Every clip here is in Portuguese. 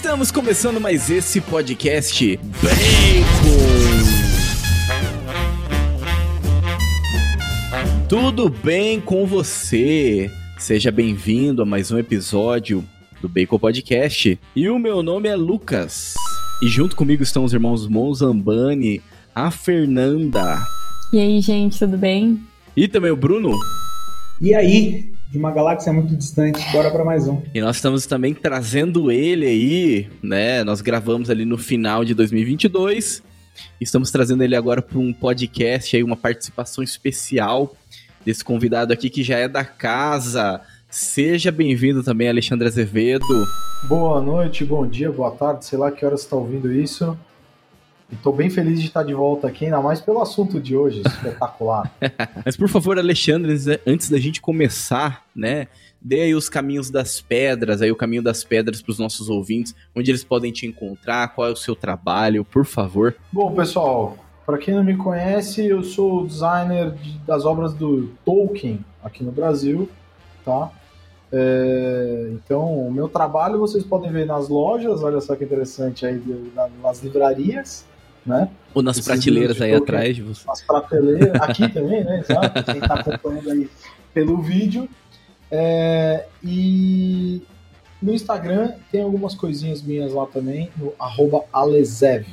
Estamos começando mais esse podcast Bacon. Tudo bem com você? Seja bem-vindo a mais um episódio do Bacon Podcast. E o meu nome é Lucas. E junto comigo estão os irmãos Monzambani, a Fernanda. E aí, gente, tudo bem? E também o Bruno. E aí, de uma galáxia muito distante, bora para mais um. E nós estamos também trazendo ele aí, né? Nós gravamos ali no final de 2022. Estamos trazendo ele agora para um podcast aí, uma participação especial desse convidado aqui que já é da casa. Seja bem-vindo também, Alexandre Azevedo. Boa noite, bom dia, boa tarde, sei lá que horas você está ouvindo isso. Estou bem feliz de estar de volta aqui, ainda mais pelo assunto de hoje, espetacular. Mas por favor, Alexandre, antes da gente começar, né, dê aí os caminhos das pedras, aí o caminho das pedras para os nossos ouvintes, onde eles podem te encontrar, qual é o seu trabalho, por favor. Bom, pessoal, para quem não me conhece, eu sou designer de, das obras do Tolkien aqui no Brasil, tá? É, então, o meu trabalho vocês podem ver nas lojas, olha só que interessante aí, nas livrarias, né? Ou nas Esses prateleiras aí atrás de você. Nas prateleiras, aqui também, né? Exato, quem está acompanhando aí pelo vídeo. É, e no Instagram tem algumas coisinhas minhas lá também, no arroba Alezev.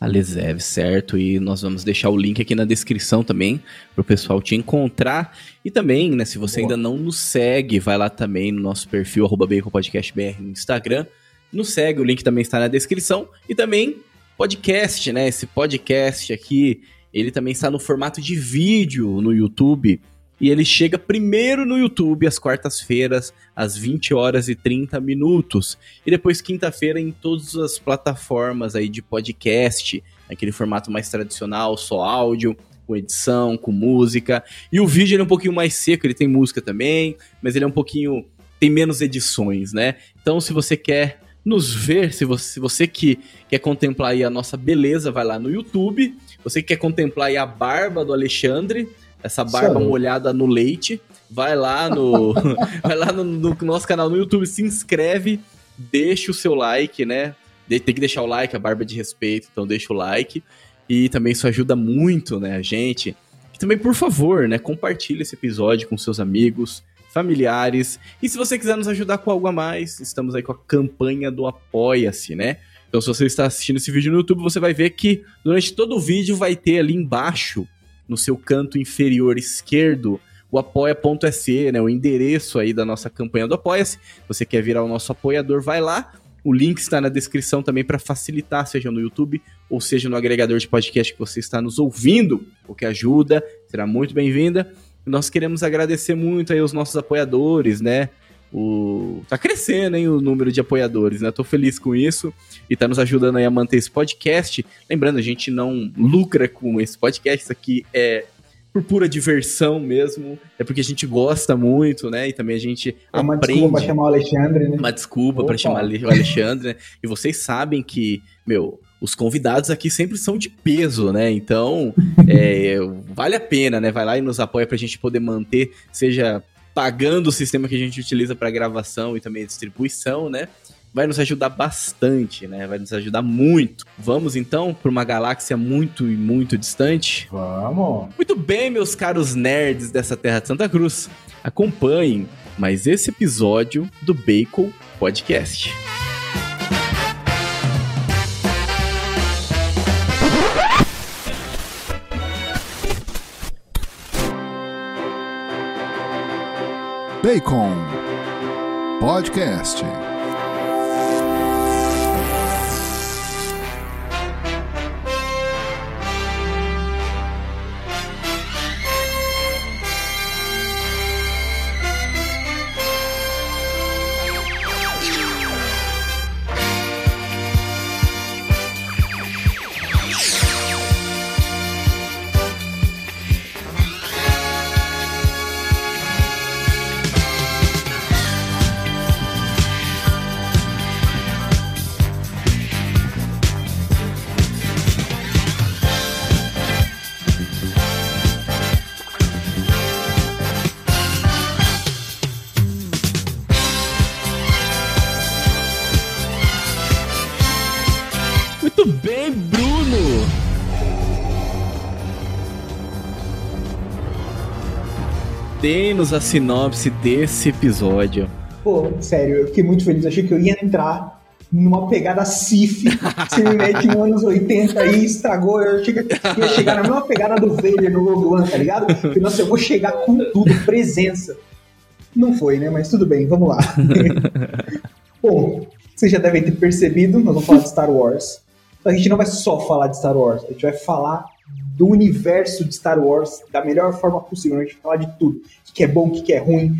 Alezev, certo? E nós vamos deixar o link aqui na descrição também para o pessoal te encontrar. E também, né, se você Boa. ainda não nos segue, vai lá também no nosso perfil arroba BaconPodcastBR no Instagram. Nos segue, o link também está na descrição. E também podcast, né? Esse podcast aqui, ele também está no formato de vídeo no YouTube. E ele chega primeiro no YouTube às quartas-feiras, às 20 horas e 30 minutos. E depois quinta-feira em todas as plataformas aí de podcast, aquele formato mais tradicional, só áudio, com edição, com música. E o vídeo ele é um pouquinho mais seco, ele tem música também, mas ele é um pouquinho tem menos edições, né? Então, se você quer nos ver, se você, se você que quer contemplar aí a nossa beleza, vai lá no YouTube. Você que quer contemplar aí a barba do Alexandre, essa barba Sim. molhada no leite, vai lá no vai lá no, no, nosso canal no YouTube, se inscreve, deixa o seu like, né? Tem que deixar o like, a barba é de respeito, então deixa o like. E também isso ajuda muito, né, a gente. E também, por favor, né, compartilhe esse episódio com seus amigos, familiares. E se você quiser nos ajudar com algo a mais, estamos aí com a campanha do Apoia-se, né? Então, se você está assistindo esse vídeo no YouTube, você vai ver que durante todo o vídeo vai ter ali embaixo, no seu canto inferior esquerdo, o apoia.se, né? O endereço aí da nossa campanha do Apoia-se. Você quer virar o nosso apoiador, vai lá. O link está na descrição também para facilitar, seja no YouTube ou seja no agregador de podcast que você está nos ouvindo, o que ajuda, será muito bem-vinda. Nós queremos agradecer muito aí os nossos apoiadores, né? O... Tá crescendo, hein, o número de apoiadores, né? Tô feliz com isso e tá nos ajudando aí a manter esse podcast. Lembrando, a gente não lucra com esse podcast, isso aqui é por pura diversão mesmo, é porque a gente gosta muito, né? E também a gente é uma aprende. desculpa pra chamar o Alexandre, né? Uma desculpa para chamar o Alexandre, né? E vocês sabem que, meu, os convidados aqui sempre são de peso, né? Então, é, vale a pena, né? Vai lá e nos apoia pra gente poder manter, seja pagando o sistema que a gente utiliza para gravação e também distribuição, né? Vai nos ajudar bastante, né? Vai nos ajudar muito. Vamos então para uma galáxia muito e muito distante? Vamos! Muito bem, meus caros nerds dessa terra de Santa Cruz. Acompanhem mais esse episódio do Bacon Podcast. Bacon Podcast. Dê-nos a sinopse desse episódio. Pô, sério, eu fiquei muito feliz. Achei que eu ia entrar numa pegada Sif. Você me mete nos anos 80 e estragou. Eu achei que ia chegar na mesma pegada do Vader no Rogue One, tá ligado? Porque, nossa, eu vou chegar com tudo, presença. Não foi, né? Mas tudo bem, vamos lá. Bom, vocês já devem ter percebido, nós vamos falar de Star Wars. A gente não vai só falar de Star Wars, a gente vai falar do universo de Star Wars da melhor forma possível. A gente vai falar de tudo. O que é bom, o que é ruim,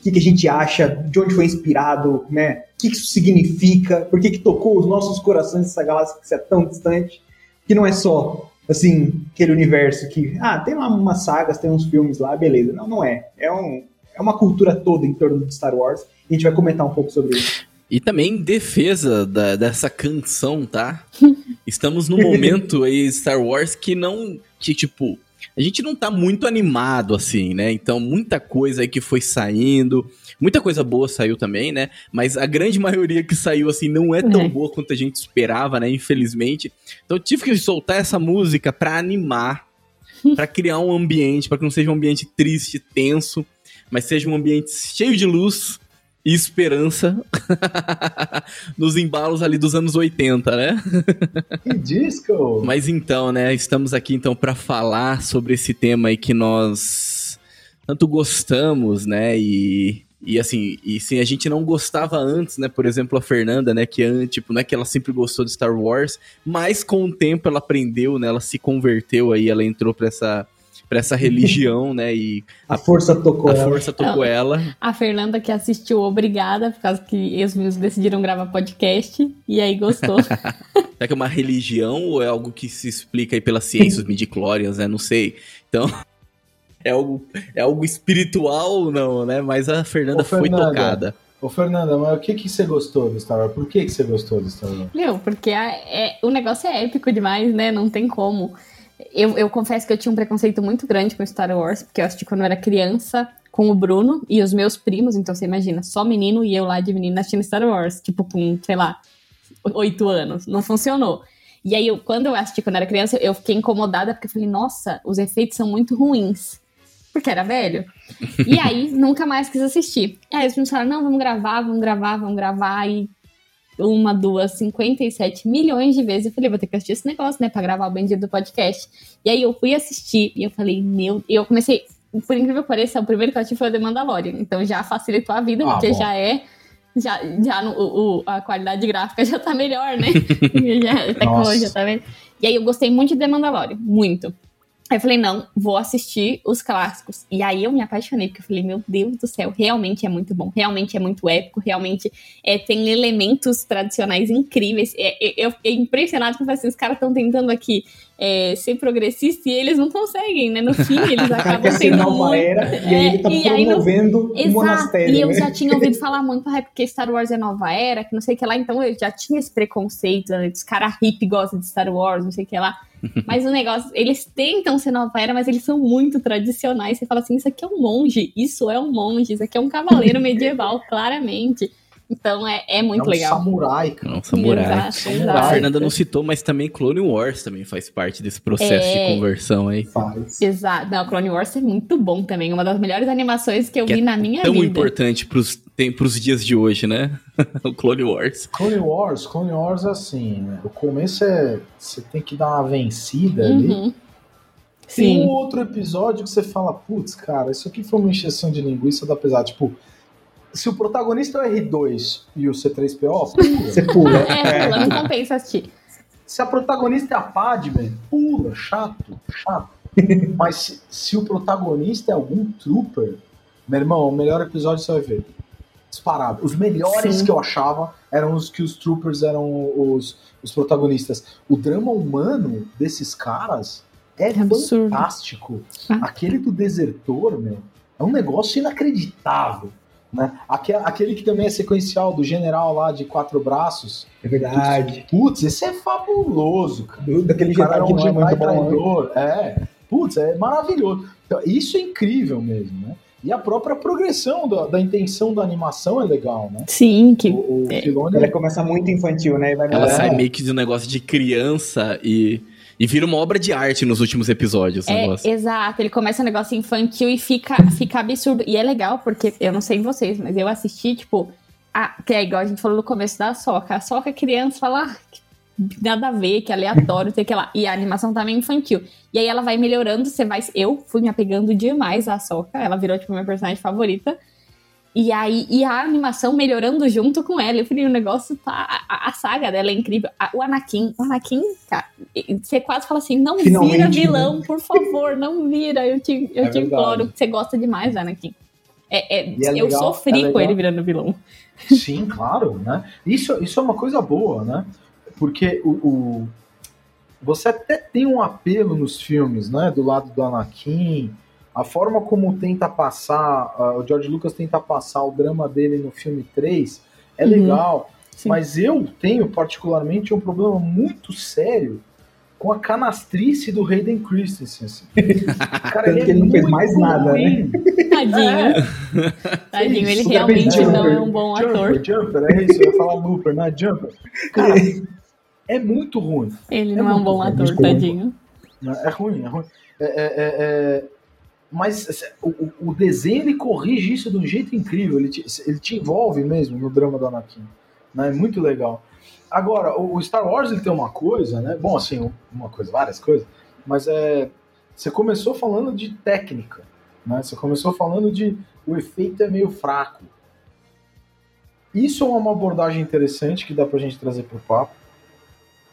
o que a gente acha, de onde foi inspirado, né? O que isso significa, por que, que tocou os nossos corações essa galáxia que é tão distante, que não é só, assim, aquele universo que, ah, tem lá umas sagas, tem uns filmes lá, beleza. Não, não é. É, um, é uma cultura toda em torno de Star Wars. E a gente vai comentar um pouco sobre isso. E também em defesa da, dessa canção, tá? Estamos no momento aí Star Wars que não. Que, tipo, a gente não tá muito animado assim, né? Então, muita coisa aí que foi saindo. Muita coisa boa saiu também, né? Mas a grande maioria que saiu, assim, não é tão é. boa quanto a gente esperava, né? Infelizmente. Então, eu tive que soltar essa música pra animar, para criar um ambiente, para que não seja um ambiente triste, tenso, mas seja um ambiente cheio de luz e esperança nos embalos ali dos anos 80, né? Que disco! Mas então, né, estamos aqui então para falar sobre esse tema aí que nós tanto gostamos, né, e e assim, e sim, a gente não gostava antes, né? Por exemplo, a Fernanda, né? Que tipo, não é que ela sempre gostou de Star Wars, mas com o tempo ela aprendeu, né? Ela se converteu aí, ela entrou pra essa, para essa religião, né? E a, a força tocou a ela. força tocou ela. A Fernanda que assistiu Obrigada, por causa que os meus decidiram gravar podcast e aí gostou. Será que é uma religião ou é algo que se explica aí pelas ciências midichlorians, né? Não sei. Então, é algo, é algo espiritual ou não, né? Mas a Fernanda Ô, foi Fernanda, tocada. Ô, Fernanda, mas o que, que você gostou do Star Wars? Por que, que você gostou do Star Wars? Meu, porque a, é, o negócio é épico demais, né? Não tem como. Eu, eu confesso que eu tinha um preconceito muito grande com Star Wars, porque eu assisti quando eu era criança com o Bruno e os meus primos, então você imagina, só menino e eu lá de menina assistindo Star Wars, tipo com, sei lá, oito anos. Não funcionou. E aí, eu, quando eu assisti quando eu era criança, eu fiquei incomodada porque eu falei, nossa, os efeitos são muito ruins. Porque era velho. E aí, nunca mais quis assistir. E aí, eles falaram, não, vamos gravar, vamos gravar, vamos gravar. E uma, duas, 57 milhões de vezes. Eu falei, vou ter que assistir esse negócio, né, pra gravar o bendito do podcast. E aí eu fui assistir e eu falei, meu. Eu comecei, por incrível que pareça, o primeiro que eu assisti foi o The Mandalorian. Então já facilitou a vida, ah, porque bom. já é. Já, já no, o, a qualidade gráfica já tá melhor, né? já, a tecnologia tá vendo. E aí eu gostei muito de The Mandalorian, muito. Aí eu falei, não, vou assistir os clássicos. E aí eu me apaixonei, porque eu falei, meu Deus do céu, realmente é muito bom, realmente é muito épico, realmente é, tem elementos tradicionais incríveis. É, eu fiquei impressionado com assim, os caras estão tentando aqui é, ser progressista e eles não conseguem, né? No fim, eles acabam sendo muito... era, e aí ele tá é, promovendo o monastério. E eu né? já tinha ouvido falar muito, ah, porque Star Wars é nova era, que não sei o que lá, então eu já tinha esse preconceito, né? Os caras hippie gostam de Star Wars, não sei o que lá. Mas o negócio, eles tentam ser nova era, mas eles são muito tradicionais. Você fala assim: isso aqui é um monge, isso é um monge, isso aqui é um cavaleiro medieval, claramente. Então é, é muito é um legal. Samurai, cara. É um samurai. Exato, samurai. A Fernanda não citou, mas também Clone Wars também faz parte desse processo é... de conversão aí. Faz. Exato. Não, Clone Wars é muito bom também. Uma das melhores animações que eu que vi é na minha tão vida. Tão importante pros, tem, pros dias de hoje, né? o Clone Wars. Clone Wars, Clone Wars é assim, né? O começo é. Você tem que dar uma vencida uhum. ali. Tem Sim. um outro episódio que você fala, putz, cara, isso aqui foi uma encheção de linguiça da pesada. Tipo, se o protagonista é o R2 e o C3PO, pula. você pula. É, pula, não compensa assistir. Se a protagonista é a Padme, pula, chato, chato. Mas se, se, o protagonista é algum trooper, meu irmão, o melhor episódio você vai ver. Disparado. Os melhores Sim. que eu achava eram os que os troopers eram os, os protagonistas. O drama humano desses caras é, é fantástico. Ah. Aquele do desertor, meu, é um negócio inacreditável. Né? Aquele que também é sequencial do general lá de quatro braços. É verdade. Putz, esse é fabuloso, cara. Daquele cara é um que não é muito traidor. É. Putz, é maravilhoso. Então, isso é incrível mesmo, né? E a própria progressão da, da intenção da animação é legal, né? Sim, que. O, o É. Filoni Ela começa muito infantil, né? E vai Ela É. sai meio que de um negócio de criança e, e vira uma obra de arte nos últimos episódios. É, negócio. exato, ele começa um negócio infantil e fica, fica absurdo. E é legal, porque eu não sei vocês, mas eu assisti, tipo, a, que é igual a gente falou no começo da Soca. A Soca criança fala, ah, que nada a ver, que aleatório, sei que lá. E a animação também é infantil. E aí ela vai melhorando, você vai. Eu fui me apegando demais à Soca, ela virou, tipo, minha personagem favorita. E aí, e a animação melhorando junto com ela. Eu falei, o negócio tá. A, a saga dela é incrível. A- o Anakin, o Anakin, cara, e- você quase fala assim: não Finalmente, vira né? vilão, por favor, não vira. Eu te, eu É te imploro, você gosta demais do Anakin. É, é, é eu legal- sofri é com ele virando vilão. Sim, claro, né? Isso, isso é uma coisa boa, né? Porque o, o- você até tem um apelo nos filmes, né? Do lado do Anakin, a forma como tenta passar, ah, o George Lucas tenta passar o drama dele no filme 3 é Uhum. legal. Sim. Mas eu tenho particularmente um problema muito sério com a canastrice do Hayden Christensen. assim. Cara, Tanto que ele não fez mais nada, né? ruim. Tadinho. Tadinho, ele Isso, realmente Jumper, não é um bom ator. Jumper, Jumper, é isso, eu ia falar Looper, né? Jumper. Cara, é muito ruim. Ele É não é um bom ruim, ator, tadinho. né? É ruim, é ruim. É, é, é, é, Mas assim, o, o- desenho ele corrige isso de um jeito incrível. Ele te, ele te envolve mesmo no drama do Anakin. Né? É muito legal. Agora, o, o Star Wars ele tem uma coisa, né? Bom, assim, uma coisa, várias coisas, mas é. Você começou falando de técnica, né? Você começou falando de o efeito é meio fraco. Isso é uma abordagem interessante que dá pra gente trazer pro papo.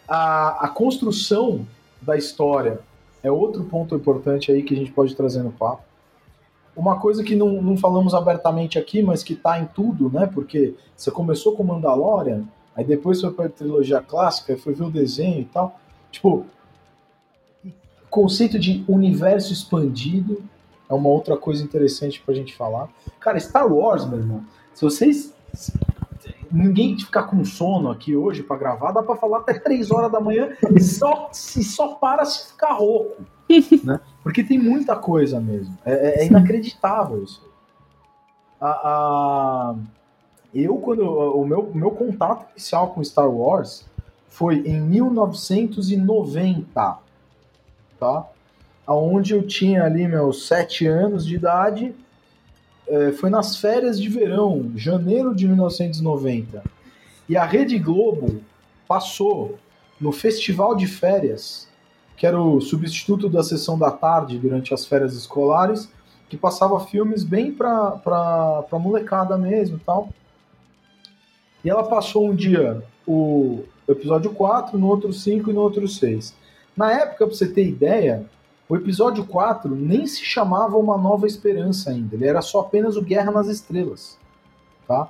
A, a construção da história é outro ponto importante aí que a gente pode trazer no papo. Uma coisa que não, não falamos abertamente aqui, mas que tá em tudo, né? Porque você começou com Mandalorian, aí depois foi pra trilogia clássica, foi ver o desenho e tal. Tipo, conceito de universo expandido é uma outra coisa interessante pra gente falar. Cara, Star Wars, meu irmão, se vocês. Ninguém ficar com sono aqui hoje pra gravar, dá pra falar até 3 horas da manhã e só, se só para se ficar rouco. né? Porque tem muita coisa mesmo. É, é- é inacreditável isso. A, a- eu, quando. O meu, meu contato inicial com Star Wars foi em 1990. Tá? Onde eu tinha ali meus 7 anos de idade. É, foi nas férias de verão, janeiro de 1990. E a Rede Globo passou no Festival de Férias, que era o substituto da sessão da tarde durante as férias escolares, que passava filmes bem pra, pra, pra molecada mesmo e tal. E ela passou um dia o episódio 4, no outro 5 e no outro 6. Na época, pra você ter ideia, o episódio 4 nem se chamava Uma Nova Esperança ainda, ele era só apenas o Guerra nas Estrelas, tá?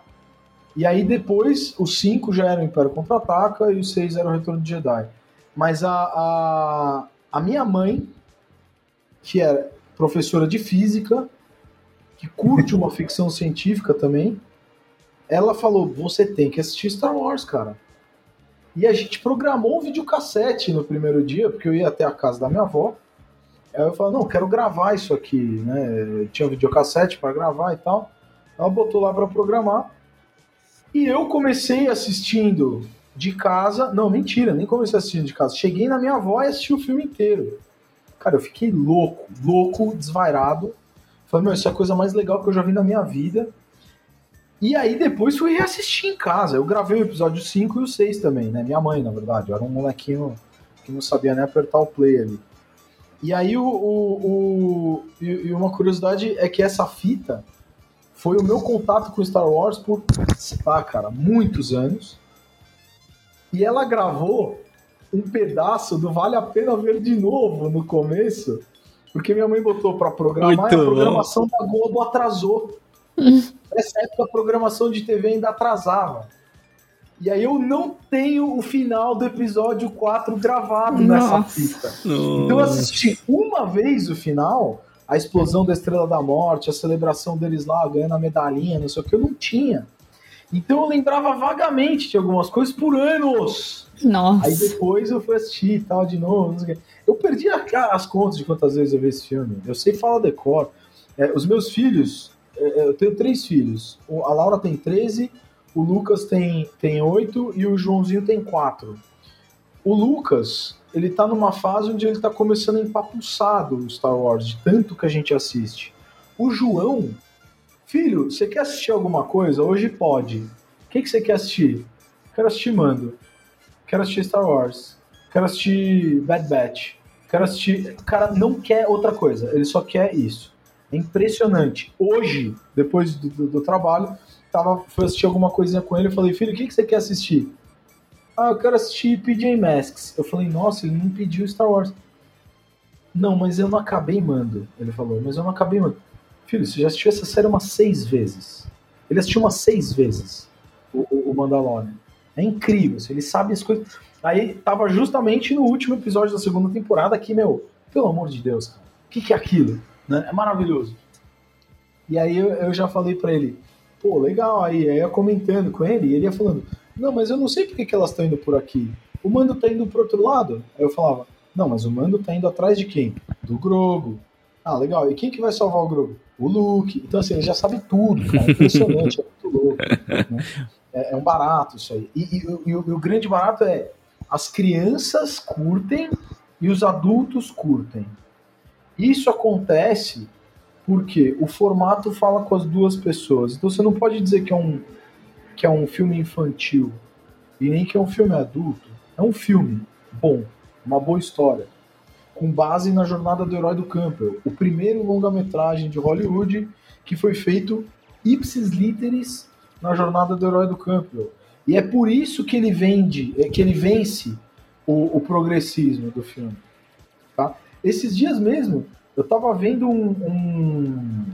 E aí depois, o 5 já era o Império Contra-Ataca e o 6 era o Retorno de Jedi. Mas a, a, a minha mãe, que era professora de física, que curte uma ficção científica também, ela falou: você tem que assistir Star Wars, cara. E a gente programou um videocassete no primeiro dia, porque eu ia até a casa da minha avó. Aí eu falei, não, quero gravar isso aqui, né? Tinha um videocassete para gravar e tal. Ela botou lá para programar. E eu comecei assistindo de casa. Não, mentira, nem comecei assistindo de casa. Cheguei na minha avó e assisti o filme inteiro. Cara, eu fiquei louco, louco, desvairado. Falei, meu, isso é a coisa mais legal que eu já vi na minha vida. E aí depois fui reassistir em casa. Eu gravei o episódio 5 e o 6 também, né? Minha mãe, na verdade. Eu era um molequinho que não sabia nem apertar o play ali. E aí o, o, o- e, e uma curiosidade é que essa fita foi o meu contato com Star Wars por, lá, cara, muitos anos. E ela gravou um pedaço do Vale a Pena Ver de Novo no começo, porque minha mãe botou pra programar Muito e a bom. programação da Globo atrasou. Nessa época a programação de TV ainda atrasava. E aí eu não tenho o final do episódio 4 gravado nessa Nossa. fita. Então eu assisti uma vez o final, a explosão da Estrela da Morte, a celebração deles lá ganhando a medalhinha, não sei o que, eu não tinha. Então eu lembrava vagamente de algumas coisas por anos. Nossa. Aí depois eu fui assistir e tal de novo. não sei o quê. Eu perdi a- as contas de quantas vezes eu vi esse filme. Eu sei falar decor. É, os meus filhos, é, eu tenho três filhos. A Laura tem 13, o Lucas tem, tem 8 e o Joãozinho tem 4. O Lucas, ele tá numa fase onde ele tá começando a empapuçar do Star Wars, de tanto que a gente assiste. O João, filho, você quer assistir alguma coisa? Hoje pode. O que, que você quer assistir? Quero assistir Mando. Quero assistir Star Wars. Quero assistir Bad Batch. Quero assistir. O cara não quer outra coisa, ele só quer isso. É impressionante. Hoje, depois do, do- do trabalho, tava, fui assistir alguma coisinha com ele. Eu falei, filho, o que, que você quer assistir? Ah, eu quero assistir PJ Masks. Eu falei, nossa, ele não pediu Star Wars. Não, mas eu não acabei mando. Ele falou, mas eu não acabei mando. Filho, você já assistiu essa série umas seis vezes. Ele assistiu umas seis vezes o, o, Mandalorian. É incrível, assim, ele sabe as coisas. Aí tava justamente no último episódio da segunda temporada que, meu, pelo amor de Deus, cara, o que, que é aquilo? Né? É maravilhoso. E aí eu, eu já falei pra ele, pô, legal, aí, aí eu ia comentando com ele, e ele ia falando, não, mas eu não sei por que, que elas estão indo por aqui. O Mando tá indo pro outro lado? Aí eu falava, não, mas o Mando tá indo atrás de quem? Do Grogo. Ah, legal. E quem que vai salvar o Grogo? O Luke. Então, assim, ele já sabe tudo, cara. É impressionante, é muito louco. né? É, é um barato isso aí. E, e e e o grande barato é as crianças curtem e os adultos curtem. Isso acontece porque o formato fala com as duas pessoas. Então você não pode dizer que é um, que é um filme infantil e nem que é um filme adulto. É um filme bom, uma boa história, com base na jornada do herói do Campbell, o primeiro longa-metragem de Hollywood que foi feito ipsis literis na jornada do herói do Campbell. E é por isso que ele vende, é que ele vence o, o progressismo do filme. Tá? Esses dias mesmo, eu estava vendo um- um-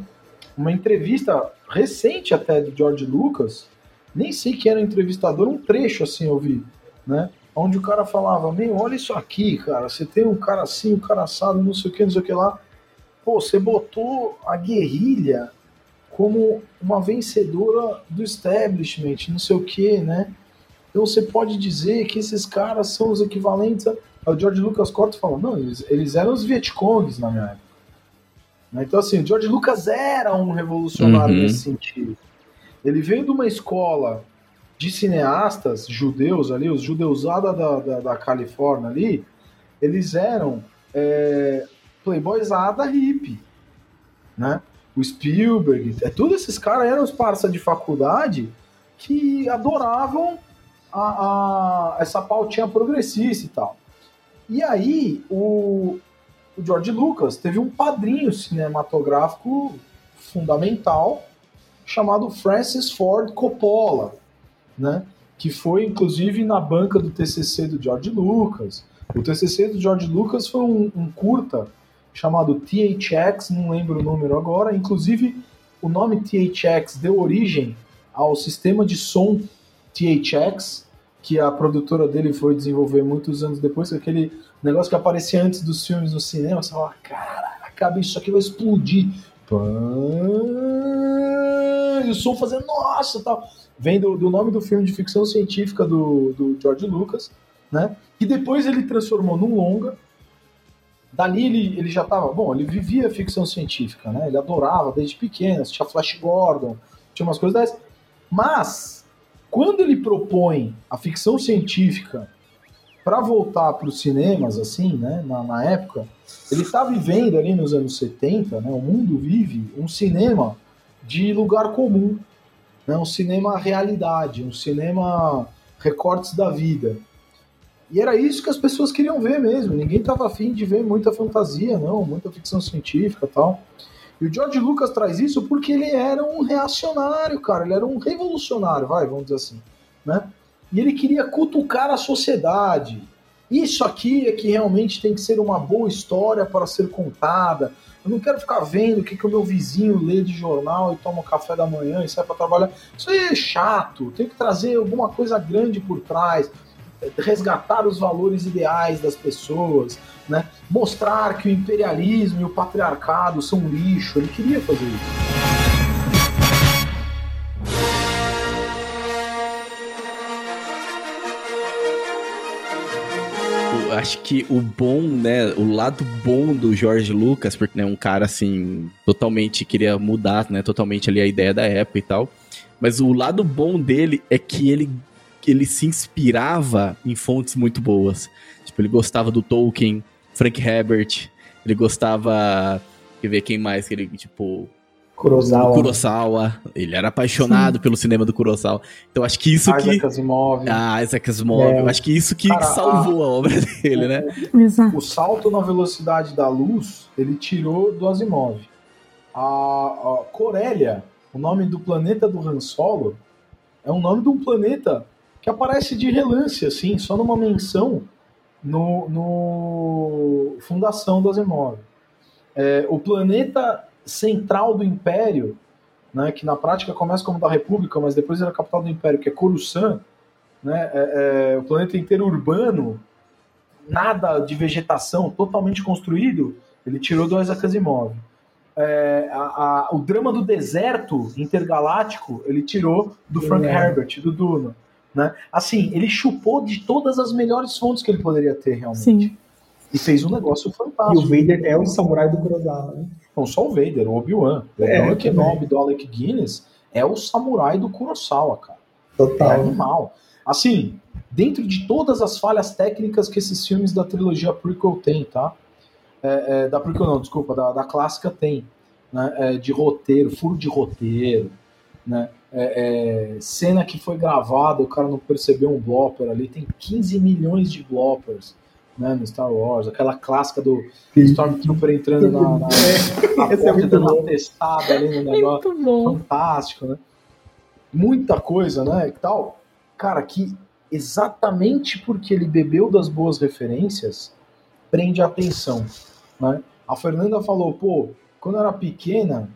uma entrevista recente até do George Lucas, nem sei quem era o entrevistador, um trecho assim eu vi, né? Onde o cara falava, meu, olha isso aqui, cara, você tem um cara assim, um cara assado, não sei o que, não sei o que lá. Pô, você botou a guerrilha como uma vencedora do establishment, não sei o que, né? Então você pode dizer que esses caras são os equivalentes a... O George Lucas corta e fala, não, eles, eles eram os Vietcongs na minha época. Né? Então assim, o George Lucas era um revolucionário Uhum. nesse sentido. Ele veio de uma escola de cineastas judeus ali, os judeusada da, da, da Califórnia ali, eles eram é, playboyzada hippie, né? O Spielberg, é, todos esses caras eram os parça de faculdade que adoravam a, a- essa pautinha progressista e tal. E aí, o, o George Lucas teve um padrinho cinematográfico fundamental chamado Francis Ford Coppola, né? Que foi inclusive na banca do TCC do George Lucas. O TCC do George Lucas foi um, um curta chamado THX, não lembro o número agora. Inclusive, o nome THX deu origem ao sistema de som THX, que a produtora dele foi desenvolver muitos anos depois, aquele negócio que aparecia antes dos filmes no cinema, você fala, caraca, isso aqui vai explodir. Pã, E o som fazendo, nossa, tal. Vem do, do nome do filme de ficção científica do, do George Lucas, né? E depois ele transformou num longa. Dali ele, ele já estava, bom, ele vivia ficção científica, né? Ele adorava desde pequeno, assistia Flash Gordon, tinha umas coisas dessas. Mas, quando ele propõe a ficção científica para voltar para os cinemas, assim, né, na, na época, ele está vivendo ali nos anos 70, né, o mundo vive um cinema de lugar comum, né, um cinema realidade, um cinema recortes da vida. E era isso que as pessoas queriam ver mesmo, ninguém estava afim de ver muita fantasia, não, muita ficção científica tal. E o George Lucas traz isso porque ele era um reacionário, cara, ele era um revolucionário, vai, vamos dizer assim, né? E ele queria cutucar a sociedade. Isso aqui é que realmente tem que ser uma boa história para ser contada. Eu não quero ficar vendo o que, que o meu vizinho lê de jornal e toma um café da manhã e sai para trabalhar. Isso aí é chato. Tem que trazer alguma coisa grande por trás. Resgatar os valores ideais das pessoas, né? Mostrar que o imperialismo e o patriarcado são lixo. Ele queria fazer isso. Acho que o bom, né, o lado bom do George Lucas, porque é né, um cara assim, totalmente queria mudar, né, totalmente ali a ideia da época e tal. Mas o lado bom dele é que ele ele se inspirava em fontes muito boas. Tipo, ele gostava do Tolkien, Frank Herbert, ele gostava, quer ver quem mais que ele, tipo, Kurosawa. Kurosawa. Ele era apaixonado Sim. pelo cinema do Kurosawa. Então acho que isso Isaac que. Asimov. Ah, Isaac Asimov. É. Acho que isso que Cara, salvou a... a... obra dele, né? O salto na velocidade da luz, ele tirou do Asimov. A, a Corélia, o nome do planeta do Han Solo, é um nome de um planeta que aparece de relance, assim, só numa menção no, no Fundação do Asimov. É, o planeta central do Império, né, que na prática começa como da República, mas depois era a capital do Império, que é Coruscant, né, é, é, o planeta inteiro urbano, nada de vegetação, totalmente construído, ele tirou do Isaac Asimov. É, a, a, o drama do deserto intergaláctico, ele tirou do Frank é. Herbert, do Duna. Né? Assim, ele chupou de todas as melhores fontes que ele poderia ter, realmente. Sim. E fez um negócio fantástico. E o Vader é o samurai do Kurosawa, né? Não só o Vader, o Obi-Wan. O é, Obi-Wan Kenobi do Alec Guinness é o samurai do Kurosawa, cara. Total. É animal. Assim, dentro de todas as falhas técnicas que esses filmes da trilogia prequel têm, tá? É, é, da prequel não, desculpa, da, da clássica tem. Né? É, de roteiro, furo de roteiro, né? É, é, cena que foi gravada, o cara não percebeu um blopper ali, tem 15 milhões de bloppers né, no Star Wars, aquela clássica do Stormtrooper entrando na, na, na é porta, dando uma testada ali no negócio. Muito bom. Fantástico, né? Muita coisa, né? E tal. Cara, que exatamente porque ele bebeu das boas referências, prende a atenção. Né? A Fernanda falou, pô, quando eu era pequena,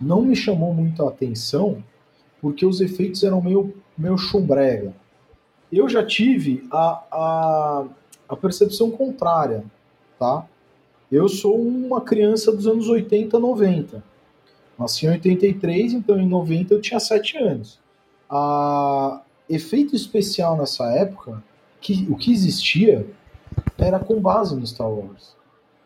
não me chamou muito a atenção porque os efeitos eram meio, meio chumbrega. Eu já tive a, a, a percepção contrária, tá? Eu sou uma criança dos anos 80, 90. Nasci em 83, então em 90 eu tinha 7 anos. A efeito especial nessa época, que, o que existia era com base no Star Wars,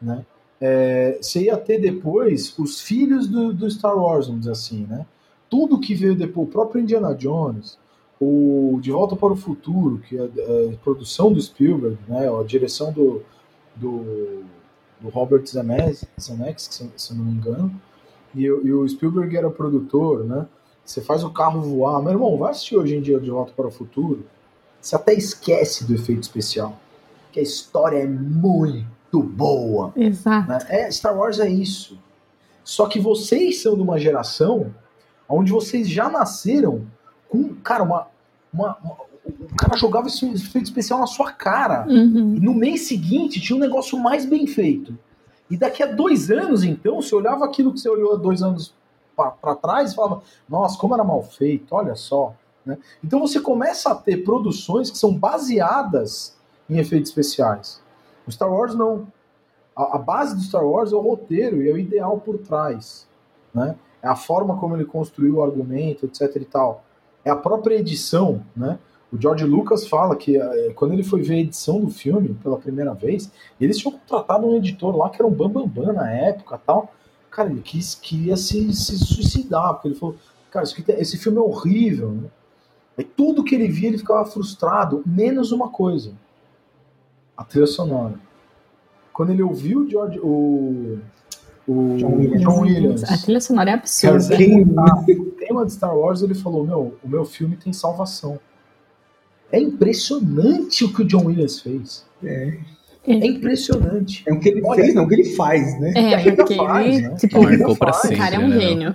né? É, você ia ter depois os filhos do, do Star Wars, vamos dizer assim, né? Tudo que veio depois, o próprio Indiana Jones, o De Volta para o Futuro, que é a, é produção do Spielberg, né, a direção do, do, do Robert Zemeckis, se, se eu não me engano, e, e, o Spielberg era produtor, né? Você faz o carro voar. Meu irmão, vai assistir hoje em dia De Volta para o Futuro, você até esquece do efeito especial, que a história é muito boa. Exato. Né? É, Star Wars é isso. Só que vocês são de uma geração onde vocês já nasceram com, cara, uma, uma, uma o cara jogava esse efeito especial na sua cara. Uhum. E no mês seguinte tinha um negócio mais bem feito. E daqui a dois anos, então, você olhava aquilo que você olhou há dois anos para trás e falava, nossa, como era mal feito, olha só. Né? Então você começa a ter produções que são baseadas em efeitos especiais. O Star Wars não. A, a base do Star Wars é o roteiro e é o ideal por trás. Né? É a forma como ele construiu o argumento, etc e tal é a própria edição, né? O George Lucas fala que é, quando ele foi ver a edição do filme pela primeira vez, eles tinham contratado um editor lá que era um bambambam bam, bam na época tal. Cara, ele quis, queria se, se suicidar, porque ele falou, cara, esse filme é horrível, né? E tudo que ele via ele ficava frustrado, menos uma coisa. A trilha sonora. Quando ele ouviu o George, o, o John Williams. John Williams. A trilha sonora é absurda. o tema de Star Wars, ele falou: Meu, o meu filme tem salvação. É impressionante o que o John Williams fez. É. É impressionante. É o que ele Olha, fez, não o que ele faz, né? É, porque faz, ele, né? tipo, marcou pra sempre. O cara é um né, gênio.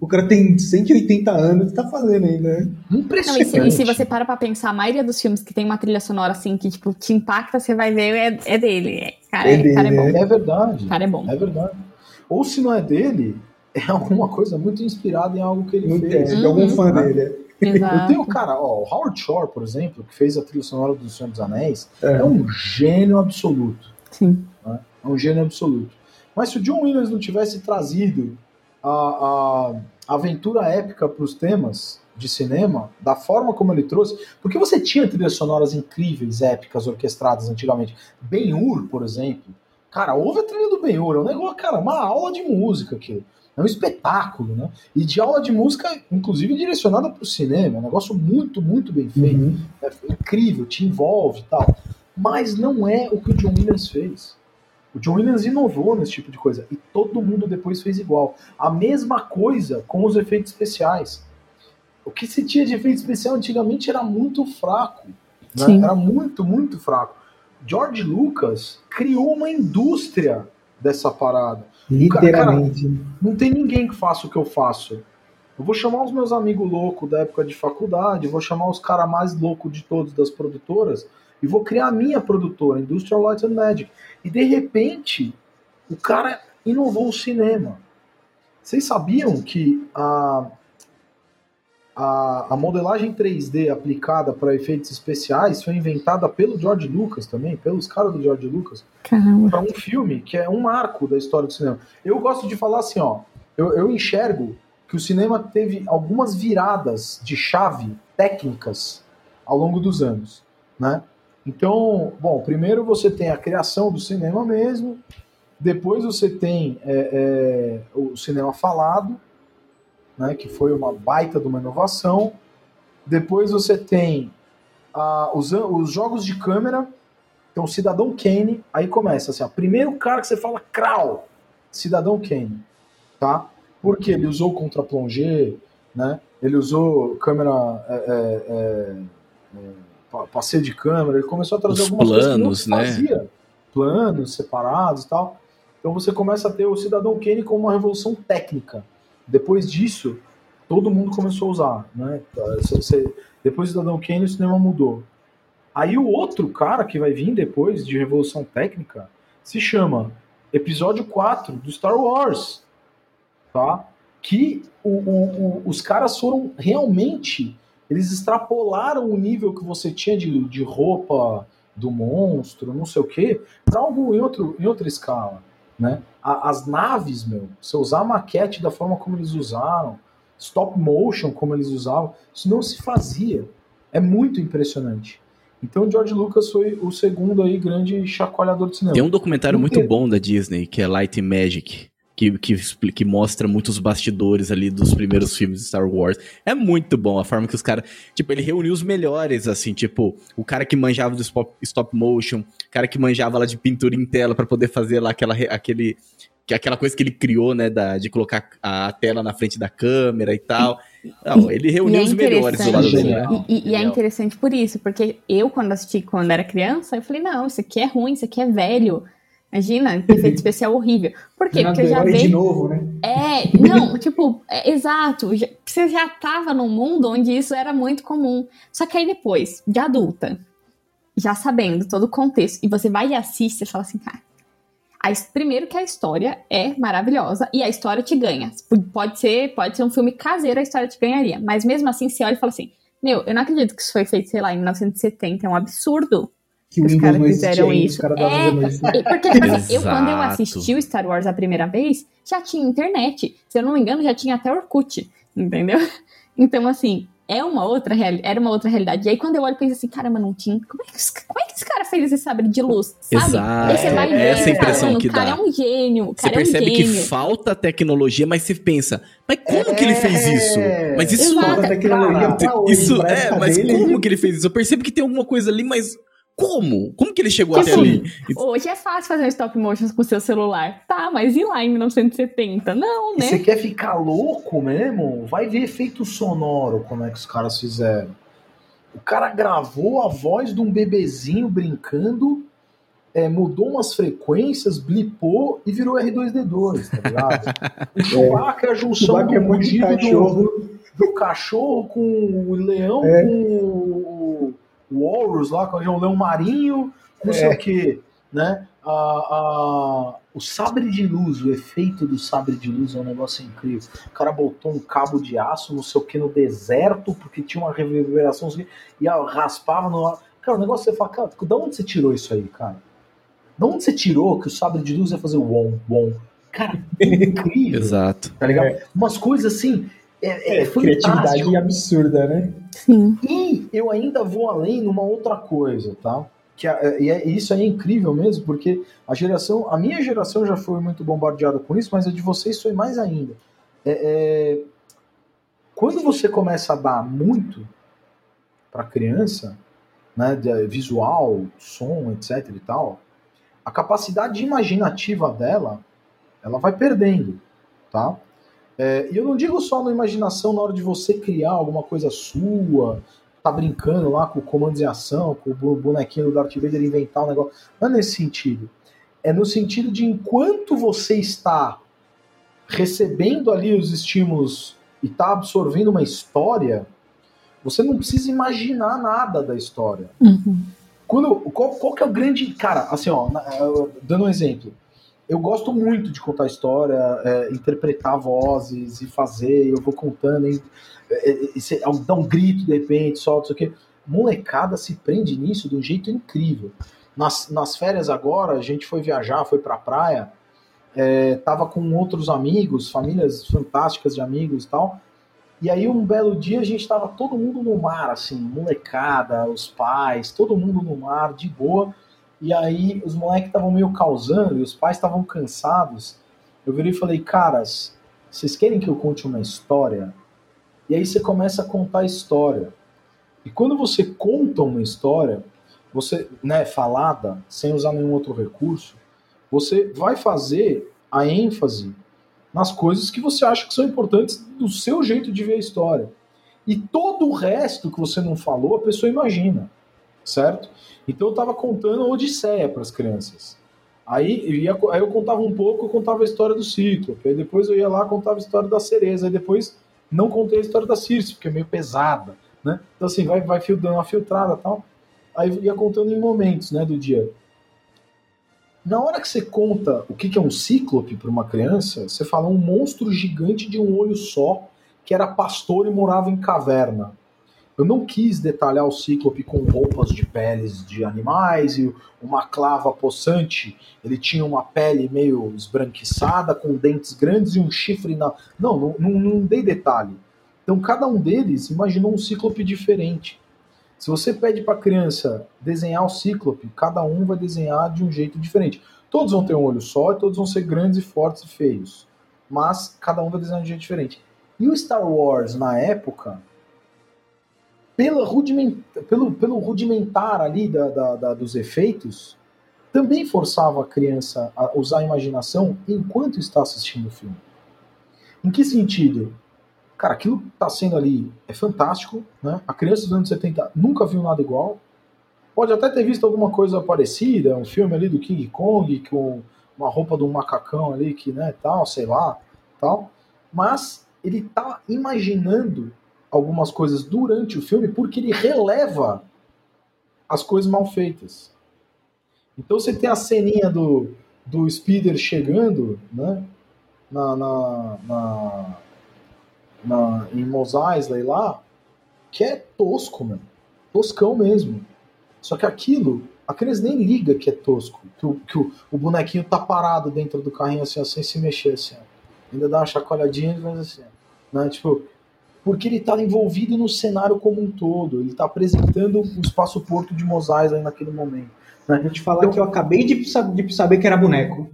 O cara tem 180 anos e tá fazendo ainda, né? Impressionante. Não, e, se, e, se, você para pra pensar, a maioria dos filmes que tem uma trilha sonora assim, que tipo, te impacta, você vai ver, é, é dele. É, cara, é, dele, cara é bom. É verdade. O cara é bom. É verdade. Ou se não é dele, é alguma coisa muito inspirada em algo que ele muito fez. É, de algum fã uhum. dele. Exato. Eu tenho, cara, ó, o Howard Shore, por exemplo, que fez a trilha sonora do Senhor dos Anéis, é, é um gênio absoluto. Sim. Né? É um gênio absoluto. Mas se o John Williams não tivesse trazido a, a aventura épica para os temas de cinema, da forma como ele trouxe, porque você tinha trilhas sonoras incríveis, épicas, orquestradas antigamente. Ben-Hur, por exemplo. Cara, ouve a trilha do Ben-Hur, é um negócio, cara, uma aula de música aquilo. É um espetáculo, né? E de aula de música, inclusive direcionada para o cinema, é um negócio muito, muito bem feito. Uhum. É incrível, te envolve e tal. Mas não é o que o John Williams fez. O John Williams inovou nesse tipo de coisa. E todo mundo depois fez igual. A mesma coisa com os efeitos especiais. O que se tinha de efeito especial antigamente era muito fraco. né? Era muito, muito fraco. George Lucas criou uma indústria dessa parada. Literalmente. Não tem ninguém que faça o que eu faço. Eu vou chamar os meus amigos loucos da época de faculdade, vou chamar os caras mais loucos de todos das produtoras e vou criar a minha produtora, Industrial Light and Magic. E de repente, o cara inovou o cinema. Vocês sabiam que a, a, a modelagem 3D aplicada para efeitos especiais foi inventada pelo George Lucas também, pelos caras do George Lucas? Para um filme que é um marco da história do cinema. Eu gosto de falar assim, ó, eu, eu enxergo que o cinema teve algumas viradas de chave técnicas ao longo dos anos, né? Então, bom, primeiro você tem a criação do cinema mesmo, depois você tem é, é, o cinema falado, né, que foi uma baita de uma inovação. Depois você tem ah, os, os jogos de câmera, então, Cidadão Kane, aí começa assim, ó, primeiro cara que você fala, crau, Cidadão Kane, tá? Porque ele usou contra-plongé, né? Ele usou câmera, é, é, é, é, pa- passeio de câmera, ele começou a trazer Os algumas planos, coisas que não né? fazia. Planos separados e tal. Então você começa a ter o Cidadão Kane como uma revolução técnica. Depois disso, todo mundo começou a usar, né? Você- depois do Cidadão Kane, o cinema mudou. Aí o outro cara que vai vir depois de Revolução Técnica se chama Episódio 4 do Star Wars. Tá? Que o- o- o- os caras foram realmente. Eles extrapolaram o nível que você tinha de, de roupa do monstro, não sei o quê, para algo em, outro, em outra escala. Né? A- as naves, meu, você usar a maquete da forma como eles usaram, stop motion como eles usavam, isso não se fazia. É muito impressionante. Então, George Lucas foi o segundo aí grande chacoalhador de cinema. Tem um documentário muito bom da Disney, que é Light Magic, que, que, que mostra muitos bastidores ali dos primeiros filmes de Star Wars. É muito bom a forma que os caras. Tipo, ele reuniu os melhores, assim, tipo, o cara que manjava do stop, stop motion, o cara que manjava lá de pintura em tela pra poder fazer lá aquela, aquele. que- Aquela coisa que ele criou, né, da, de colocar a tela na frente da câmera e tal. Não, ele reuniu é os melhores do lado dele, né? E, e- e é interessante por isso, porque eu, quando assisti quando era criança, eu falei, não, isso aqui é ruim, isso aqui é velho. Imagina, efeito especial horrível. Por quê? Porque eu já é de vejo. novo, né? É, não, tipo, é, exato. já- você já tava num mundo onde isso era muito comum. Só que aí depois, de adulta, já sabendo todo o contexto, e você vai e assiste e fala assim, cara. a primeiro que a história é maravilhosa e a história te ganha. Pode ser, pode ser um filme caseiro, a história te ganharia. Mas mesmo assim, você olha e fala assim: Meu, eu não acredito que isso foi feito, sei lá, em 1970. É um absurdo. Que Os caras fizeram isso. estavam É, isso. E Porque, assim, eu, quando eu assisti o Star Wars a primeira vez, já tinha internet. Se eu não me engano, já tinha até Orkut, entendeu? Então, assim, é uma outra reali- era uma outra realidade. E aí, quando eu olho, eu penso assim, caramba, não tinha. Como é que, esse- como é que esse cara fez esse sabre de luz? Sabe? Exato. Aí você vai É ver, essa cara, impressão mano, que o cara dá. é um gênio. Você cara percebe é um que falta tecnologia, mas você pensa, mas como que ele fez isso? Mas isso Exato. Falta tecnologia Isso é, mas dele, como que ele fez isso? Eu percebo que tem alguma coisa ali, mas como? Como que ele chegou Tipo, até ali? Hoje é fácil fazer um stop motion com o seu celular. Tá, mas e lá em 1970? Não, E né? você quer ficar louco mesmo? Vai ver efeito sonoro, como é que os caras fizeram. O cara gravou a voz de um bebezinho brincando, é, mudou umas frequências, blipou e virou R2D2, tá ligado? O Chewbacca é a junção Chewbacca é do muito do, cachorro. do cachorro com o leão, É. com o Walrus lá, com o leão marinho, não sei É. o que, né? A, a- o sabre de luz, o efeito do sabre de luz é um negócio incrível. O cara botou um cabo de aço, não sei o que, no deserto, porque tinha uma reverberação, sei quê, e ó, raspava no ar. Cara, o negócio você fala, cara, da onde você tirou isso aí, cara? Da onde você tirou que o sabre de luz ia fazer o wom, wom? Cara, é incrível Exato. tá ligado? Umas coisas assim, é, é, É, criatividade absurda, né? Sim. E eu ainda vou além numa outra coisa, tá? Que é, e é- isso aí é incrível mesmo, porque a geração, a minha geração já foi muito bombardeada com isso, mas a de vocês foi mais ainda. É, é, quando você começa a dar muito para criança, né, de- visual, som, etc e tal, a capacidade imaginativa dela, ela vai perdendo, tá? É, e eu não digo só na imaginação na hora de você criar alguma coisa sua, tá brincando lá com comandos em ação, com o bonequinho do Darth Vader inventar um negócio. Não é nesse sentido. É no sentido de enquanto você está recebendo ali os estímulos e está absorvendo uma história, você não precisa imaginar nada da história. Uhum. Quando, qual, qual que é o grande. Cara, assim, ó, eu- dando um exemplo. Eu gosto muito de contar história, é, interpretar vozes e fazer, eu vou contando, e, é, é, e você dá um grito de repente, solta, isso aqui. Molecada se prende nisso de um jeito incrível. Nas, nas férias agora, a gente foi viajar, foi pra praia, é, tava com outros amigos, famílias fantásticas de amigos e tal. E aí, um belo dia, a gente tava todo mundo no mar, assim, molecada, os pais, todo mundo no mar, de boa. E aí, os moleques estavam meio causando e os pais estavam cansados. Eu virei e falei, caras, vocês querem que eu conte uma história? E aí você começa a contar a história. E quando você conta uma história, você, né, falada, sem usar nenhum outro recurso, você vai fazer a ênfase nas coisas que você acha que são importantes do seu jeito de ver a história. E todo o resto que você não falou, a pessoa imagina, certo? Então eu estava contando a Odisseia para as crianças. Aí eu, ia, aí eu contava um pouco, eu contava a história do Cíclope. Aí depois eu ia lá contava a história da Cereza. Aí depois não contei a história da Circe, porque é meio pesada, né? Então assim, vai, vai dando uma filtrada tal. Aí eu ia contando em momentos, né, do dia. Na hora que você conta o que é um cíclope para uma criança, você fala um monstro gigante de um olho só, que era pastor e morava em caverna. Eu não quis detalhar o cíclope com roupas de peles de animais e uma clava possante. Ele tinha uma pele meio esbranquiçada, com dentes grandes e um chifre na. Não, não, não, não dei detalhe. Então cada um deles imaginou um cíclope diferente. Se você pede para a criança desenhar o cíclope, cada um vai desenhar de um jeito diferente. Todos vão ter um olho só e todos vão ser grandes e fortes e feios. Mas cada um vai desenhar de um jeito diferente. E o Star Wars, na época, pela rudiment, pelo, pelo rudimentar ali da, da- da- dos efeitos, também forçava a criança a usar a imaginação enquanto está assistindo o filme. Em que sentido? Cara, aquilo que tá sendo ali é fantástico, né? A criança dos anos 70 nunca viu nada igual. Pode até ter visto alguma coisa parecida, um filme ali do King Kong com uma roupa de um macacão ali que, né, tal, sei lá, tal. Mas ele tá imaginando algumas coisas durante o filme porque ele releva as coisas mal feitas. Então você tem a ceninha do, do Speeder chegando, né? Na, na, na, na- em Mos Eisley lá, que é tosco, mano. Toscão mesmo. Só que aquilo, a criança nem liga que é tosco. Que, o, que o, o bonequinho tá parado dentro do carrinho assim, ó, sem se mexer, assim. ó. Ainda dá uma chacoalhadinha e faz assim. Né? Tipo, porque ele tá envolvido no cenário como um todo. Ele tá apresentando o espaço porto de Mos Eisley naquele momento. Pra gente falar que eu acabei de, de saber que era boneco.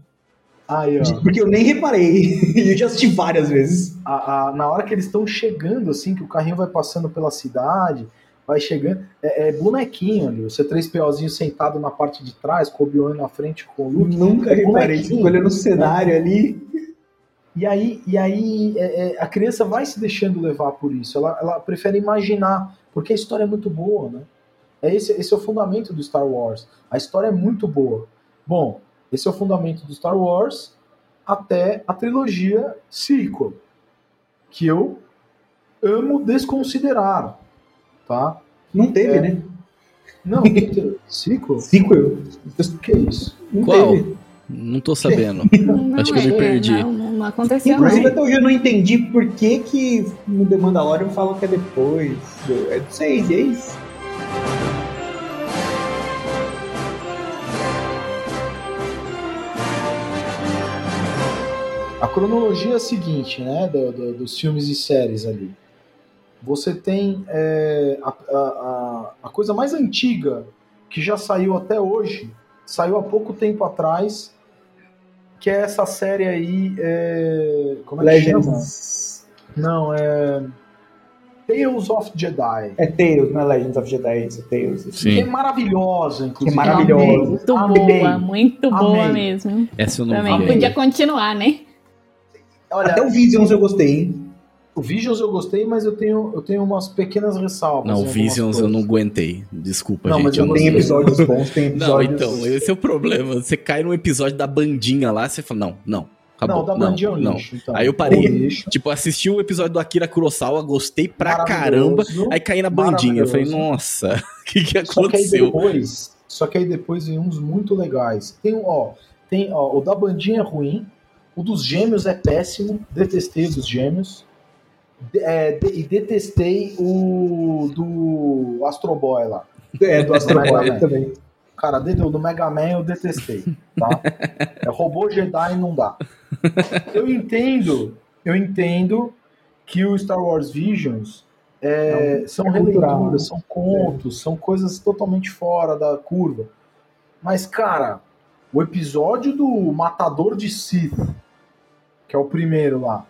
Aí, ó. Porque eu nem reparei. E eu já assisti várias vezes. a- a- na hora que eles estão chegando, assim, que o carrinho vai passando pela cidade, vai chegando, é, é bonequinho ali, o C3POzinho sentado na parte de trás, com o Obi-Wan na frente com o Luke. Nunca reparei. Bonequinho. Fico olhando o cenário ali. E aí, e aí é, é, a criança vai se deixando levar por isso, ela, ela prefere imaginar, porque a história é muito boa, né? É esse, esse é o fundamento do Star Wars. A história é muito boa. Bom, esse é o fundamento do Star Wars até a trilogia sequel, que eu amo desconsiderar, tá? Não teve, É. né? Não, sequel? Sequel. O que é isso? Não Qual? teve. Não tô sabendo. Não, Acho que eu me é, perdi. Não, não, não aconteceu, Inclusive, não. até hoje eu não entendi por que que no The Mandalorian falam que é depois. É do 6, é isso? A cronologia é a seguinte, né? do- do- dos filmes e séries ali. Você tem é, a, a- a- a coisa mais antiga que já saiu até hoje, saiu há pouco tempo atrás, que é essa série aí. é, como é que chama? Legends. Não, é. Tales of Jedi. É Tales, não é Legends of Jedi, é isso, é Tales. Que é Sim. maravilhosa, inclusive. Que maravilhosa. Amei, Muito amei. boa, muito boa Amei. mesmo. Essa eu não Também. vi. Podia continuar, né? Olha, Até o Visions eu gostei, hein? O Visions eu gostei, mas eu tenho, eu tenho umas pequenas ressalvas. Não, o Visions eu não aguentei. Desculpa, Não, mas gente. eu não Tem episódios bons, tem Não, episódios... então, esse é o problema. Você cai num episódio da bandinha lá, você fala, não, não, acabou. Não, da Bandinha é um não. lixo. Então. Aí eu parei. Um lixo. Tipo, assisti o episódio do Akira Kurosawa, gostei pra caramba, aí caí na bandinha. Eu falei, nossa, o que, que Só que aí aconteceu? depois, só que aí depois vem uns muito legais. Tem, ó, tem, ó, o da bandinha é ruim, o dos gêmeos é péssimo, detestei o dos gêmeos. É, e detestei o do Astro Boy lá. É, do Astro Boy também. Cara, de- do Mega Man eu detestei, tá? É robô Jedi não dá. Eu entendo, eu entendo que o Star Wars Visions é, Não, são é cultural, né? releituras, são contos, são coisas totalmente fora da curva. Mas, cara, o episódio do Matador de Sith, que é o primeiro lá,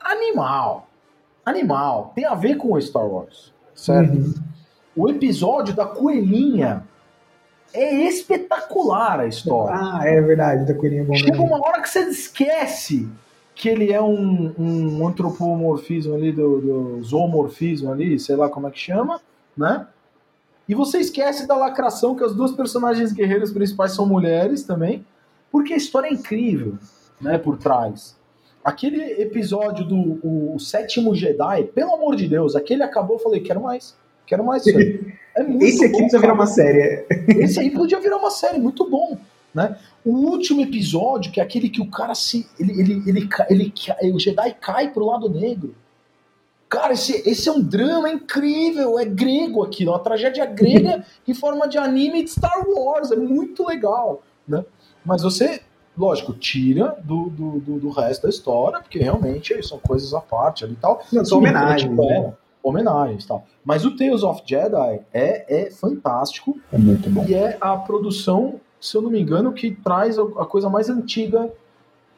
animal. Animal. Tem a ver com o Star Wars, certo? Uhum. O episódio da coelhinha é espetacular a história. Ah, é verdade, da coelhinha bom Chega uma hora que você esquece que ele é um, um antropomorfismo ali, do, do zoomorfismo ali, sei lá como é que chama, né? E você esquece da lacração que as duas personagens guerreiras principais são mulheres também, porque a história é incrível, né, por trás. Aquele episódio do o, Sétimo Jedi, pelo amor de Deus, aquele acabou, eu falei, quero mais, quero mais isso aí. É muito Esse aqui bom, precisa virar cara. uma série. Esse aí podia virar uma série, muito bom. Né? O último episódio, que é aquele que o cara se. Ele, ele, ele, ele, ca- o Jedi cai pro lado negro. Cara, esse, esse é um drama incrível, é grego aquilo, é uma tragédia grega em forma de anime de Star Wars, é muito legal. Né? Mas você, lógico, tira do, do, do, do resto da história, porque realmente são coisas à parte ali e tal. Não, são homenagens. tipo, é, né? homenagens tal. Mas o Tales of Jedi é, é fantástico É muito bom. e é a produção, se eu não me engano, que traz a a coisa mais antiga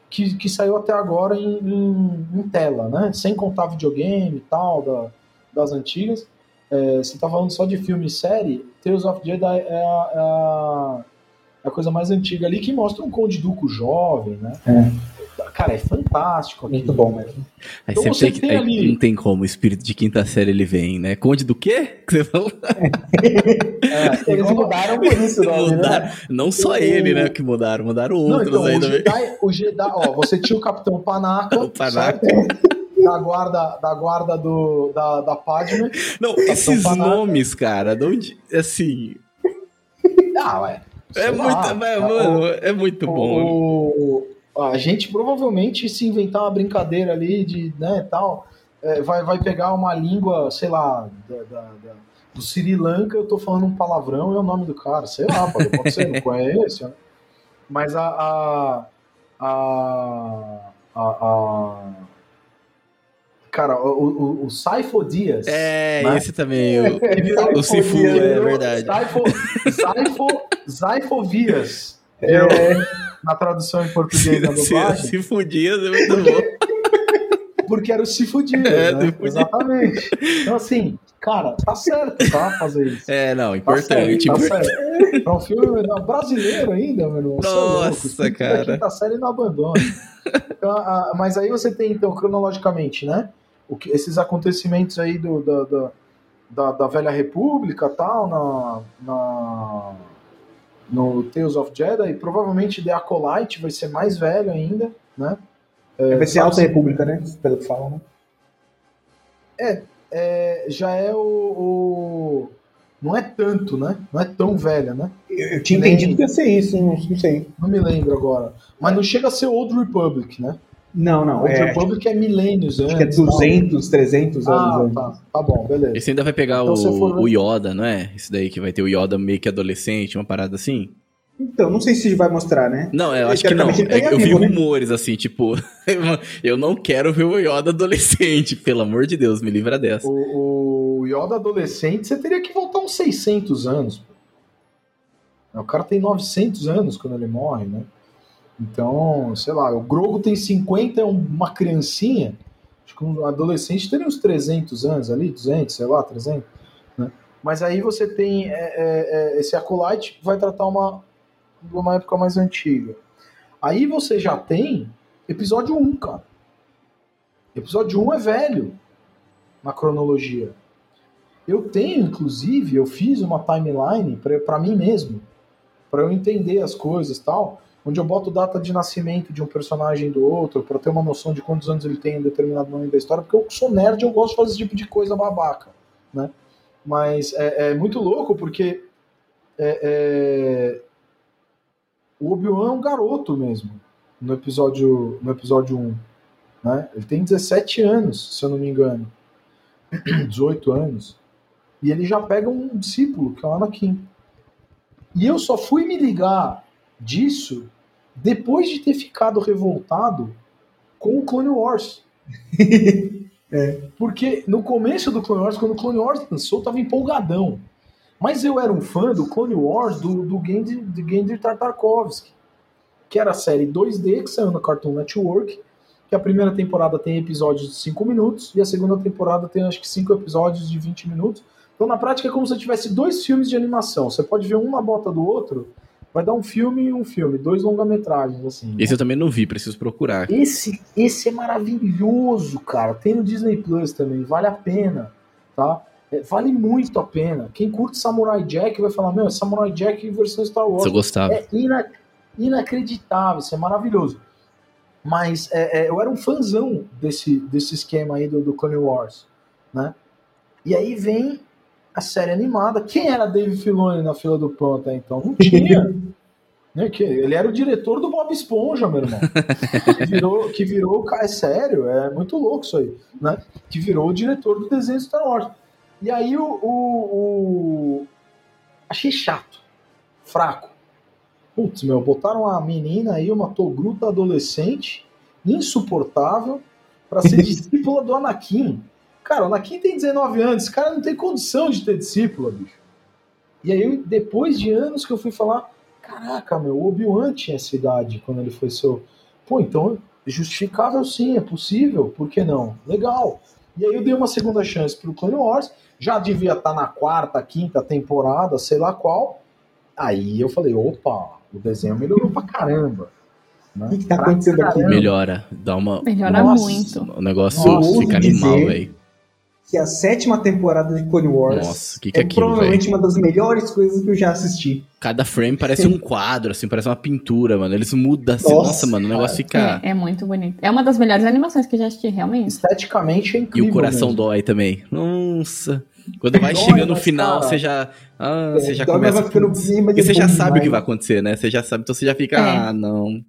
que, que saiu até agora em, em- em tela, né? Sem contar videogame e tal, da- das antigas. É, você tá falando só de filme e série, Tales of Jedi é a, é a- é a coisa mais antiga ali que mostra um Conde Duco jovem, né? Cara, é fantástico aqui. Muito bom mesmo. Aí Então sempre você tem que- tem aí ali- Não tem como, o espírito de quinta série ele vem, né? Conde do quê? Que você falou? É, Eles mudaram por isso o nome, né? Mudaram, não só ele, né, que mudaram, mudaram Não, outros então, aí o também. Jedi, o Jedi, ó, você tinha o Capitão Panaca, O Panaca. da guarda, da guarda do, da, da Padme. Não, esses Panaca. nomes, cara, de onde, assim, Ah, ué. É muito, lá, mas, o- mano, é muito bom. o- a gente provavelmente se inventar uma brincadeira ali de, né, tal, é, vai, vai pegar uma língua, sei lá, da, da- da- do Sri Lanka, eu tô falando um palavrão e é o nome do cara, sei lá, pode acontecer, não conheço, né? Mas a a, a, a, a- cara, o, o, o Saifo Dias, É, né? esse também, o, virou- o Sifu, ele é verdade. Saifo, Saifovias. É, na tradução em português da Se, dublagem, se fudia, é muito bom. porque era o Cifudias, É, né? Exatamente. Então, assim, cara, tá certo, tá? Fazer isso. É, não, Tá importante. certo, tá certo. É um filme não, brasileiro ainda, meu irmão. É louco, Nossa, da cara. quinta série não abandona. Então, a- mas aí você tem, então, cronologicamente, né? O que, esses acontecimentos aí do, da, da, da, da Velha República tal, na, na, no Tales of Jedi, e provavelmente The Acolyte vai ser mais velho ainda, né? É, vai ser Alta República, né? Pelo que falam, né? é, já é o, o- Não é tanto, né? Não é tão velha, né? Eu, eu tinha Nem- entendido que ia ser isso, não, não sei. Não me lembro agora. Mas não chega a ser Old Republic, né? Não, não. Old É, Republic é milênios acho que é antes. 200, 300 tal. anos Ah, antes. tá. Tá bom, beleza. Esse ainda vai pegar Então, o, for ver- o Yoda, não é? Esse daí que vai ter o Yoda meio que adolescente, uma parada assim? Então, não sei se vai mostrar, né? Não, eu acho que não. Tá É, eu vi né? rumores assim, tipo, eu não quero ver o Yoda adolescente, pelo amor de Deus, me livra dessa. O, o Yoda adolescente, você teria que voltar uns 600 anos. O cara tem 900 anos quando ele morre, né? Então, sei lá, o Grogo tem 50, é uma criancinha. Acho que um adolescente teria uns 300 anos ali, 200, sei lá, 300. Né? Mas aí você tem é, é, é, esse Acolyte vai tratar uma, uma época mais antiga. Aí você já tem episódio 1, cara. Episódio 1 é velho na cronologia. Eu tenho, inclusive, eu fiz uma timeline para mim mesmo, para eu entender as coisas tal, onde eu boto data de nascimento de um personagem do outro, para ter uma noção de quantos anos ele tem em determinado momento da história, porque eu sou nerd eu gosto de fazer esse tipo de coisa babaca, né? Mas é, é muito louco porque é, é, o Obi-Wan é um garoto mesmo no episódio, no episódio 1. Né? Ele tem 17 anos, se eu não me engano. 18 anos. E ele já pega um discípulo, que é o Anakin. E eu só fui me ligar disso depois de ter ficado revoltado com o Clone Wars. Porque no começo do Clone Wars, quando o Clone Wars lançou, eu tava empolgadão. Mas eu era um fã do Clone Wars do, do de Gendy Tartakovsky, que era a série 2D que saiu na Cartoon Network, que a primeira temporada tem episódios de 5 minutos e a segunda temporada tem acho que 5 episódios de 20 minutos. Então na prática é como se tivesse dois filmes de animação. Você pode ver um na bota do outro, vai dar um filme e um filme, dois longa-metragens assim. Esse eu também não vi, preciso procurar. Esse, esse é maravilhoso, cara. Tem no Disney Plus também, vale a pena, tá? É, vale muito a pena. Quem curte Samurai Jack vai falar, meu, é Samurai Jack versão Star Wars. Eu gostava. É ina- inacreditável, isso é maravilhoso. Mas é, é, eu era um fãzão desse, desse esquema aí do, do Clone Wars, né? E aí vem a série animada. Quem era Dave Filoni na fila do pão até então? Não tinha. né? Que ele era o diretor do Bob Esponja, meu irmão. que virou, que virou, é sério, é muito louco isso aí, né? Que virou o diretor do desenho de Star Wars. E aí o, o, o- achei chato, fraco. Putz, meu, botaram uma menina aí, uma togruta adolescente, insuportável, pra ser discípula do Anakin. Cara, o Anakin tem 19 anos, esse cara não tem condição de ter discípula, bicho. E aí, depois de anos que eu fui falar, caraca, meu, o Obi-Wan tinha essa idade quando ele foi seu. Pô, então, justificável sim, é possível, por que não? Legal. E aí eu dei uma segunda chance pro Clone Wars, já devia estar na quarta, quinta temporada, sei lá qual. Aí eu falei, opa, o desenho melhorou pra caramba. né? O que que tá Pra acontecendo aqui? Melhora, dá uma. Melhora Nossa, muito. O negócio Nossa, fica animal, velho. Que a sétima temporada de Clone Wars Nossa, o que, que é é aquilo, provavelmente uma das melhores coisas que eu já assisti. Cada frame parece um quadro, assim, parece uma pintura, mano. Eles mudam assim. Nossa, Nossa, mano, o negócio fica. É, é muito bonito. É uma das melhores animações que eu já assisti, realmente. Esteticamente é E incrível. o coração mesmo. dói também. Nossa. Quando vai Dói, chegando no final, cara, você já. Ah, você já começa. vai ficando é você já sabe o que vai acontecer, né? Você já sabe, então você já fica. É. Ah, não.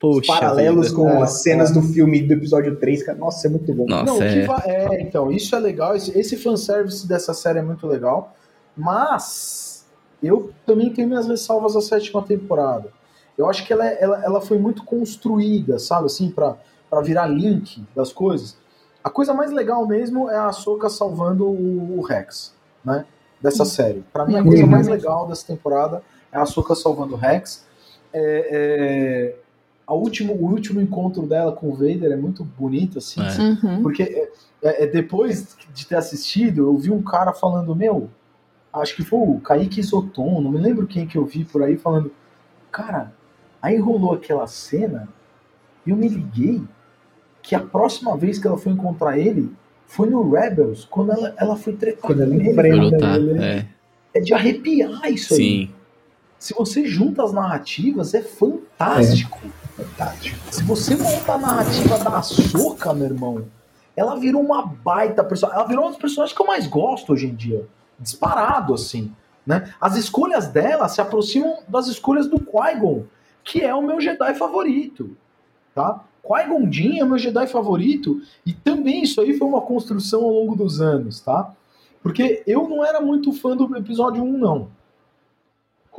Poxa. paralelos vida. com É, as cenas do filme do episódio 3, cara. Nossa, é muito bom. Nossa, Não, o que é. va- é, então, isso é legal. Esse, esse fanservice dessa série é muito legal. Mas eu também tenho minhas ressalvas à sétima temporada. Eu acho que ela, é- ela, ela foi muito construída, sabe, assim, pra, pra virar link das coisas. A coisa mais legal mesmo é a Ahsoka salvando o, o Rex, né? Dessa série. Pra mim, a coisa mais legal dessa temporada é a Ahsoka salvando o Rex. É, é, a último, o último encontro dela com o Vader é muito bonito, assim. É. Uhum. Porque é, é, é, depois de ter assistido, eu vi um cara falando, meu, acho que foi o Kaique Isoton, não me lembro quem que eu vi por aí falando, cara, aí rolou aquela cena e eu me liguei que a próxima vez que ela foi encontrar ele foi no Rebels, quando ela, ela foi tretar Quando ela enfrenta ele, É. É de arrepiar isso aí. Sim. Se você junta as narrativas, é fantástico. Se você monta a narrativa da Ahsoka, meu irmão, ela virou uma baita personagem. Ela virou uma das personagens que eu mais gosto hoje em dia. Disparado, assim. Né? As escolhas dela se aproximam das escolhas do Qui-Gon, que é o meu Jedi favorito. Tá? Qui-Gon Jinn é o meu Jedi favorito e também isso aí foi uma construção ao longo dos anos, tá? Porque eu não era muito fã do episódio 1, não.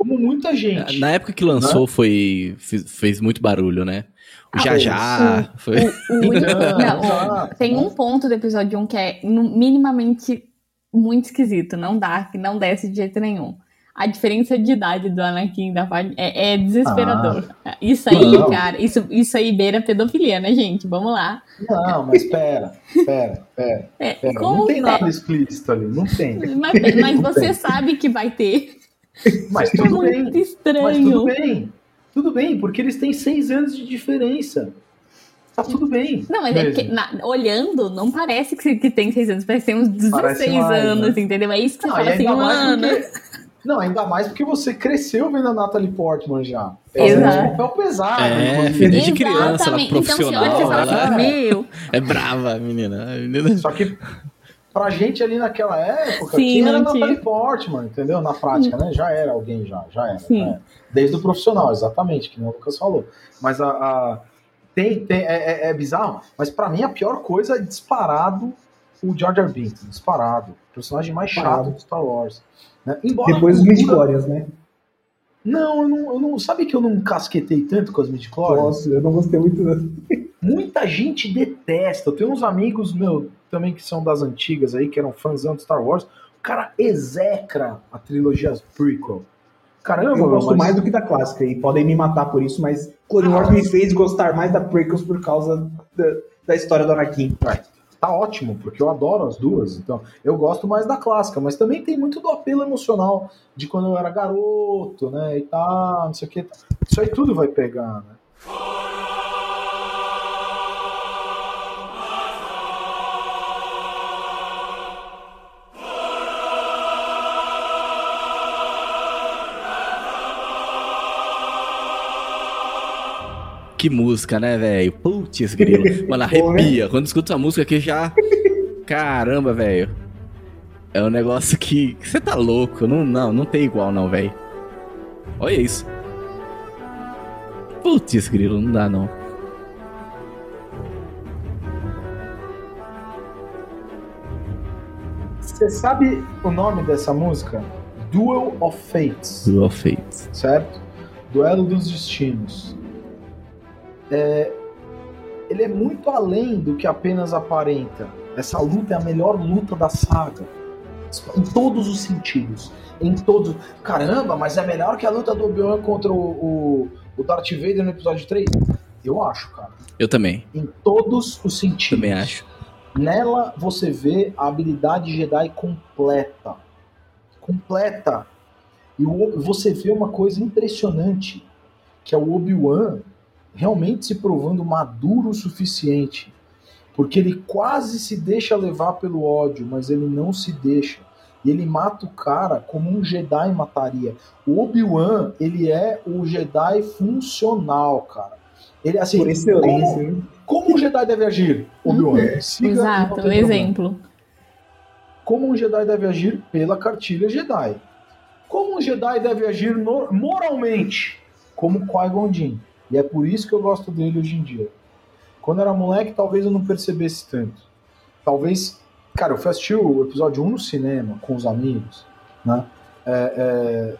Como muita gente. Na época que lançou, foi fez, fez muito barulho, né? O Ah, Já o- Já. Foi... O- o Não, tem um ponto do episódio 1 que é minimamente muito esquisito. Não dá, que não desce de jeito nenhum. A diferença de idade do Anakin e da Padme é, é desesperador. isso aí, Ah. Não. cara, isso, isso aí beira pedofilia, né, gente? Vamos lá. Não, mas pera, pera, pera. É, pera. Não tem é? nada explícito ali, não tem. Mas, mas Não você tem. sabe que vai ter. Mas É tudo bem. muito Mas estranho. tudo bem. Tudo bem, porque eles têm seis anos de diferença. Tá tudo bem. Não, mas é porque, na- olhando, não parece que, que tem seis anos, parece que tem uns 16 Parece mais, anos, né? entendeu? É isso que você Não, fala e assim, ainda mais mano. porque- Não, ainda mais porque você cresceu vendo a Natalie Portman já. Exato. Fazendo um papel pesado. É, inclusive. filho de criança, ela Exatamente. Então você profissional. olha e você fala ela assim, meu, é brava, menina. A menina... Só que pra gente ali naquela época, Sim, quem era tinha. Natalie Portman, entendeu? Na prática, né? Já era alguém, já, já era. Sim. já era. Desde o profissional, exatamente, que nem o Lucas falou. Mas a. a- tem, tem, é, é- é bizarro, mas pra mim a pior coisa é disparado o Jar Binks, disparado. O personagem mais chato do Star Wars. né? Embora Depois os midi-glórias, né? Não, eu não, eu não. Sabe que eu não casquetei tanto com as midi-chlorians? Nossa, eu não gostei muito. não. Muita gente detesta. Eu tenho uns amigos meu também que são das antigas aí, que eram fãzão de Star Wars. O cara execra a trilogia prequel. Caramba, Eu gosto mas- mais do que da clássica e podem me matar por isso, mas Clone Wars me fez gostar mais da prequels por causa da, da história do Anakin. Tá ótimo, porque eu adoro as duas. Então, eu gosto mais da clássica, mas também tem muito do apelo emocional de quando eu era garoto, né? E tal, não sei o que. Isso aí tudo vai pegar, né? Que música, né, velho? Putz, grilo. Mano, arrepia. Quando escuto essa música aqui já. Caramba, velho. É um negócio que. Você tá louco. Não, não, não tem igual, não, velho. Olha isso. Putz, grilo, não dá, não. Você sabe o nome dessa música? Duel of Fates. Dual Fates. certo? Duelo dos Destinos. É, ele é muito além do que apenas aparenta. Essa luta é a melhor luta da saga. Em todos os sentidos. Em todos. Caramba, mas é melhor que a luta do Obi-Wan contra o, o, o Darth Vader no episódio 3? Eu acho, cara. Eu também. Em todos os sentidos. Também acho. Nela você vê a habilidade Jedi completa. Completa. E o- você vê uma coisa impressionante, que é o Obi-Wan realmente se provando maduro o suficiente. Porque ele quase se deixa levar pelo ódio, mas ele não se deixa. E ele mata o cara como um Jedi mataria. O Obi-Wan, ele é o Jedi funcional, cara. Ele assim, Por excelência. como- né? como um Jedi deve agir, Obi-Wan? Não Exato, problema. exemplo. Como um Jedi deve agir pela cartilha Jedi. Como um Jedi deve agir no- moralmente, como Qui-Gon Jinn. E é por isso que eu gosto dele hoje em dia. Quando era moleque, talvez eu não percebesse tanto. Talvez... Cara, eu fui assistir o episódio 1 no cinema, com os amigos, né? É, é,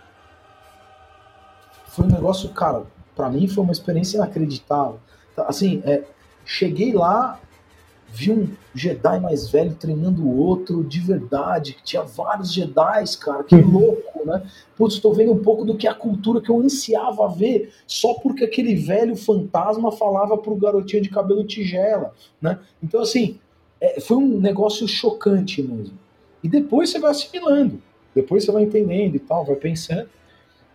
Foi um negócio, cara, pra mim foi uma experiência inacreditável. Tá, Assim, é, cheguei lá, vi um Jedi mais velho treinando o outro de verdade, que tinha vários Jedis, cara, que louco, né? Putz, estou vendo um pouco do que a cultura que eu ansiava ver, só porque aquele velho fantasma falava pro garotinho de cabelo tigela, né? Então, assim, é, foi um negócio chocante mesmo. E depois você vai assimilando, depois você vai entendendo e tal, vai pensando.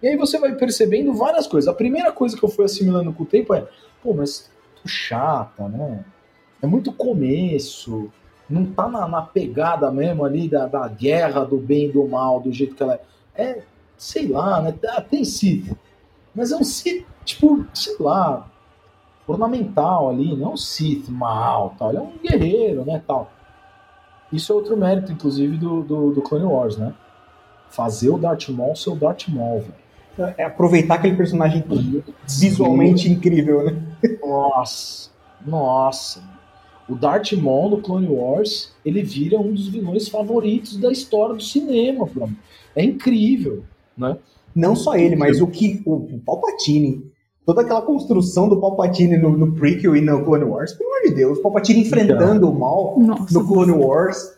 E aí você vai percebendo várias coisas. A primeira coisa que eu fui assimilando com o tempo é, pô, mas chata, né? É muito começo, não tá na, na pegada mesmo ali da, da guerra do bem e do mal, do jeito que ela é. É, sei lá, né? Tem Sith, mas é um Sith, tipo, sei lá, ornamental ali, não é um Sith mal, tal. Ele é um guerreiro, né, tal. Isso é outro mérito, inclusive, do, do, do Clone Wars, né? Fazer o Darth Maul ser o Darth Maul, velho. É aproveitar aquele personagem visualmente incrível, né? Nossa, nossa. O Darth Maul no Clone Wars, ele vira um dos vilões favoritos da história do cinema, mim. É incrível, né? Não só ele, mas o que o, o Palpatine, toda aquela construção do Palpatine no, no prequel e no Clone Wars, pelo amor de Deus, o Palpatine enfrentando o mal Nossa. no Clone Wars.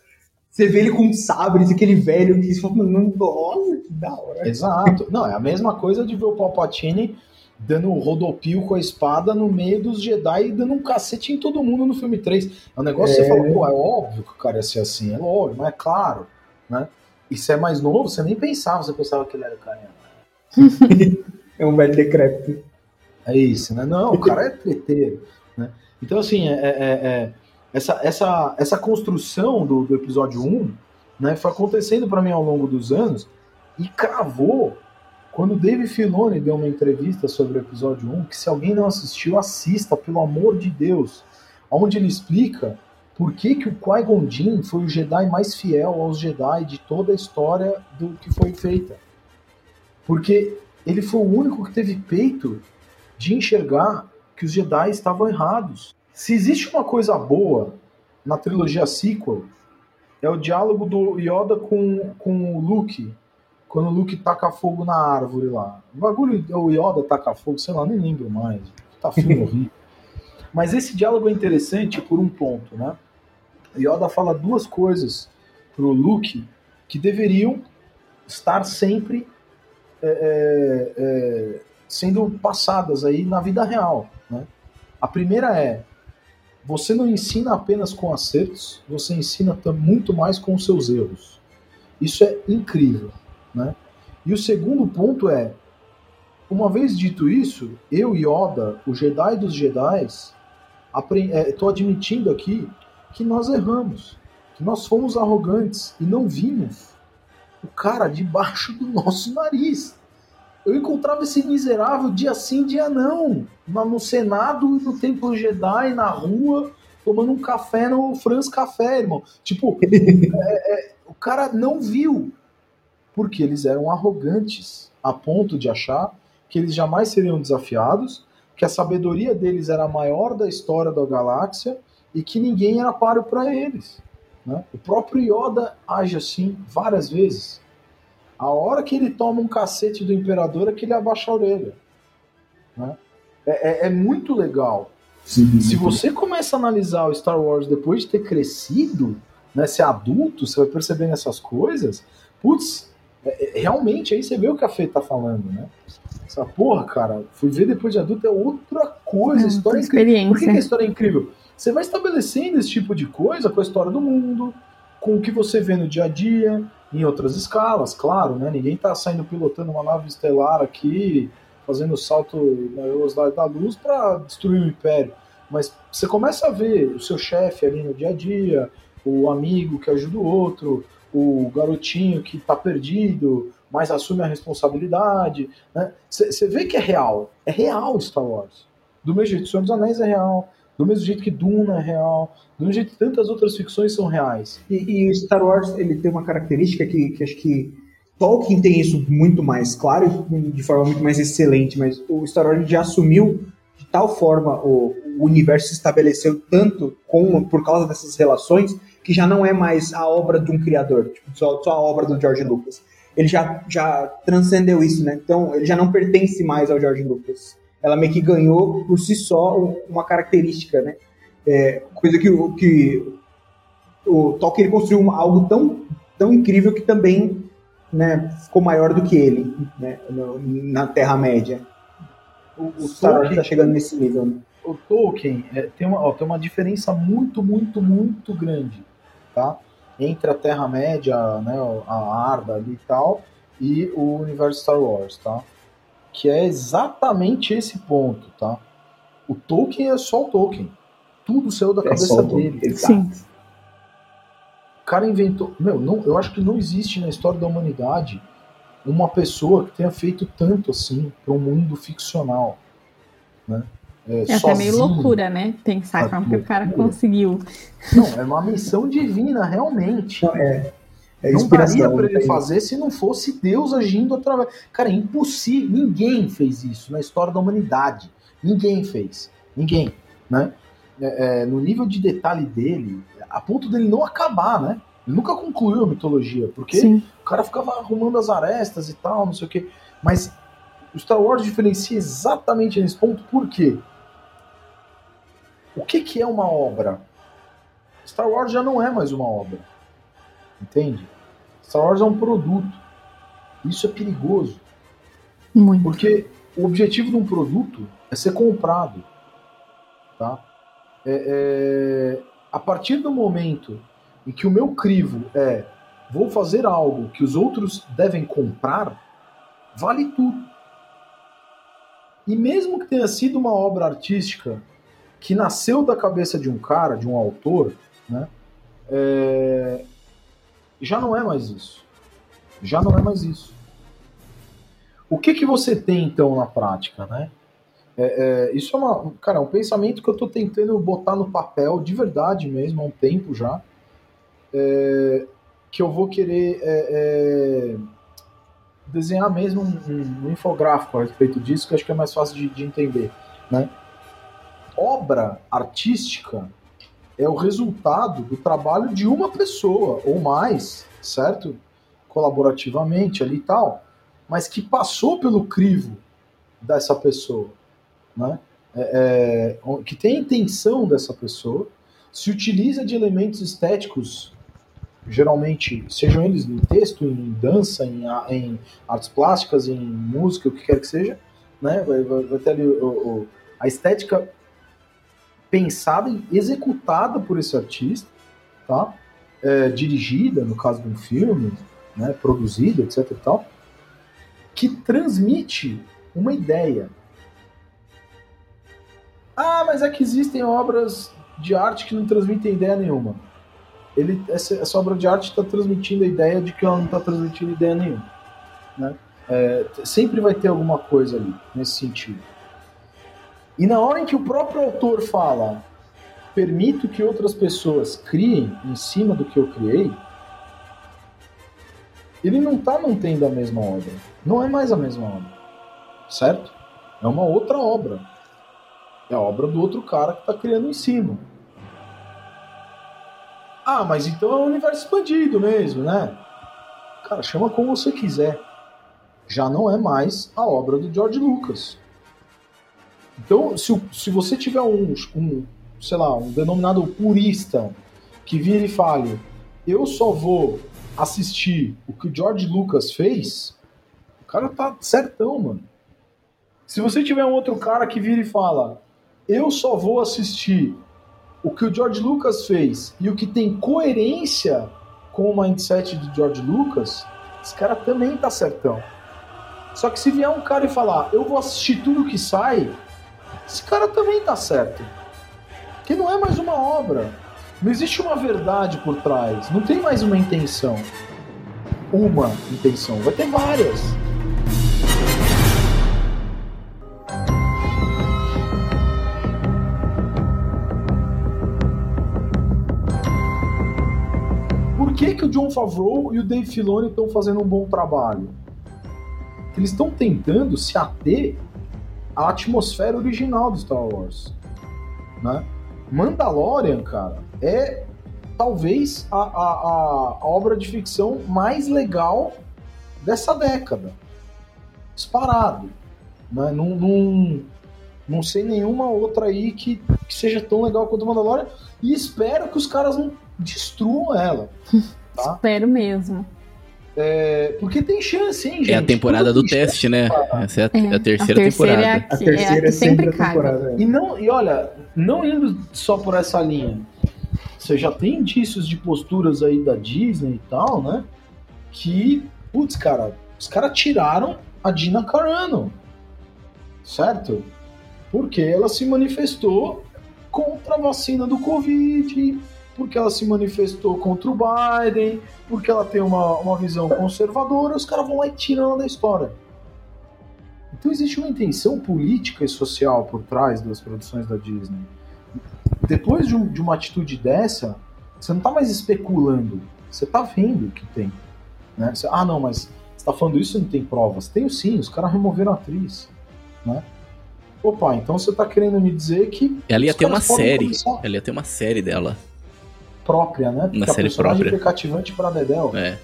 Você vê ele com sabres, aquele velho que você fala, "Mano, nossa, que da hora. Exato. Não, é a mesma coisa de ver o Palpatine dando um rodopio com a espada no meio dos Jedi e dando um cacete em todo mundo no filme 3. É um negócio que você É. fala, pô, é óbvio que o cara ia ser assim, é óbvio, mas é claro, né? E você é mais novo, você nem pensava, você pensava que ele era o cara. É um velho decrépito. É isso, né? Não, o cara é treteiro, né? Então, assim, é, é- é- essa, essa, essa construção do, do episódio 1 né, foi acontecendo para mim ao longo dos anos e cravou quando Dave Filoni deu uma entrevista sobre o episódio 1, que se alguém não assistiu, assista, pelo amor de Deus, onde ele explica por que, que o Qui-Gon Jinn foi o Jedi mais fiel aos Jedi de toda a história do que foi feita. Porque ele foi o único que teve peito de enxergar que os Jedi estavam errados. Se existe uma coisa boa na trilogia sequel, é o diálogo do Yoda com, com o Luke, quando o Luke taca fogo na árvore lá. O bagulho, o Yoda taca fogo, sei lá, nem lembro mais. Tá filme horrível. Mas esse diálogo é interessante por um ponto, né? Yoda fala duas coisas pro Luke que deveriam estar sempre é, é, é, sendo passadas aí na vida real. Né? A primeira é: você não ensina apenas com acertos, você ensina muito mais com os seus erros. Isso é incrível. Né? E o segundo ponto é: uma vez dito isso, eu, Yoda, o Jedi dos Jedi, estou admitindo aqui que nós erramos, que nós fomos arrogantes e não vimos o cara debaixo do nosso nariz. Eu encontrava esse miserável dia sim, dia não, no Senado, no Templo Jedi, na rua, tomando um café no Franz Café, irmão. Tipo, é- é, o cara não viu, porque eles eram arrogantes, a ponto de achar que eles jamais seriam desafiados, que a sabedoria deles era a maior da história da galáxia e que ninguém era páreo para eles. né? O próprio Yoda age assim várias vezes. A hora que ele toma um cacete do imperador é que ele abaixa a orelha. né? É, é- é muito legal. Se você começa a analisar o Star Wars depois de ter crescido, né, ser adulto, você vai percebendo essas coisas, putz, realmente aí você vê o que a Fê tá falando, né? Essa porra, cara, fui ver depois de adulto é outra coisa. A história é incrível. Por que, que a história é incrível? Você vai estabelecendo esse tipo de coisa com a história do mundo, com o que você vê no dia a dia, em outras escalas, claro, né? Ninguém tá saindo pilotando uma nave estelar aqui, fazendo salto na velocidade da luz para destruir o império. Mas você começa a ver o seu chefe ali no dia a dia, o amigo que ajuda o outro, o garotinho que tá perdido, mas assume a responsabilidade. né? Você você vê que é real. É real Star Wars. Do mesmo jeito que Senhor dos Anéis é real, do mesmo jeito que Duna é real, do mesmo jeito que tantas outras ficções são reais. E, e o Star Wars ele tem uma característica que, que acho que Tolkien tem isso muito mais claro de forma muito mais excelente, mas o Star Wars já assumiu de tal forma o, o universo se estabeleceu tanto com, por causa dessas relações que já não é mais a obra de um criador, tipo, só, só a obra do George Lucas. Ele já, já transcendeu isso, né? Então ele já não pertence mais ao George Lucas. Ela meio que ganhou por si só um- uma característica, né? É, coisa que, o- que o Tolkien construiu algo tão, tão incrível que também né, ficou maior do que ele né, na Terra-média. O, o Star Wars está chegando nesse nível. Né? o Tolkien é, tem, uma, ó, tem uma diferença muito, muito, muito grande, tá? Entre a Terra-média, né, a Arda ali e tal, e o universo Star Wars, tá? Que é exatamente esse ponto, tá? O Tolkien é só o Tolkien. Tudo saiu da É cabeça dele. Sim. O cara inventou. Meu, não, eu acho que não existe na história da humanidade uma pessoa que tenha feito tanto assim para um mundo ficcional. Né? É até meio loucura, né? Pensar Ah, como que o cara conseguiu. Não, é uma missão divina, realmente. Não, é, é não daria para não ele tem- fazer se não fosse Deus agindo através. Cara, é impossível. Ninguém fez isso na história da humanidade. Ninguém fez. Ninguém. Né? É, é, no nível de detalhe dele, a ponto dele não acabar, né? Ele nunca concluiu a mitologia, porque Sim. o cara ficava arrumando as arestas e tal, não sei o quê. Mas o Star Wars diferencia exatamente nesse ponto, por quê? O que, que é uma obra? Star Wars já não é mais uma obra. Entende? Star Wars é um produto. Isso é perigoso. Muito. Porque o objetivo de um produto é ser comprado. Tá? É, é, a partir do momento em que o meu crivo é vou fazer algo que os outros devem comprar, vale tudo. E mesmo que tenha sido uma obra artística que nasceu da cabeça de um cara, de um autor, né, é, já não é mais isso. Já não é mais isso. O que, que você tem então na prática, né? É, é, isso é uma, cara, é um pensamento que eu estou tentando botar no papel de verdade mesmo há um tempo já, é, que eu vou querer é, desenhar mesmo um, um, um, infográfico a respeito disso, que acho que é mais fácil de, de entender, né? Obra artística é o resultado do trabalho de uma pessoa ou mais, certo? Colaborativamente ali e tal, mas que passou pelo crivo dessa pessoa, né? É, é, que tem a intenção dessa pessoa, se utiliza de elementos estéticos, geralmente, sejam eles em texto, em dança, em, em artes plásticas, em música, o que quer que seja, né? Vai, vai, vai ter ali o, o, a estética pensada e executada por esse artista, tá? É, dirigida, no caso de um filme, né, produzida, etc tal, que transmite uma ideia. Ah, mas é que existem obras de arte que não transmitem ideia nenhuma. Ele, essa, essa obra de arte está transmitindo a ideia de que ela não está transmitindo ideia nenhuma. Né? É, sempre vai ter alguma coisa ali, nesse sentido. E na hora em que o próprio autor fala, permito que outras pessoas criem em cima do que eu criei, ele não está mantendo a mesma obra. Não é mais a mesma obra. Certo? É uma outra obra. É a obra do outro cara que está criando em cima. Ah, mas então é um universo expandido mesmo, né? Cara, chama como você quiser. Já não é mais a obra do George Lucas. Então, se, se você tiver um, um, sei lá, um denominado purista que vira e fale, eu só vou assistir o que o George Lucas fez, o cara tá certão, mano. Se você tiver um outro cara que vira e fala, eu só vou assistir o que o George Lucas fez e o que tem coerência com o mindset do George Lucas, esse cara também tá certão. Só que se vier um cara e falar, eu vou assistir tudo que sai, esse cara também tá certo. Que não é mais uma obra. Não existe uma verdade por trás. Não tem mais uma intenção. Uma intenção. Vai ter várias. Por que, que o John Favreau e o Dave Filoni estão fazendo um bom trabalho? Eles estão tentando se ater a atmosfera original do Star Wars. Né? Mandalorian, cara, é talvez a, a, a, obra de ficção mais legal dessa década. Disparado. Né? Não, não, não sei nenhuma outra aí que, que seja tão legal quanto Mandalorian. E espero que os caras não destruam ela. Tá? espero mesmo. É, porque tem chance, hein, gente? É a temporada do teste, né? Essa é a, é, a terceira, a temporada. É a, a terceira é, é sempre, sempre a temporada. E, não, e olha, não indo só por essa linha, você já tem indícios de posturas aí da Disney e tal, né? Que, putz, cara, os caras tiraram a Dina Carano, certo? Porque ela se manifestou contra a vacina do Covid, porque ela se manifestou contra o Biden, porque ela tem uma, uma visão conservadora, os caras vão lá e tiram ela da história. Então existe uma intenção política e social por trás das produções da Disney. Depois de, um, de uma atitude dessa, você não está mais especulando, você está vendo que tem. Né? Você, ah, não, mas você está falando isso e não tem provas. Tenho sim, os caras removeram a atriz. Né? Opa, então você está querendo me dizer que. Ela ia ter uma série. Começar... Ela ia ter uma série dela própria, né? Porque Uma série a personagem própria. é cativante para Dedel. É.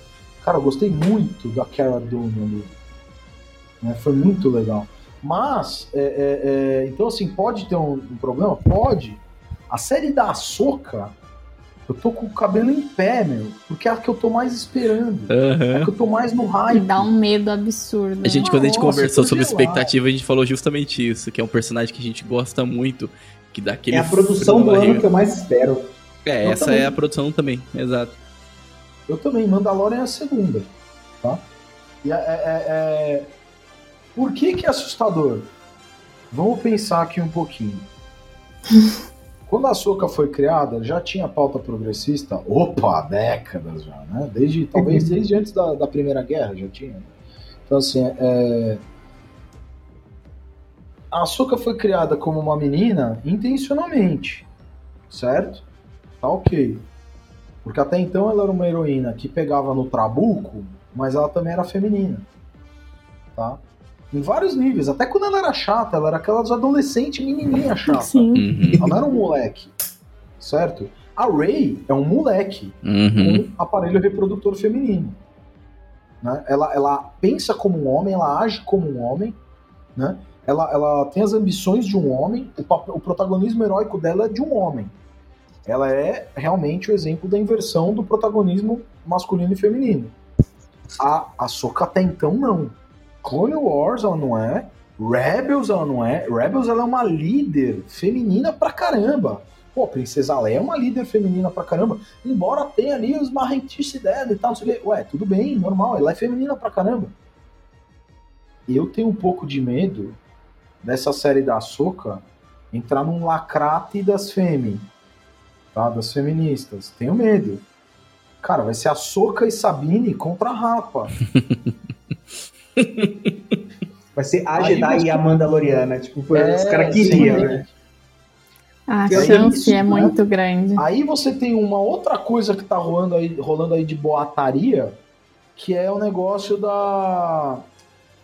Cara, eu gostei muito da Cara Dune ali. Né? Foi muito legal. Mas, é, é, é, então assim, pode ter um, um, problema? Pode. A série da Ahsoka, eu tô com o cabelo em pé, meu. Porque é a que eu tô mais esperando. Uhum. É a que eu tô mais no hype. Dá um medo absurdo. A gente, quando a gente Nossa, conversou sobre gelado. expectativa, a gente falou justamente isso, que é um personagem que a gente gosta muito, que dá aquele É a produção do ano que eu mais espero. É, Eu essa também. é a produção também, exato. Eu também, Mandalorian é a segunda, tá? E é, é- é- é- Por que que é assustador? Vamos pensar aqui um pouquinho. Quando a Soca foi criada, já tinha pauta progressista? Opa, décadas já, né? Desde, talvez desde antes da, da Primeira Guerra já tinha. Então, assim, é... a Soca foi criada como uma menina intencionalmente, certo? Tá ok. Porque até então ela era uma heroína que pegava no trabuco, mas ela também era feminina. Tá? Em vários níveis. Até quando ela era chata, ela era aquelas adolescente menininha chata. Sim. Uhum, Ela não era um moleque. Certo? A Ray é um moleque uhum. com aparelho reprodutor feminino. Né? Ela, ela pensa como um homem, ela age como um homem, né? ela, ela tem as ambições de um homem, o, o protagonismo heróico dela é de um homem. Ela é realmente o exemplo da inversão do protagonismo masculino e feminino. A, a Soka até então não. Clone Wars ela não é, Rebels ela não é, Rebels ela é uma líder feminina pra caramba. Pô, Princesa Leia é uma líder feminina pra caramba, embora tenha ali os marrentices dela e tal, não sei o quê. Ué, tudo bem, normal, ela é feminina pra caramba. Eu tenho um pouco de medo dessa série da Soca entrar num lacrate das femi, tá? Das feministas. Tenho medo. Cara, vai ser a Soca e Sabine contra a Rapa. Vai ser a Aí Jedi você- e a Mandaloriana. Tipo, foi, É, os caras queriam, né? A chance isso, é né? muito grande. Aí você tem uma outra coisa que tá rolando aí, rolando aí de boataria, que é o negócio da.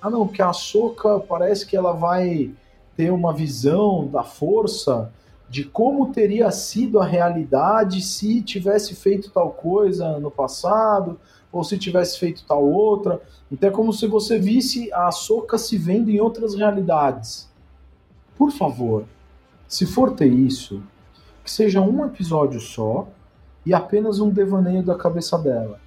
Ah não, porque a Soca parece que ela vai ter uma visão da força de como teria sido a realidade se tivesse feito tal coisa no passado, ou se tivesse feito tal outra. Então é como se você visse a Soca se vendo em outras realidades. Por favor, se for ter isso, que seja um episódio só e apenas um devaneio da cabeça dela.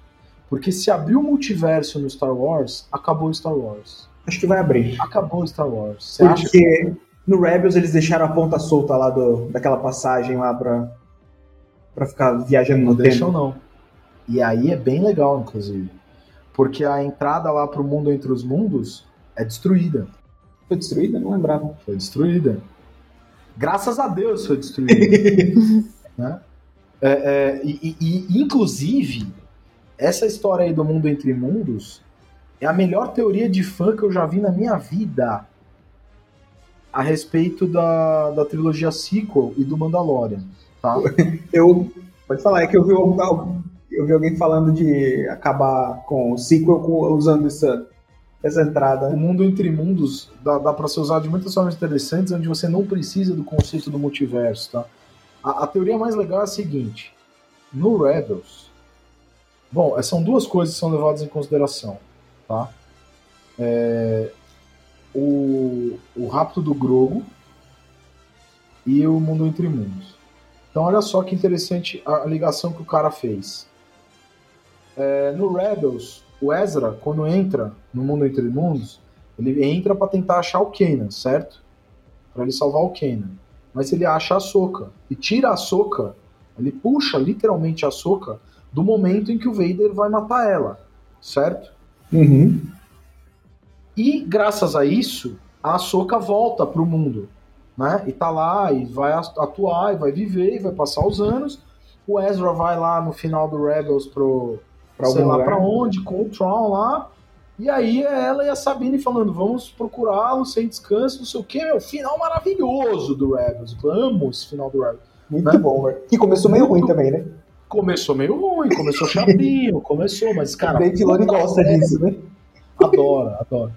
Porque se abrir o multiverso no Star Wars, acabou Star Wars. Acho que vai abrir. Acabou Star Wars. Você Porque no Rebels eles deixaram a ponta solta lá do, daquela passagem lá pra, pra ficar viajando não no deixam tempo. não? E aí é bem legal, inclusive. Porque a entrada lá pro mundo entre os mundos é destruída. Foi destruída? Não lembrava. Foi destruída. Graças a Deus foi destruída. né? É, é, e, e- e, inclusive, essa história aí do mundo entre mundos é a melhor teoria de fã que eu já vi na minha vida a respeito da, da trilogia sequel e do Mandalorian. Tá? Eu. Pode falar, é que eu vi, eu vi alguém falando de acabar com o sequel usando essa, essa entrada. O mundo entre mundos dá, dá para ser usado de muitas formas interessantes, onde você não precisa do conceito do multiverso, tá? A, a teoria mais legal é a seguinte: no Rebels, bom, são duas coisas que são levadas em consideração, tá? É, o, o rapto do Grogo e o mundo entre mundos. Então, olha só que interessante a, ligação que o cara fez. É, no Rebels, o Ezra, quando entra no mundo entre mundos, ele entra pra tentar achar o Kanan, certo? Pra ele salvar o Kanan. Mas ele acha a Soca e tira a Soca, ele puxa literalmente a Soca do momento em que o Vader vai matar ela, certo? Uhum. E graças a isso, a Soca volta pro mundo, né? E tá lá e vai atuar, e vai viver, e vai passar os anos. O Ezra vai lá no final do Rebels pro Pra sei lá pra onde, com o Tron lá. E aí é ela e a Sabine falando, vamos procurá-lo sem descanso, não sei o que, meu, final maravilhoso do Rebels. Amo esse final do Rebels. Muito Né? bom, velho. Que começou meio Muito ruim também, né? Começou meio ruim, começou chapinho, começou, mas cara. o Dave Filoni gosta disso, né? Adora, adora.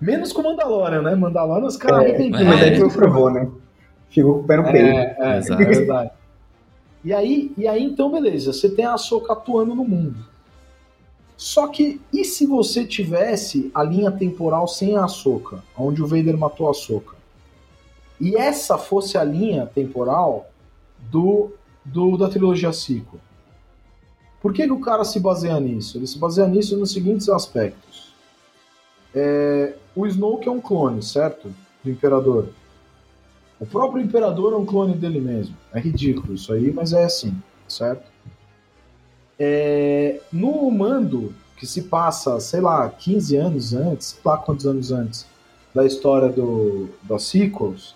Menos com o Mandalorian, né? Mandalorian os caras É, arrebentaram. Mas aí É. que provou, né? Ficou com o pé no peito. É, é, é verdade. E aí, e aí, então, beleza. Você tem a Ahsoka atuando no mundo. Só que, e se você tivesse a linha temporal sem a Ahsoka, onde o Vader matou a Ahsoka? E essa fosse a linha temporal do, do da trilogia sequel? Por que, que o cara se baseia nisso? Ele se baseia nisso nos seguintes aspectos. É, o Snoke é um clone, certo? Do Imperador. O próprio Imperador é um clone dele mesmo. É ridículo isso aí, mas é assim, certo? É, no mando, que se passa, sei lá, 15 anos antes, sei lá quantos anos antes da história do, das sequels,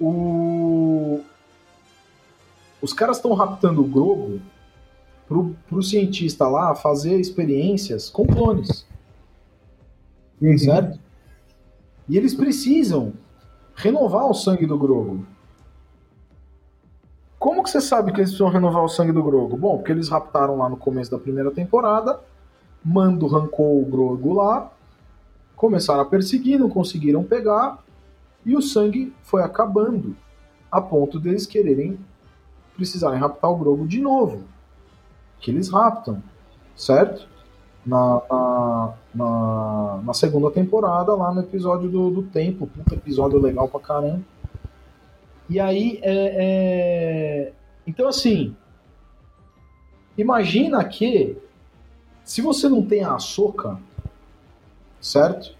o, os caras estão raptando o Grogu pro, pro cientista lá fazer experiências com clones. Uhum. Certo? E eles precisam renovar o sangue do Grogu. Como que você sabe que eles precisam renovar o sangue do Grogu? Bom, porque eles raptaram lá no começo da primeira temporada, Mando arrancou o Grogu lá, começaram a perseguir, não conseguiram pegar, e o sangue foi acabando, a ponto deles quererem precisarem raptar o Grogu de novo. Que eles raptam, certo? Na, na, na, na segunda temporada, lá no episódio do, do Tempo, puta episódio legal pra caramba. E aí, é, é... então assim, imagina que se você não tem a Ahsoka, certo?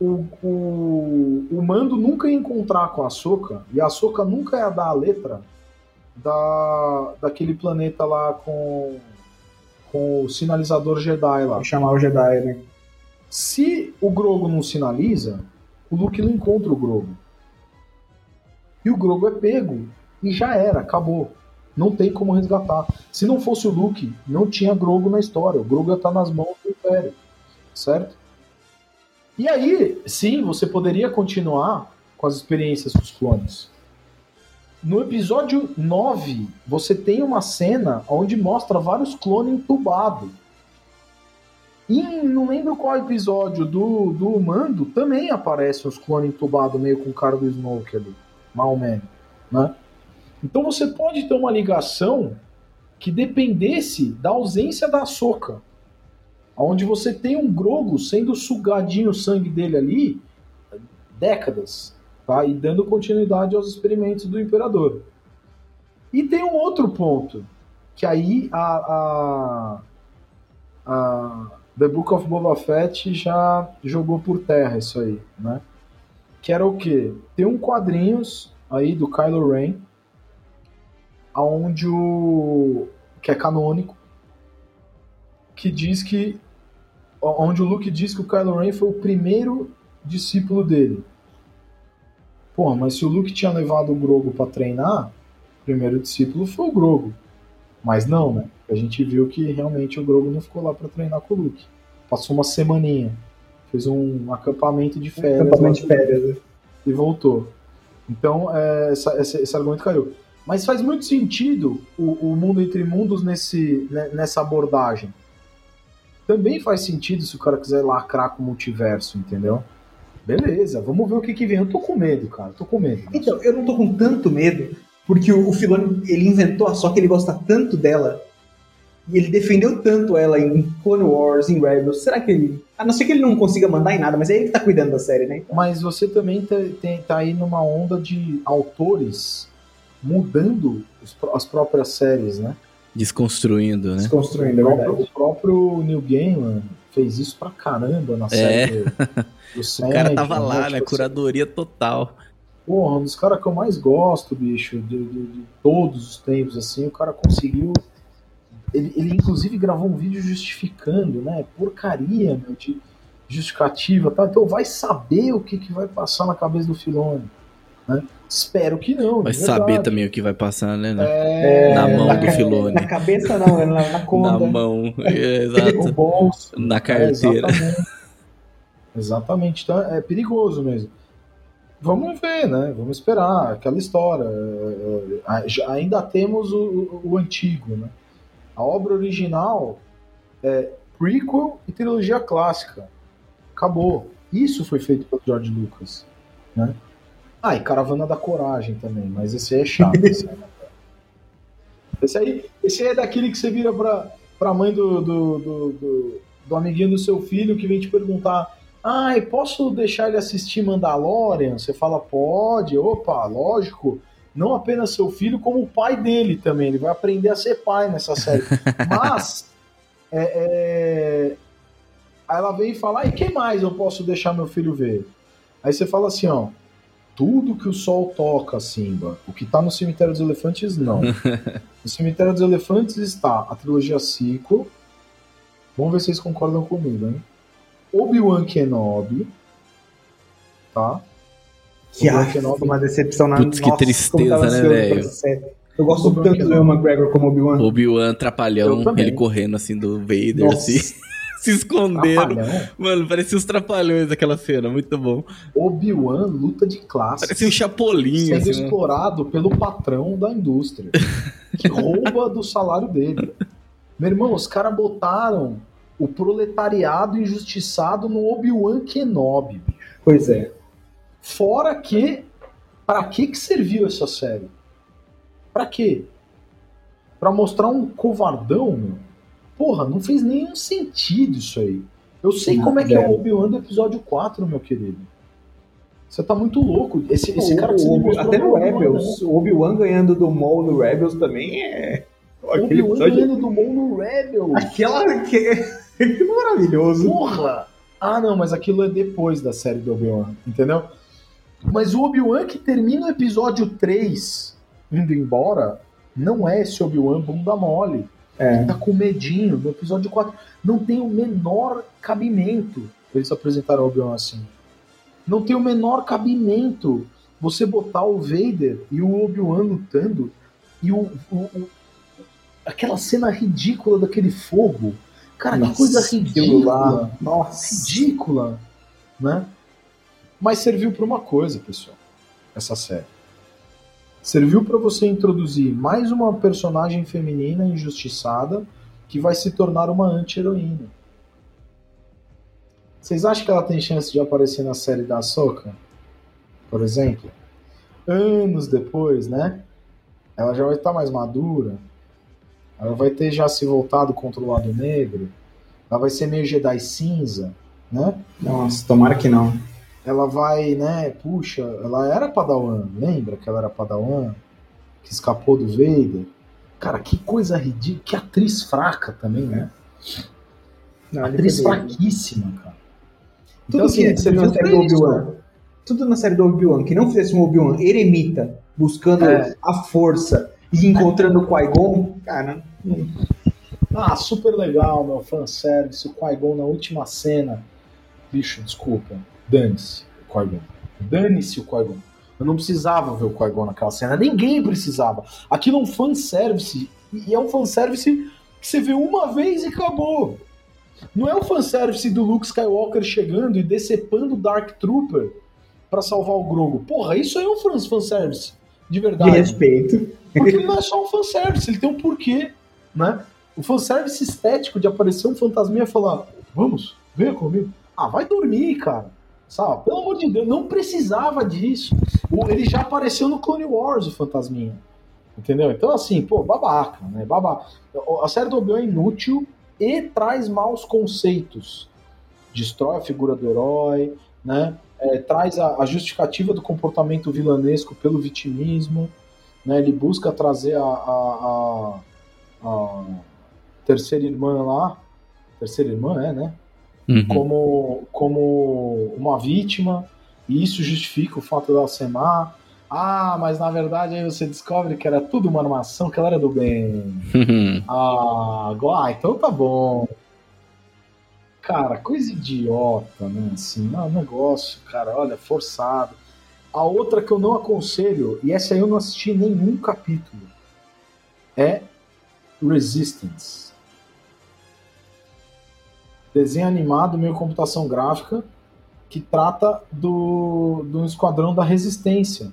O, o, o Mando nunca ia encontrar com a Ahsoka, e a Ahsoka nunca ia dar a letra da, daquele planeta lá com o sinalizador Jedi lá. Vou chamar o Jedi, né? Se o Grogo não sinaliza, o Luke não encontra o Grogo. E o Grogo é pego. E já era, acabou. Não tem como resgatar. Se não fosse o Luke, não tinha Grogo na história. O Grogo estar nas mãos do Império. Certo? E aí, sim, você poderia continuar com as experiências com os clones. No episódio 9, você tem uma cena onde mostra vários clones entubados. E não lembro qual episódio do, do Mando também aparecem os clones entubados meio com o cara do Snoke ali. Malman, né? Então você pode ter uma ligação que dependesse da ausência da Soca, onde você tem um Grogo sendo sugadinho o sangue dele ali décadas, tá? E dando continuidade aos experimentos do Imperador. E tem um outro ponto, que aí a, a, a The Book of Boba Fett já jogou por terra isso aí, né? Que era o quê? Tem um quadrinhos aí do Kylo Ren, onde o que é canônico, que diz que onde o Luke diz que o Kylo Ren foi o primeiro discípulo dele. Porra, mas se o Luke tinha levado o Grogo para treinar, o primeiro discípulo foi o Grogo. Mas não, né? A gente viu que realmente o Grogo não ficou lá para treinar com o Luke. Passou uma semaninha. Fez um acampamento de férias. Acampamento de férias. né? E voltou. Então, é, essa- esse, esse argumento caiu. Mas faz muito sentido o, o mundo entre mundos nesse, né, nessa abordagem. Também faz sentido se o cara quiser lacrar com o multiverso, entendeu? Beleza, vamos ver o que, que vem. Eu tô com medo, cara. Tô com medo. Então, eu não tô com tanto medo, porque o, o Filoni, ele inventou a Soca, ele gosta tanto dela, e ele defendeu tanto ela em Clone Wars, em Rebels. Será que ele... A não ser que ele não consiga mandar em nada, mas é ele que tá cuidando da série, né? Então, Mas você também tá, tem, tá aí numa onda de autores mudando os as próprias séries, né? Desconstruindo, né? desconstruindo, é o, próprio, verdade. o próprio Neil Gaiman fez isso pra caramba na série do, do É. O cara tava Sandman, lá, né? Tipo assim, Curadoria total. Porra, um dos caras que eu mais gosto, bicho, de, de- de todos os tempos, assim, o cara conseguiu. Ele, ele inclusive gravou um vídeo justificando, né? Porcaria, meu, de justificativa, tá? Então vai saber o que, que vai passar na cabeça do Filone. Né? Espero que não. Verdade. saber também o que vai passar, né? né? É, Na mão na do Filone. Na cabeça não, é na, na Na conta. mão. É, no Exato. bolso. Na É, carteira. exatamente. exatamente. Então é perigoso mesmo. Vamos ver, né? Vamos esperar aquela história. É, é, Ainda temos o, o- o antigo, né? A obra original é prequel e trilogia clássica. Acabou. Isso foi feito pelo George Lucas, né? Ah, e Caravana da Coragem também, mas esse aí é chato. esse, aí, esse aí esse aí é daquele que você vira pra, pra mãe do, do, do, do, do amiguinho do seu filho que vem te perguntar: Ai, posso deixar ele assistir Mandalorian? Você fala, pode, opa, lógico. Não apenas seu filho, como o pai dele também. Ele vai aprender a ser pai nessa série. Mas, é, é... aí ela vem e fala: e que mais eu posso deixar meu filho ver? Aí você fala assim: ó, tudo que o sol toca, Simba. O que tá no Cemitério dos Elefantes, não. no Cemitério dos Elefantes está a trilogia Ciclo. Vamos ver se vocês concordam comigo, hein? Obi-Wan Kenobi. Tá? Que Obi-Wan ah, Kenobi. uma decepção na Putz, que Nossa, tristeza, né, velho? Eu gosto Obi-Wan tanto do. Ewan McGregor como Obi-Wan. Obi-Wan Eu trapalhão, também. ele correndo assim do Vader, Nossa. assim. Se escondendo. Trapalhão. Mano, parecia os trapalhões daquela cena, muito bom. Obi-Wan luta de classe. Parecia um chapolim, sendo assim. mano. explorado pelo patrão da indústria, que rouba do salário dele. Meu irmão, os caras botaram o proletariado injustiçado no Obi-Wan Kenobi. bicho. Pois é. Fora que, pra que que serviu essa série? Pra quê? Pra mostrar um covardão, meu? Porra, não fez nenhum sentido isso aí. Eu sei Não, como é que é o Obi-Wan do episódio 4, meu querido. Você tá muito louco. Esse, esse O- cara que você o- mostrou até no é Rebels, o Obi-Wan ganhando do Maul no Rebels também é. Aquele Obi-Wan episódio. ganhando do Maul no Rebels. Aquela. Que... que maravilhoso. Porra! Ah, não, mas aquilo é depois da série do Obi-Wan, entendeu? Mas o Obi-Wan que termina o episódio 3 indo embora, não é esse Obi-Wan bunda mole. É. Tá com medinho. No episódio 4 não tem o menor cabimento eles apresentaram o Obi-Wan assim. Não tem o menor cabimento você botar o Vader e o Obi-Wan lutando e o, o- o- aquela cena ridícula daquele fogo. Cara, que Nossa, coisa aquilo ridícula. Nossa. ridícula, né? Mas serviu para uma coisa, pessoal. Essa série serviu para você introduzir mais uma personagem feminina injustiçada que vai se tornar uma anti-heroína. Vocês acham que ela tem chance de aparecer na série da Ahsoka? Por exemplo? Anos depois, né? Ela já vai estar mais madura. Ela vai ter já se voltado contra o lado negro. Ela vai ser meio Jedi cinza, né? Nossa, tomara que não. Ela vai, né, puxa, ela era Padawan, lembra que ela era Padawan? Que escapou do Vader? Cara, que coisa ridícula, que atriz fraca também, né? Não, atriz fraquíssima, cara. Tudo Então, assim, que você na série do Obi-Wan. Tudo na série do Obi-Wan, que não fizesse um Obi-Wan eremita, buscando É. a força e encontrando o Qui-Gon, cara, não- Ah, super legal, meu fanservice, o Qui-Gon na última cena. Bicho, desculpa, dane-se o Qui-Gon. Dane-se o Qui-Gon. Eu não precisava ver o Qui-Gon naquela cena, ninguém precisava. Aquilo é um fanservice, e é um fanservice que você vê uma vez e acabou. Não é o fanservice do Luke Skywalker chegando e decepando o Dark Trooper pra salvar o Grogu. Porra, isso aí é um fan- fanservice, de de verdade. respeito. Porque ele não é só um fanservice, ele tem um porquê, né? O fanservice estético de aparecer um fantasminha e falar, vamos, venha comigo. Ah, vai dormir, cara. Sabe? Pelo amor de Deus, não precisava disso. Ele já apareceu no Clone Wars, o fantasminha. Entendeu? Então, assim, pô, babaca, né? Babaca. A série do Obi-Wan é inútil e traz maus conceitos. Destrói a figura do herói, né? É, traz a, a justificativa do comportamento vilanesco pelo vitimismo, né? Ele busca trazer a, a- a terceira irmã lá, terceira irmã é, né? Uhum. Como, como uma vítima, e isso justifica o fato ser má. Ah, mas na verdade aí você descobre que era tudo uma armação, que ela era do bem. Ah, agora, ah, então tá bom. Cara, coisa idiota, né? Assim, não, negócio, cara, olha, forçado. A outra que eu não aconselho, e essa aí eu não assisti nenhum capítulo, é Resistance. Desenho animado, meio computação gráfica, que trata do, do Esquadrão da Resistência,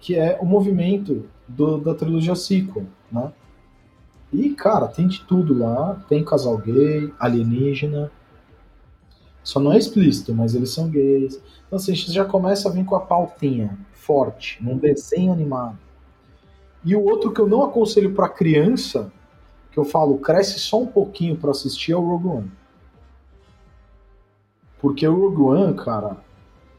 que é o movimento do- da trilogia sequel, né? E, cara, tem de tudo lá. Tem casal gay, alienígena. Só não é explícito, mas eles são gays. Então, assim, a gente já começa a vir com a pautinha forte, num desenho animado. E o outro que eu não aconselho pra criança, que eu falo, cresce só um pouquinho pra assistir é o Rogue One. Porque o Rogue One, cara,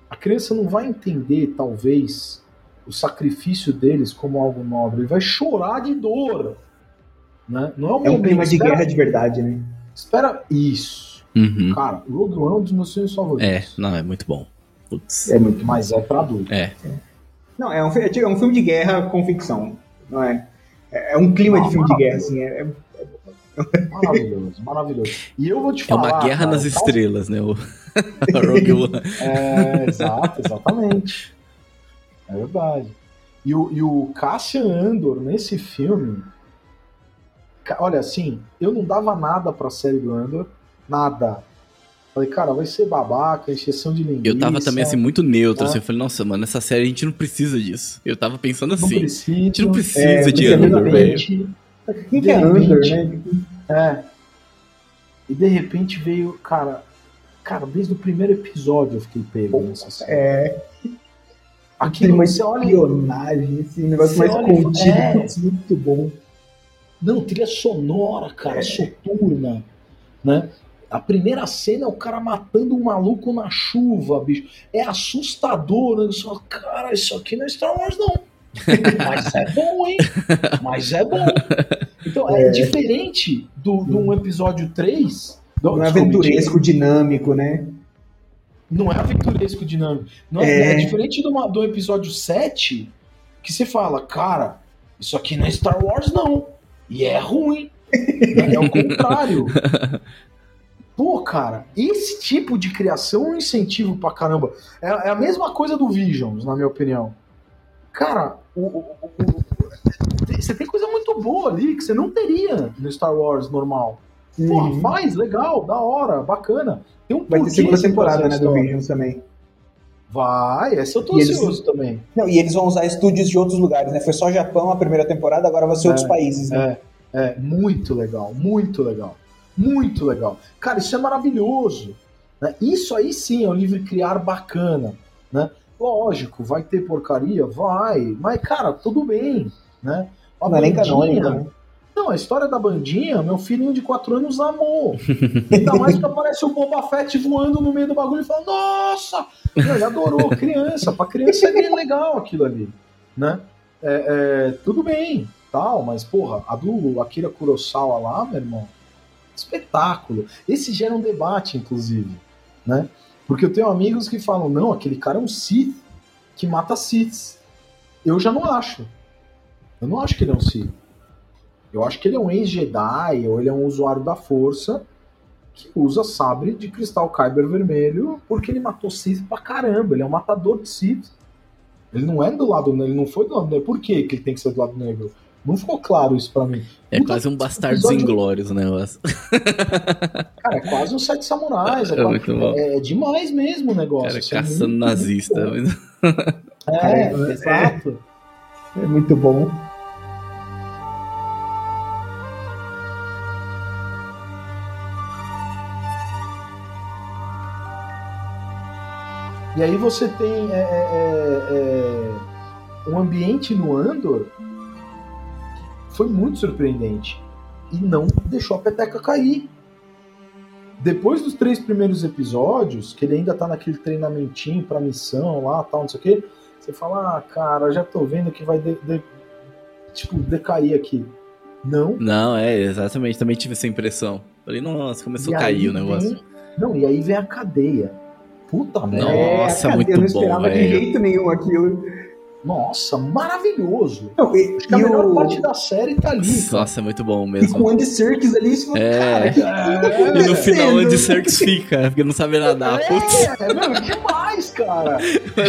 a criança não vai entender, talvez, o sacrifício deles como algo nobre. Ele vai chorar de dor. Né? Não é, um É um clima de espera- guerra de verdade, né? Espera isso. Uhum. Cara, Rogue One é um dos meus filmes favoritos. É, não, é muito bom. Putz. É muito. Mas é pra adulto. É. Não, é um, fi- é um filme de guerra com ficção. Não é? É é um clima Ah, de filme de guerra, assim. É, é- Maravilhoso, maravilhoso. E eu vou te É falar. uma guerra cara, nas tá- estrelas, né? O Rogue One. É, exato, exatamente. É verdade. E o, e o Cassian Andor nesse filme. Olha, assim, eu não dava nada pra série do Andor. Nada. Falei, cara, vai ser babaca, encheção de linguiça. Eu tava também assim, muito neutro. Ah. Assim, eu falei, nossa, mano, essa série a gente não precisa disso. Eu tava pensando assim. A gente não precisa é, de de Andor, velho. Quem que é repente- né? É. E de repente veio, cara. Cara, desde o primeiro episódio eu fiquei pego nessa série. É, você de olha. espionagem, esse negócio mais contido, é. putz, muito bom. Não, trilha sonora, cara, soturna, né? A primeira cena é o cara matando um maluco na chuva, bicho. É assustador, né? Fala, cara, isso aqui não é Star Wars, não. Mas é bom, hein? Mas é bom. Então, é, diferente do, de um episódio 3. Do, Não é aventuresco, dinâmico, né? Não é aventuresco dinâmico. Não é, É. é diferente do, do episódio 7, que você fala, cara, isso aqui não é Star Wars, não. E é ruim. é o contrário. Pô, cara, esse tipo de criação é um incentivo pra caramba. É, é a mesma coisa do Visions, na minha opinião. Cara, o- o- o- você tem coisa muito boa ali que você não teria no Star Wars normal. Porra, Uhum. faz, legal, da hora, bacana. Tem um Vai ter segunda temporada, né, do. Visions também. Vai, essa eu tô E eles- ansioso também. Não, e eles vão usar estúdios de outros lugares, né? Foi só Japão a primeira temporada, agora vai ser outros países, né? É, é, muito legal, muito legal. Muito legal. Cara, isso é maravilhoso. né? Isso aí sim é um livre criar bacana. Né? Lógico, vai ter porcaria? Vai. Mas, cara, tudo bem. Né? A Não é nem canônico, né? Não, a história da bandinha, meu filhinho de 4 anos amou. Ainda mais que aparece o Boba Fett voando no meio do bagulho e fala, nossa! Meu, Ele adorou, criança. Pra criança é bem legal aquilo ali. Né? É, é, tudo bem, tal, mas, porra, a do Akira Kurosawa lá, meu irmão, espetáculo. Esse gera um debate, inclusive. Né? Porque eu tenho amigos que falam, não, aquele cara é um Sith que mata Siths. Eu já não acho. Eu não acho que ele é um Sith. Eu acho que ele é um ex-Jedi, ou ele é um usuário da força que usa sabre de cristal Kyber vermelho porque ele matou Sith pra caramba. Ele é um matador de Sith. Ele não é do lado ele não foi do lado negro. Por que, ele tem que ser do lado negro? Não ficou claro isso pra mim. É Puta, quase um Bastardos episódio- Inglórios o negócio. Cara, é quase um Sete Samurais. É, É quase- é- é demais mesmo o negócio. Cara, é caçando muito, nazista. muito. É, É, é. exato. É muito bom. E aí você tem é, é, é, é, um ambiente no Andor foi muito surpreendente e não deixou a peteca cair. Depois dos três primeiros episódios, que ele ainda tá naquele treinamentinho pra missão lá, tal, não sei o quê, você fala, ah, cara, já tô vendo que vai de- de- tipo, decair aqui. Não. Não, é, exatamente. Também tive essa impressão. Falei, nossa, começou E a cair o negócio. vem- Não, e aí vem a cadeia. Puta merda. Nossa, cara, muito eu não bom, esperava de velho. jeito nenhum aquilo. Nossa, maravilhoso. Não, e, Acho que a e melhor o, parte da série tá ali. cara. Nossa, é muito bom e mesmo. com o Andy Serkis ali, fala, É. cara, tá E no final o Andy Serkis fica, porque não sabe nadar. Putz. É, meu, demais, cara.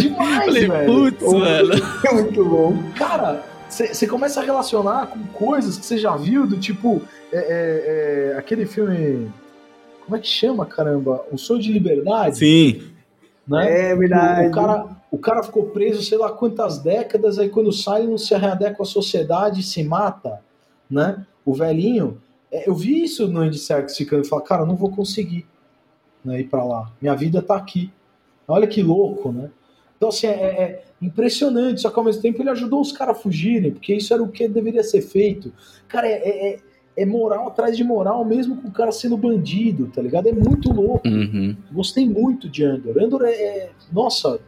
Demais, Falei, velho. putz, mano. É muito bom. Cara, você começa a relacionar com coisas que você já viu, do tipo, é, é, é, aquele filme. Como é que chama, caramba? O Sonho de Liberdade? Sim. Né? É verdade. O cara, o cara ficou preso sei lá quantas décadas, aí quando sai não se readequa à sociedade e se mata, né? O velhinho. É, eu vi isso no Andy Serkis ficando e falar, cara, não vou conseguir né, ir pra lá. Minha vida tá aqui. Olha que louco, né? Então, assim, é, é impressionante, só que ao mesmo tempo ele ajudou os caras a fugirem, porque isso era o que deveria ser feito. Cara, é, é- é- moral atrás de moral, mesmo com o cara sendo bandido, tá ligado? É muito louco. Uhum. Gostei muito de Andor. Andor é, é- Nossa,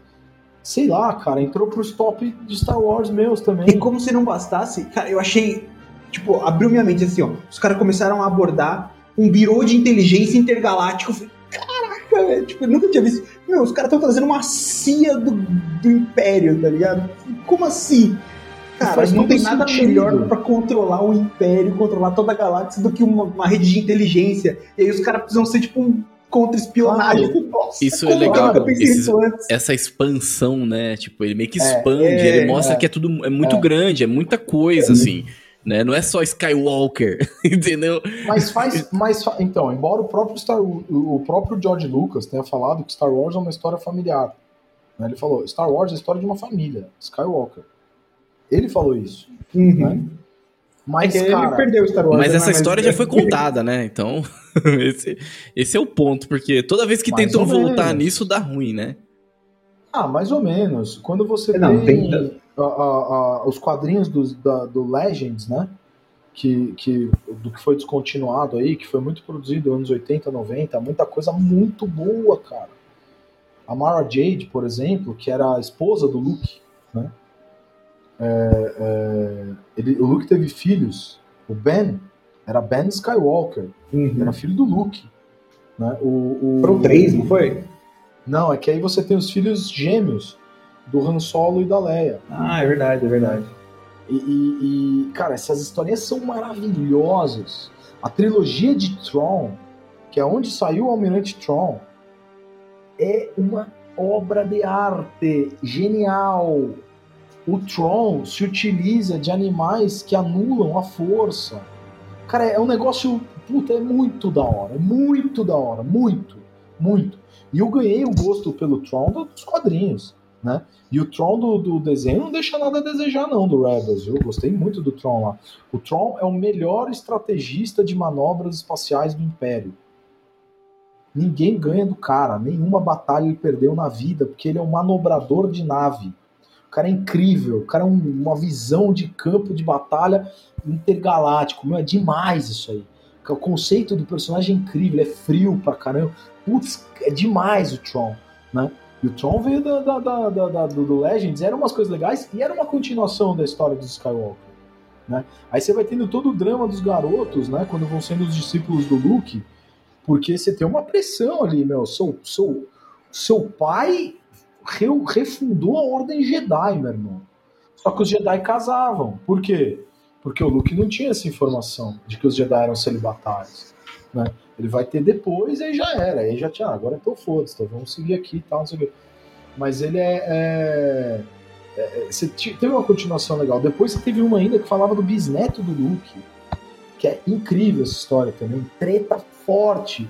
sei lá, cara, entrou pros top de Star Wars meus também. E como se não bastasse, cara, eu achei. Tipo, abriu minha mente assim, ó. Os caras começaram a abordar um birô de inteligência intergaláctico. Eu falei, caraca, velho. Tipo, eu nunca tinha visto. Meu, os caras estão trazendo uma CIA do, do Império, tá ligado? Como assim? Cara, não tem nada sentido. melhor pra controlar o Império, controlar toda a galáxia do que uma, uma rede de inteligência. E aí os caras precisam ser, tipo, um contra-espionagem. Isso é legal, antes. Essa expansão, né? Tipo, ele meio que É, expande, é, ele mostra é. que é tudo é muito É. grande, é muita coisa, assim. Né? Não é só Skywalker, entendeu? Mas faz. Mas, fa- então, embora o próprio, Star, o, o próprio George Lucas tenha falado que Star Wars é uma história familiar. né? Ele falou: Star Wars é a história de uma família, Skywalker. Ele falou isso. Uhum. Mas, É que ele cara, perdeu o Star Wars. Mas né? essa história já foi contada, né? Então, esse, esse é o ponto, porque toda vez que Mais tentam voltar menos. nisso, dá ruim, né? Ah, mais ou menos. Quando você Não, tem, tem- a- a- a- os quadrinhos do, da- do Legends, né? Que, que, do que foi descontinuado aí, que foi muito produzido nos anos 80, 90, muita coisa muito boa, cara. A Mara Jade, por exemplo, que era a esposa do Luke, né? É, é, ele, o Luke teve filhos. O Ben era Ben Skywalker, Uhum. era filho do Luke. Né? O, o, Foram três, não foi? não, é que aí você tem os filhos gêmeos do Han Solo e da Leia. Ah, é verdade, é verdade. E, e- e, cara, essas historinhas são maravilhosas. A trilogia de Tron, que é onde saiu o Almirante Tron, é uma obra de arte genial. O Tron se utiliza de animais que anulam a força. Cara, é um negócio. Puta, é muito da hora. Muito da hora. Muito. Muito. E eu ganhei o gosto pelo Tron dos quadrinhos, né? E o Tron do, do desenho não deixa nada a desejar, não, do Rebels. Eu gostei muito do Tron lá. O Tron é o melhor estrategista de manobras espaciais do Império. Ninguém ganha do cara. Nenhuma batalha ele perdeu na vida, porque ele é um manobrador de nave. Cara é incrível. O cara é um- uma visão de campo de batalha intergaláctico. Meu, é demais isso aí. O conceito do personagem é incrível. Ele é frio pra caramba. Putz, é demais o Tron, né? E o Tron veio da, da- da- do, Legends, eram umas coisas legais e era uma continuação da história dos Skywalker. Né? Aí você vai tendo todo o drama dos garotos, né? Quando vão sendo os discípulos do Luke, porque você tem uma pressão ali, meu. Seu, seu, seu pai re- refundou a Ordem Jedi, meu irmão. Só que os Jedi casavam. Por quê? Porque o Luke não tinha essa informação de que os Jedi eram celibatários. Né? Ele vai ter depois, aí já era. Aí já tinha, ah, agora então foda-se, então vamos seguir aqui e tal, não sei o quê. Mas ele é. é- é- ti- teve uma continuação legal. Depois você teve uma ainda que falava do bisneto do Luke. Que é incrível essa história também. Treta forte.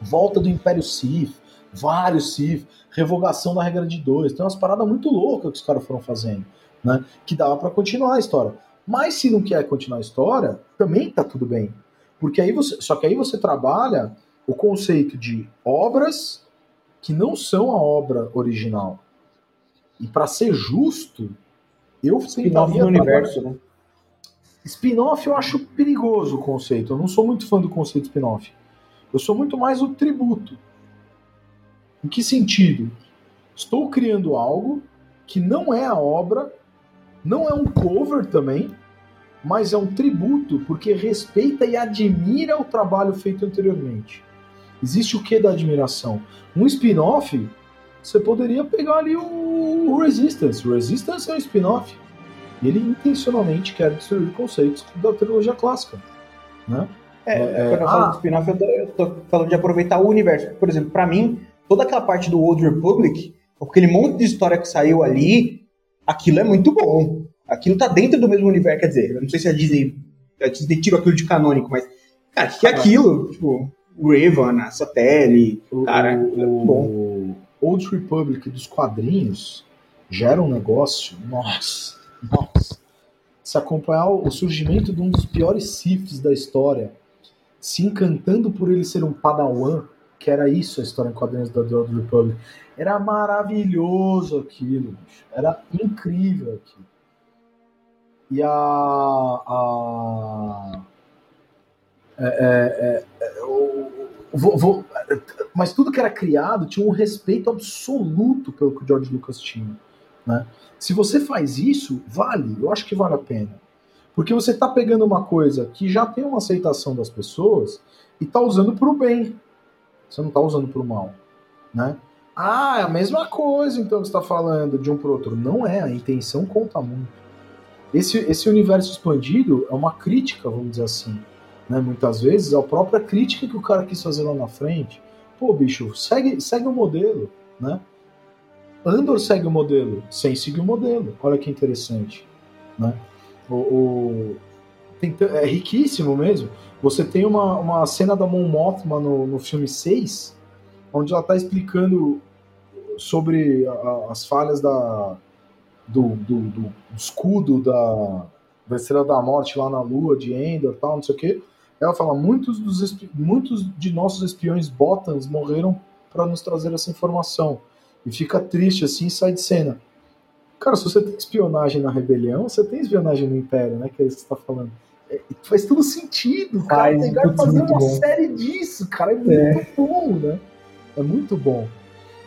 Volta do Império Sith. Vários Sith. Revogação da regra de dois. Tem umas paradas muito loucas que os caras foram fazendo. Né? Que dava pra continuar a história. Mas se não quer continuar a história, também tá tudo bem. Porque aí você. Só que aí você trabalha o conceito de obras que não são a obra original. E para ser justo, eu Spin-off no universo, né? Spin-off eu acho perigoso o conceito. Eu não sou muito fã do conceito spin-off. Eu sou muito mais o tributo. Em que sentido? Estou criando algo que não é a obra, não é um cover também, mas é um tributo porque respeita e admira o trabalho feito anteriormente. Existe o que da admiração? Um spin-off, você poderia pegar ali o Resistance. O Resistance é um spin-off. Ele intencionalmente quer destruir conceitos da trilogia clássica. Né? É, É, quando eu ah. falo de spin-off, eu eu tô falando de aproveitar o universo. Por exemplo, pra mim, toda aquela parte do Old Republic, aquele monte de história que saiu ali, aquilo é muito bom. Aquilo tá dentro do mesmo universo. Quer dizer, eu não sei se a Disney, a Disney tirou aquilo de canônico, mas, cara, que é aquilo? Tipo, o Raven, a Satélite, O, cara, o, é o bom. Old Republic dos quadrinhos gera um negócio. Nossa, nossa. Se acompanhar o surgimento de um dos piores Siths da história, se encantando por ele ser um padawan, que era isso a história em quadrinhos da The Old Republic, era maravilhoso aquilo, bicho. era incrível aquilo. E a, a É, é, é, vou- vou- mas tudo que era criado tinha um respeito absoluto pelo que o George Lucas tinha. Né? Se você faz isso, vale, eu acho que vale a pena. Porque você está pegando uma coisa que já tem uma aceitação das pessoas e está usando para o bem. Você não está usando para o mal. Né? Ah, é a mesma coisa então que você está falando de um para outro. Não é, a intenção conta muito. Esse, esse universo expandido é uma crítica, vamos dizer assim. Né? Muitas vezes a própria crítica que o cara quis fazer lá na frente. Pô, bicho, segue, segue o modelo. Né? Andor segue o modelo, sem seguir o modelo. Olha que interessante. Né? O, o- tem é riquíssimo mesmo. Você tem uma, uma cena da Mon Mothma no, no filme 6, onde ela está explicando sobre a- as falhas da, do, do, do escudo da, da Estrela da Morte lá na Lua, de Endor tal, não sei o quê. Ela fala, muitos, dos, muitos de nossos espiões Botans morreram para nos trazer essa informação. E fica triste assim e sai de cena. Cara, se você tem espionagem na rebelião, você tem espionagem no Império, né? Que é isso que você tá falando. É, faz todo sentido, cara. Faz, Pegar e fazer uma bom. série disso, cara, é muito É. bom, né? É muito bom.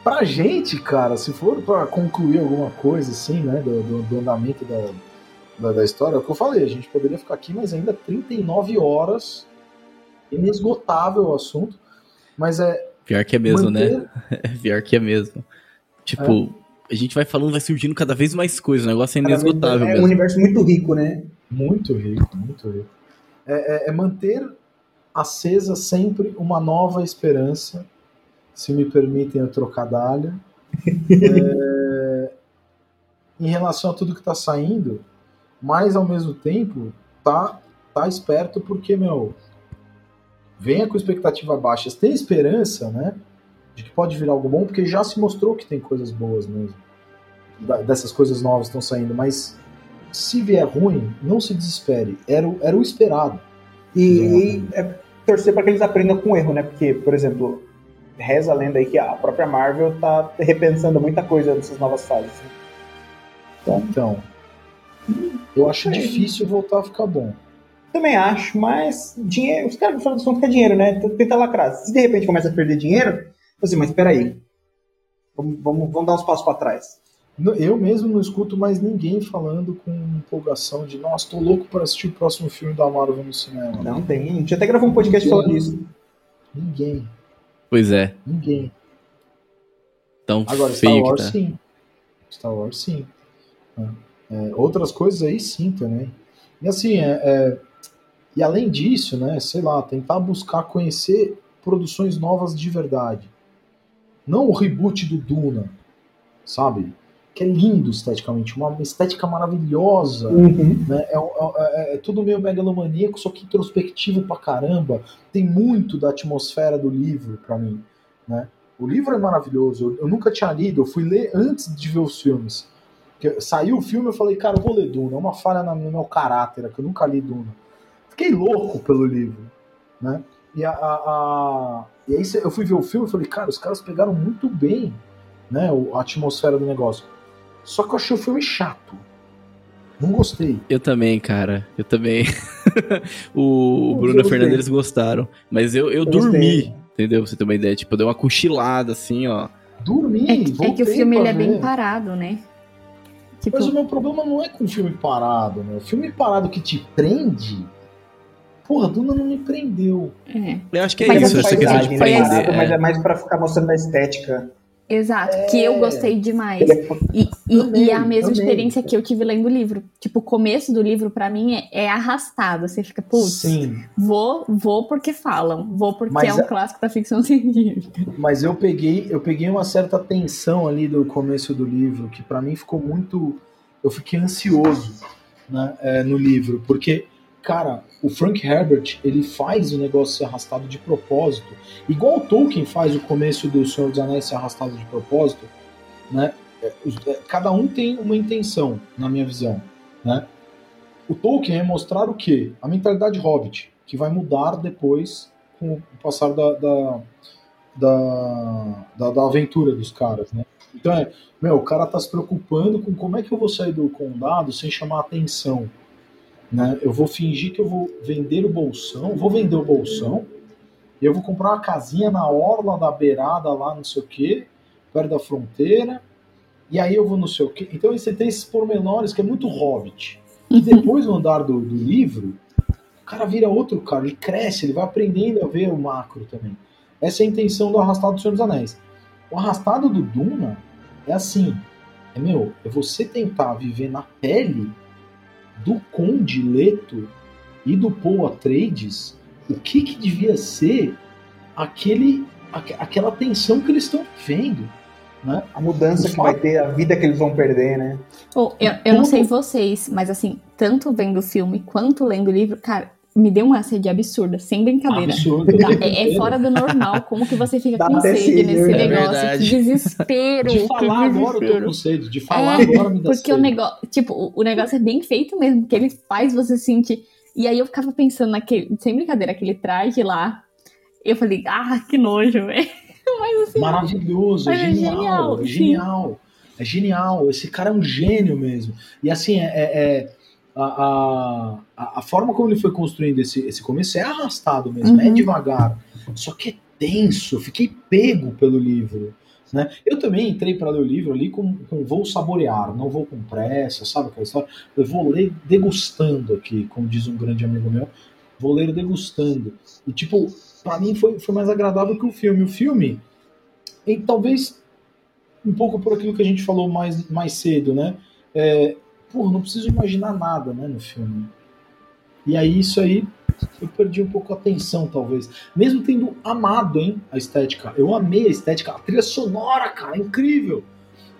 Pra gente, cara, se for pra concluir alguma coisa, assim, né, do, do- do andamento da, da, da história, é o que eu falei, a gente poderia ficar aqui, mas ainda 39 horas, inesgotável o assunto, mas é Pior que é mesmo, né? manter- É pior que é mesmo. Tipo, a gente vai falando, vai surgindo cada vez mais coisas. O negócio é inesgotável É um mesmo. universo muito rico, né? Muito rico, muito rico. É, é- é manter acesa sempre uma nova esperança, se me permitem o trocadalho, é, em relação a tudo que está saindo, mas ao mesmo tempo tá, tá esperto porque, meu, venha com expectativa baixa, tem esperança, né, de que pode virar algo bom, porque já se mostrou que tem coisas boas mesmo, dessas coisas novas estão saindo, mas se vier ruim, não se desespere. Era o, era o esperado. E, e é torcer para que eles aprendam com o erro, né? Porque, por exemplo, reza a lenda aí que a própria Marvel tá repensando muita coisa nessas novas fases. né? Então, eu acho É. difícil voltar a ficar bom. Também acho, mas dinheiro, os caras falam que é dinheiro, né? Tenta lacrar. Se de repente começa a perder dinheiro, assim, mas peraí. Vamos, vamos, vamos dar uns passos para trás. Eu mesmo não escuto mais ninguém falando com empolgação de nossa, tô louco para assistir o próximo filme da Marvel no cinema. Não tem. A gente até gravou um podcast falando disso. Ninguém, Pois é. ninguém. Tão Agora, Star Wars tá. sim. Star Wars sim. É, é, outras coisas aí sim também. E assim, é, é, e além disso, né, sei lá, tentar buscar conhecer produções novas de verdade. Não o reboot do Duna, sabe? Que é lindo esteticamente, uma estética maravilhosa. Uhum. né? É, é- é tudo meio megalomaníaco, só que introspectivo pra caramba. Tem muito da atmosfera do livro pra mim. Né? O livro é maravilhoso. Eu, eu nunca tinha lido, eu fui ler antes de ver os filmes. Porque saiu o filme, eu falei, cara, eu vou ler Duna. É uma falha no meu caráter, é que eu nunca li Duna. Fiquei louco pelo livro. Né? E, a, a- a- e aí eu fui ver o filme e falei, cara, os caras pegaram muito bem né, a atmosfera do negócio. Só que eu achei o filme chato. Não gostei. Eu também, cara. Eu também. o Eu Bruno e a gostei. Eles gostaram. Mas eu, eu, Eu dormi, gostei. entendeu? Pra você ter uma ideia. Tipo, eu dei uma cochilada, assim, ó. Dormi, É, que- é que o filme ele é bem parado, né? Tipo, Mas o meu problema não é com o filme parado, né? O filme parado que te prende. Porra, Duna não me prendeu. é. Eu acho que é Mas isso, essa questão de né? prender. Parado, Mas é. é mais pra ficar mostrando a estética. Exato, que eu gostei demais. É- E, e- Também, e é a mesma também. experiência que eu tive lendo o livro. Tipo, o começo do livro, pra mim, é, é arrastado. Você fica, putz, vou, vou porque falam. Vou porque Mas é um a- clássico da ficção científica. mas eu peguei, eu peguei uma certa tensão ali do começo do livro, que pra mim ficou muito. Eu fiquei ansioso né, é, no livro, porque, cara, o Frank Herbert ele faz o negócio ser arrastado de propósito, igual o Tolkien faz o começo do Senhor dos Anéis ser arrastado de propósito, né? É, é, Cada um tem uma intenção, na minha visão, né? O Tolkien é mostrar o quê? A mentalidade hobbit, que vai mudar depois com o passar da, da, da, da, da aventura dos caras, né? Então é, meu, o cara tá se preocupando com como é que eu vou sair do condado sem chamar atenção. Né? Eu vou fingir que eu vou vender o bolsão, vou vender o bolsão, e eu vou comprar uma casinha na orla da beirada lá, não sei o quê, perto da fronteira, e aí eu vou não sei o quê. Então você tem esses pormenores que é muito hobbit. E depois no andar do, do livro, o cara vira outro cara, ele cresce, ele vai aprendendo a ver o macro também. Essa é a intenção do Arrastado do Senhor dos Anéis. O Arrastado do Duna é assim, é meu, é você tentar viver na pele do Conde Leto e do Paul Atreides o que que devia ser aquele aqu aquela tensão que eles estão vivendo, né? A mudança O que vai ter, a vida que eles vão perder, né? Eu, eu não sei vocês, mas assim, tanto vendo o filme quanto lendo o livro, cara, me deu uma sede absurda, sem brincadeira. Absurdo. Tá, é, é fora do normal, como que você fica Dá com sede nesse é negócio. verdade. Que desespero. De que falar agora eu tô desespero. com sede, de falar É, agora me dá Porque o sede. negócio, tipo, o- o negócio é bem feito mesmo, porque ele faz você sentir. E aí eu ficava pensando naquele, sem brincadeira, aquele traje lá. Eu falei, ah, que nojo, velho. Mas assim, Maravilhoso, é Mas é genial, genial, é genial, é genial. Esse cara é um gênio mesmo. E assim, é, é- é- a, a, a forma como ele foi construindo esse, esse começo é arrastado mesmo, é Uhum. devagar. Só que é tenso, fiquei pego pelo livro. Né? Eu também entrei para ler o livro ali com, com vou saborear, não vou com pressa, sabe aquela história? Eu vou ler degustando aqui, como diz um grande amigo meu, vou ler degustando. E tipo, para mim foi, foi mais agradável que o filme. O filme, e talvez um pouco por aquilo que a gente falou mais, mais cedo, né? É, pô, não preciso imaginar nada né, no filme. E aí isso aí eu perdi um pouco a atenção, talvez. Mesmo tendo amado, hein, a estética. Eu amei a estética, a trilha sonora, cara, é incrível.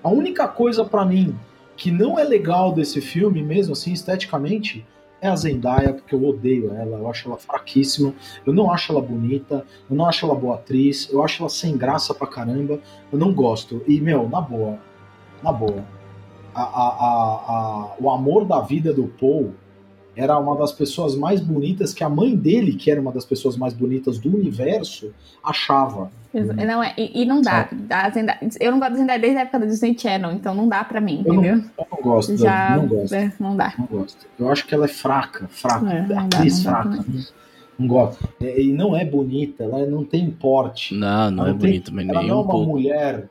A única coisa pra mim que não é legal desse filme, mesmo assim, esteticamente, é a Zendaya, porque eu odeio ela, eu acho ela fraquíssima, eu não acho ela bonita, eu não acho ela boa atriz, eu acho ela sem graça pra caramba, eu não gosto. E, meu, na boa, na boa, a, a, a- o amor da vida do Paul era uma das pessoas mais bonitas que a mãe dele, que era uma das pessoas mais bonitas do universo, achava. exa- não, é, e, e não dá. eu não gosto da Zendaya desde a época do Disney Channel, então não dá pra mim, Eu não- entendeu? Eu não gosto, da- Já. não gosto. é, não dá. Não gosto. Eu acho que ela é fraca, fraca. É, não atriz não dá fraca. Não, não gosto. É, E não é bonita, ela não tem porte. Não, não Ela é não bonito, mas ela nem não é um uma pouco. mulher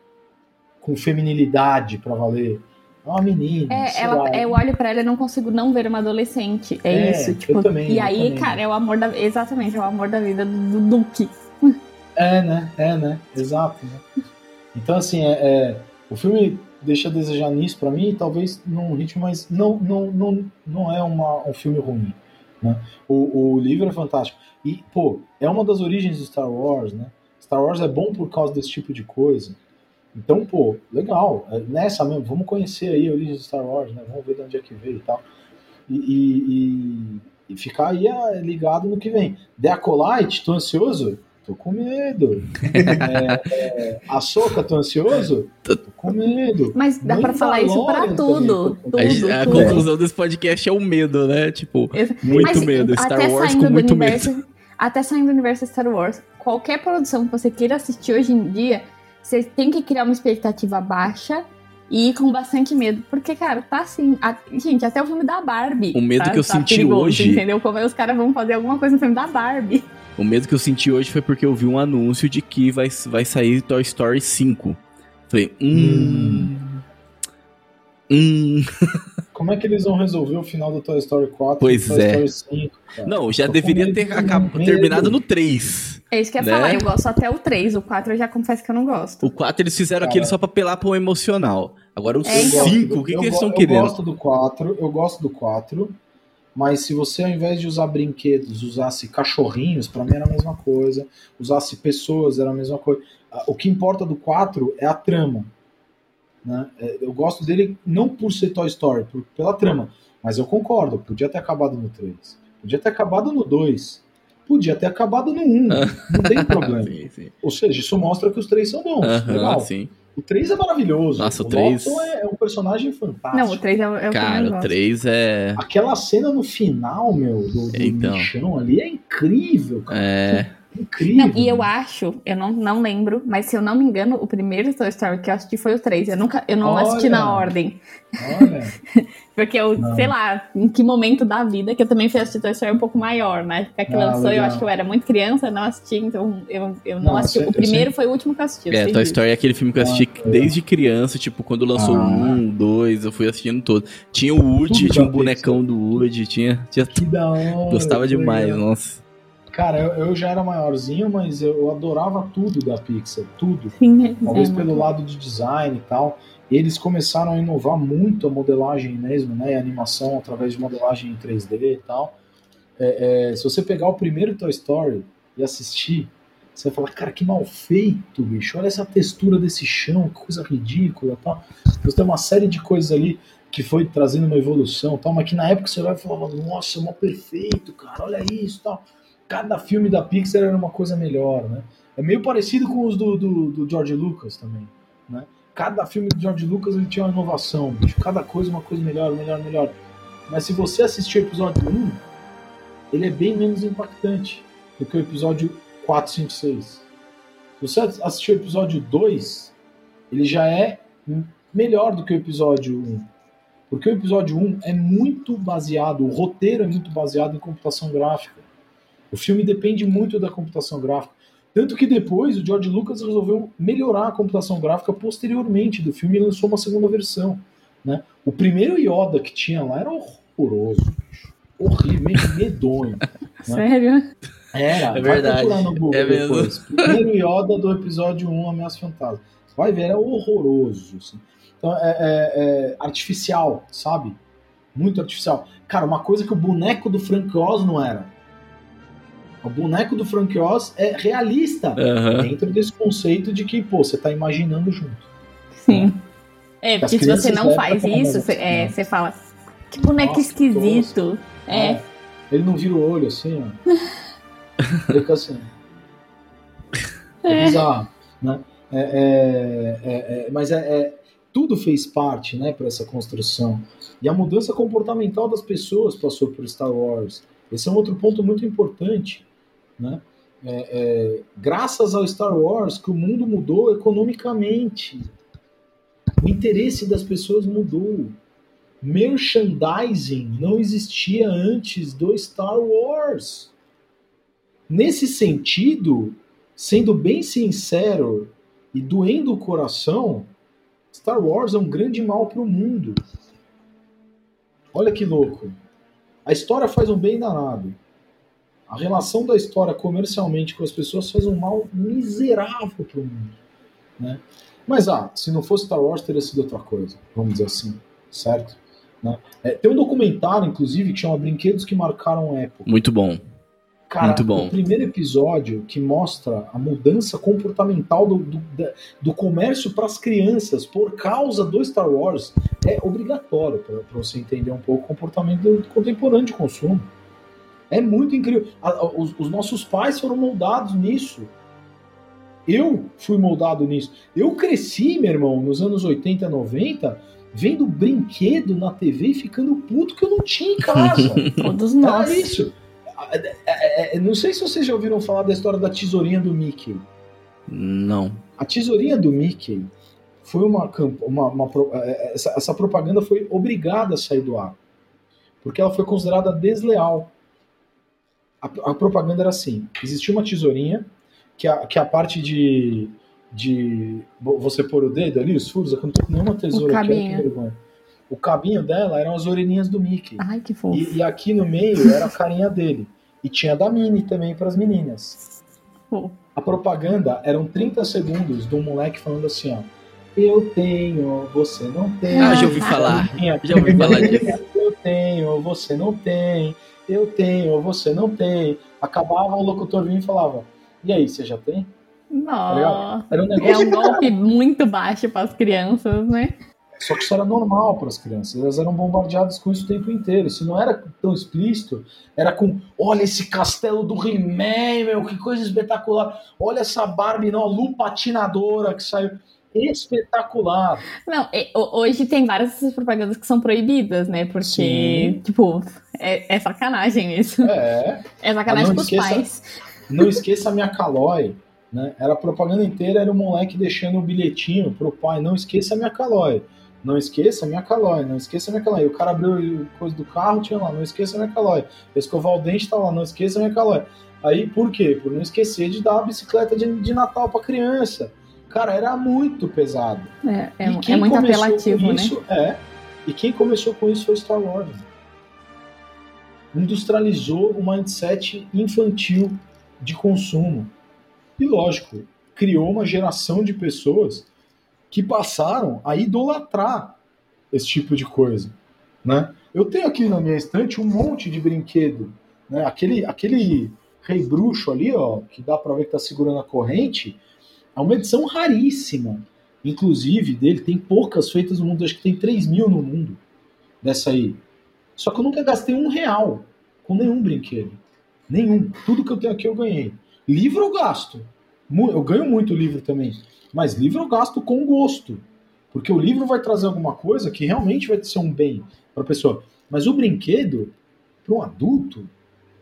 com feminilidade pra valer. É uma menina. É, ela, lá. eu olho pra ela e não consigo não ver uma adolescente. É, É, isso, tipo. também, e aí, também. cara, é o amor da. Exatamente, é o amor da vida do Duque. É, né? É, né? Exato. Né? Então, assim, é, é, o filme deixa a desejar nisso pra mim, talvez num ritmo, mas não, não, não, não é uma, um filme ruim. Né? O, o livro é fantástico. E, pô, é uma das origens de Star Wars, né? Star Wars é bom por causa desse tipo de coisa. Então, pô, legal. É nessa mesmo, vamos conhecer aí a origem de Star Wars, né? Vamos ver de onde é que veio e tal. E, e, e- ficar aí ah, ligado no que vem. The Acolyte, tô ansioso? Tô com medo. é, é, a Soca, tô ansioso? Tô com medo. Mas dá pra falar isso pra Mandalorian tudo. também, Tudo, A, a tudo. conclusão desse podcast é o medo, né? Tipo, muito Mas, medo. Star até Wars saindo com do muito universo, medo. Até saindo do universo Star Wars, qualquer produção que você queira assistir hoje em dia, você tem que criar uma expectativa baixa e ir com bastante medo. Porque, cara, tá assim. a- gente, até o filme da Barbie. O medo tá- que eu tá senti perigoso, hoje- Entendeu? Como é os caras vão fazer alguma coisa no filme da Barbie. O medo que eu senti hoje foi porque eu vi um anúncio de que vai, vai sair Toy Story 5. Falei, hum. Hum. Como é que eles vão resolver o final do Toy Story 4 Pois Toy é. Story 5? cara? Não, já Tô deveria ter tô com acab- medo. terminado no 3. É isso que eu ia Né? falar. Eu gosto até o 3. O 4 eu já confesso que eu não gosto. O 4 eles fizeram Cara. aquilo só pra apelar pro emocional. Agora o É, então. 5, o que, Eu que eles estão Eu querendo? gosto do 4, eu gosto do 4, mas se você ao invés de usar brinquedos, usasse cachorrinhos, pra mim era a mesma coisa. Usasse pessoas, era a mesma coisa. Ah, O que importa do 4 é a trama. Né? É, Eu gosto dele não por ser Toy Story, por- pela trama. Mas eu concordo, podia ter acabado no 3. Podia ter acabado no 2. Podia ter acabado no 1. Não tem problema. Sim, sim. Ou seja, isso mostra que os três são bons. Aham, Legal. sim. O 3 é maravilhoso. Nossa, o o três- Lawson é, é um personagem fantástico. Não, o 3 é, o- é o mais Cara, o gosto. 3 é. Aquela cena no final, meu, do, do Então. ali é incrível, cara. É. Incrível. Não, e eu acho, eu não, não lembro, mas se eu não me engano, o primeiro Toy Story que eu assisti foi o 3. Eu nunca, eu não Olha! assisti na ordem. Olha, Porque eu, Não. sei lá, em que momento da vida que eu também fui assistir Toy Story um pouco maior, né? Porque que Ah, lançou, eu legal. acho que eu era muito criança, não assisti, então eu, eu não, Não, assisti. eu sei- o eu primeiro foi o último que eu assisti. eu É, Toy. Story é aquele filme que eu assisti Ah, é. desde criança, tipo, quando lançou Ah. um, dois, eu fui assistindo todo. Tinha o Woody, Tudo tinha um bonecão do Woody, tinha, tinha que da hora. Gostava que demais, legal. nossa. Cara, eu, eu já era maiorzinho, mas eu, eu adorava tudo da Pixar, tudo. Sim, Talvez é pelo muito- lado de design e tal. Eles começaram a inovar muito a modelagem mesmo, né? E a animação através de modelagem em 3D e tal. É, é, se você pegar o primeiro Toy Story e assistir, você vai falar, cara, que mal feito, bicho. Olha essa textura desse chão, que coisa ridícula e tal. Então tem uma série de coisas ali que foi trazendo uma evolução e tal, mas que na época você vai falar, nossa, é mó perfeito, cara, olha isso e tal. Cada filme da Pixar era uma coisa melhor, né? É meio parecido com os do, do, do George Lucas também, né? Cada filme do George Lucas ele tinha uma inovação, bicho. Cada coisa uma coisa melhor, melhor, melhor. Mas se você assistir o episódio 1, ele é bem menos impactante do que o episódio 4, 5, 6. Se você assistir o episódio 2, ele já é melhor do que o episódio 1. Porque o episódio 1 é muito baseado, o roteiro é muito baseado em computação gráfica. O filme depende muito da computação gráfica. Tanto que depois o George Lucas resolveu melhorar a computação gráfica posteriormente do filme e lançou uma segunda versão. Né? O primeiro Yoda que tinha lá era horroroso, bicho. horrível, meio medonho. Sério? Era, É verdade, Google é mesmo. depois. Primeiro Yoda do episódio 1, Ameaça Fantasma. Vai ver, era horroroso. assim. Então, é, é- é artificial, sabe? Muito artificial. Cara, uma coisa que o boneco do Frank Oz não era. O boneco do Frank Oz é realista Aham. dentro desse conceito de que, pô, você tá imaginando junto. Sim. É, porque se você não faz isso, você, é, você fala, que boneco Nossa, esquisito. É. É. Ele não vira o olho assim, ó. Ele fica assim. É É. bizarro, né? É, é, é, é, mas é, é- tudo fez parte, né, para essa construção. E a mudança comportamental das pessoas passou por Star Wars. Esse é um outro ponto muito importante, né? É, é, graças ao Star Wars que o mundo mudou economicamente. O interesse das pessoas mudou. Merchandising não existia antes do Star Wars. Nesse sentido, sendo bem sincero e doendo o coração, Star Wars é um grande mal para o mundo. Olha que louco. A história faz um bem danado. A relação da história comercialmente com as pessoas faz um mal miserável para o mundo. Né? Mas, ah, se não fosse Star Wars, teria sido outra coisa, vamos dizer assim, certo? Né? É, tem um documentário, inclusive, que chama Brinquedos que Marcaram Época. Muito bom. Cara, Muito bom. o primeiro episódio que mostra a mudança comportamental do, do, do comércio para as crianças por causa do Star Wars é obrigatório para você entender um pouco o comportamento contemporâneo de consumo. É muito incrível. A- a- os, os nossos pais foram moldados nisso. Eu fui moldado nisso. Eu cresci, meu irmão, nos anos 80, 90, vendo brinquedo na TV e ficando puto que eu não tinha em casa. Todos Era nós. isso. É, é, é, não sei se vocês já ouviram falar da história da tesourinha do Mickey. Não. A tesourinha do Mickey foi uma, uma, uma essa, essa propaganda foi obrigada a sair do ar porque ela foi considerada desleal. A, a propaganda era assim: existia uma tesourinha que a, que a parte de, de vo- você pôr o dedo ali, os furos, eu não tô com nenhuma tesoura aqui, olha que vergonha. O cabinho dela eram as orelhinhas do Mickey. Ai, que fofo. E, e aqui no meio era a carinha dele. E tinha da Mini também para as meninas. Pô. A propaganda eram 30 segundos de um moleque falando assim, ó. Eu tenho, você não tem. Ah, já ouvi falar. Já ouvi falar disso. Eu tenho, você não tem. Eu tenho, você não tem. Acabava o locutor vinha e falava: E aí, você já tem? Nossa. Era um É negócio. um golpe muito baixo para as crianças, né? Só que isso era normal para as crianças. Elas eram bombardeadas com isso o tempo inteiro. Se não era tão explícito, era com: olha esse castelo do He-Man, meu, que coisa espetacular. Olha essa Barbie, não, a Lu patinadora que saiu. Espetacular. Não, e- ho- hoje tem várias dessas propagandas que são proibidas, né? Porque, Sim. tipo, é, é sacanagem isso. É. É sacanagem Ah, não com os esqueça- pais. Não esqueça a minha calói. Né? Era a propaganda inteira, era o moleque deixando o um bilhetinho pro pai, não esqueça a minha calói. Não esqueça a minha calói, não esqueça a minha calói. O cara abriu coisa do carro, tinha lá, não esqueça a minha calói. Escovar o dente tá lá, não esqueça a minha calói. Aí, por quê? Por não esquecer de dar a bicicleta de, de Natal pra criança. Cara, era muito pesado. É, é, é muito apelativo, né? isso, né? É. E quem começou com isso foi Star Wars. Industrializou o mindset infantil de consumo. E lógico, criou uma geração de pessoas que passaram a idolatrar esse tipo de coisa, né? Eu tenho aqui na minha estante um monte de brinquedo, né? Aquele, aquele rei bruxo ali, ó, que dá para ver que tá segurando a corrente, é uma edição raríssima, inclusive dele. Tem poucas feitas no mundo, acho que tem 3 mil no mundo dessa aí. Só que eu nunca gastei um real com nenhum brinquedo, nenhum. Tudo que eu tenho aqui eu ganhei. Livro eu gasto, eu ganho muito livro também. Mas livro eu gasto com gosto. Porque o livro vai trazer alguma coisa que realmente vai ser um bem para a pessoa. Mas o brinquedo, para um adulto,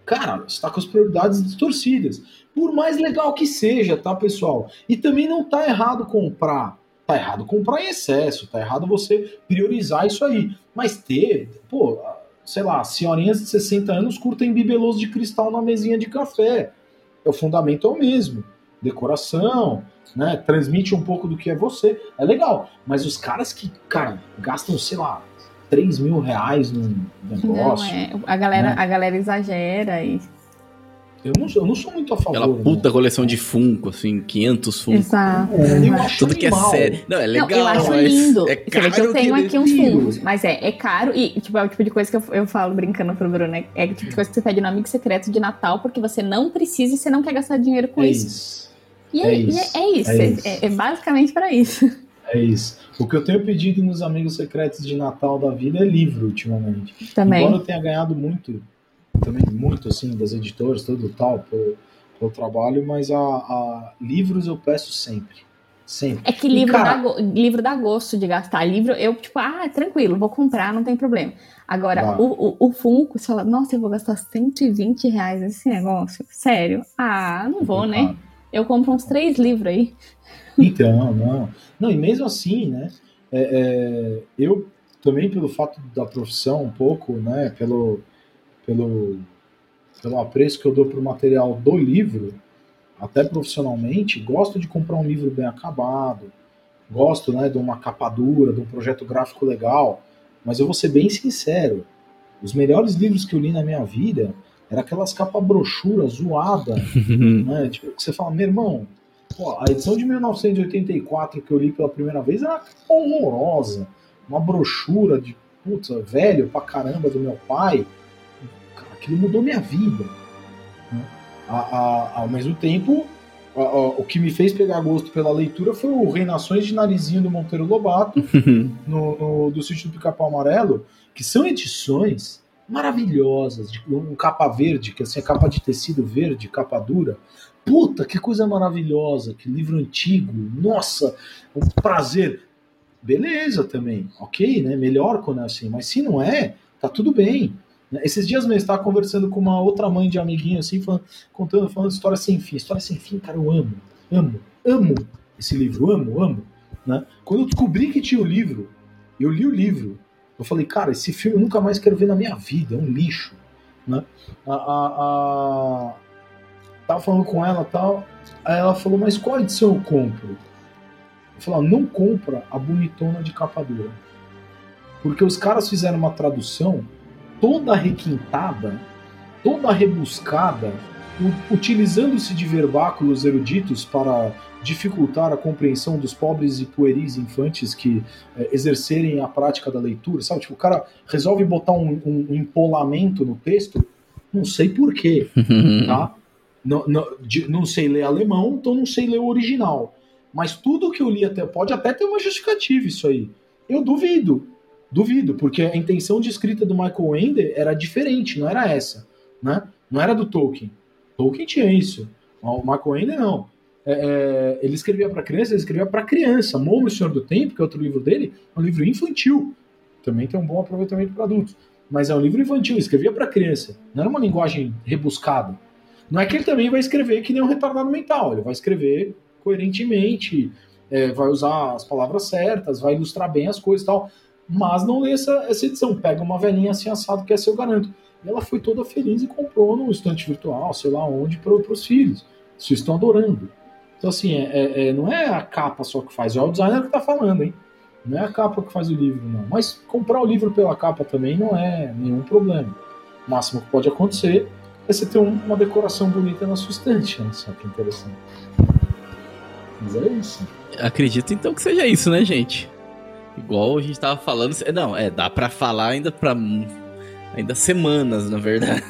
cara, está com as prioridades distorcidas. Por mais legal que seja, tá, pessoal? E também não tá errado comprar. Tá errado comprar em excesso, tá errado você priorizar isso aí. Mas ter, pô, sei lá, senhorinhas de 60 anos curtem bibeloso de cristal na mesinha de café. É o fundamento é o mesmo decoração, né? Transmite um pouco do que é você. É legal. Mas os caras que, cara, gastam, sei lá, 3 mil reais num negócio. Não, é. A galera, né? a galera exagera e. Eu não, sou, eu não sou muito a favor. Aquela puta né? coleção de Funko, assim, 500 Funko. Exato. É, eu acho Tudo que é sério. Não, é legal, não, eu acho mas lindo. é caro. que eu tenho aqui uns Funkos, mas é, é caro e, tipo, é o tipo de coisa que eu, eu falo brincando pro Bruno, né? É o tipo de coisa que você pede no amigo secreto de Natal porque você não precisa e você não quer gastar dinheiro com é isso. isso. E é, é, isso. é, isso. É, isso. é, é basicamente para isso. É isso. O que eu tenho pedido nos amigos secretos de Natal da vida é livro ultimamente. Também. Embora eu tenha ganhado muito, também muito assim, das editoras, tudo tal, pelo, pelo trabalho, mas a, a, livros eu peço sempre. Sempre. É que livro, cara, dá, livro dá gosto de gastar. Livro, eu, tipo, ah, tranquilo, vou comprar, não tem problema. Agora, o, o, o Funko, você fala, nossa, eu vou gastar 120 reais nesse negócio? Sério? Ah, não vou, né? Eu compro uns três livros aí. Então, não. Não, e mesmo assim, né? É, é, eu também, pelo fato da profissão, um pouco, né? Pelo, pelo, pelo apreço que eu dou pro material do livro, até profissionalmente, gosto de comprar um livro bem acabado, gosto, né? De uma capa dura, de um projeto gráfico legal, mas eu vou ser bem sincero. Os melhores livros que eu li na minha vida era aquelas capas brochura zoada, né? Tipo, que você fala, meu irmão, pô, a edição de 1984 que eu li pela primeira vez era horrorosa. Uma brochura de puta, velho pra caramba do meu pai. Aquilo mudou minha vida. Né? A, a, ao mesmo tempo, a, o que me fez pegar gosto pela leitura foi o Reinações de Narizinho do Monteiro Lobato, no, no, do sítio do Pica-Pau Amarelo, que são edições maravilhosas, de um capa verde, que assim, é capa de tecido verde, capa dura. Puta, que coisa maravilhosa, que livro antigo, nossa, um prazer. Beleza também, ok, né? Melhor quando é assim, mas se não é, tá tudo bem. Esses dias mesmo, estava conversando com uma outra mãe de amiguinho, assim, falando, contando, falando história sem fim. História sem fim, cara, eu amo, amo, amo esse livro, amo, amo. Né? Quando eu descobri que tinha o livro, eu li o livro, eu falei, cara, esse filme eu nunca mais quero ver na minha vida, é um lixo. Né? A, a, a... Tava falando com ela tal, aí ela falou, mas qual edição eu compro? Eu falei, não compra a bonitona de capa dura. Porque os caras fizeram uma tradução toda requintada, toda rebuscada, utilizando-se de verbáculos eruditos para dificultar a compreensão dos pobres e pueris infantes que é, exercerem a prática da leitura, sabe? Tipo, o cara resolve botar um, um, um empolamento no texto, não sei porquê, tá? Não, não, não sei ler alemão, então não sei ler o original. Mas tudo que eu li até pode até ter uma justificativa isso aí. Eu duvido, duvido, porque a intenção de escrita do Michael Ende era diferente, não era essa, né? Não era do Tolkien. Tolkien tinha isso. O Michael Ende não. É, é, ele escrevia para criança, ele escrevia para criança. Momo, o Senhor do Tempo, que é outro livro dele, é um livro infantil. Também tem um bom aproveitamento para adultos. Mas é um livro infantil, escrevia para criança. Não era uma linguagem rebuscada. Não é que ele também vai escrever que nem um retardado mental, ele vai escrever coerentemente, é, vai usar as palavras certas, vai ilustrar bem as coisas e tal, mas não lê essa, essa edição. Pega uma velhinha assim assado que é seu garanto. E ela foi toda feliz e comprou no estante virtual, sei lá onde, para os filhos. Os filhos estão adorando. Então, assim, é, é, é, não é a capa só que faz, é o designer que está falando, hein? Não é a capa que faz o livro, não. Mas comprar o livro pela capa também não é nenhum problema. O máximo que pode acontecer é você ter uma decoração bonita na sua estante, né? Só que interessante. Mas é isso. Acredito então que seja isso, né, gente? Igual a gente tava falando. Não, é, dá para falar ainda pra. Ainda semanas, na verdade.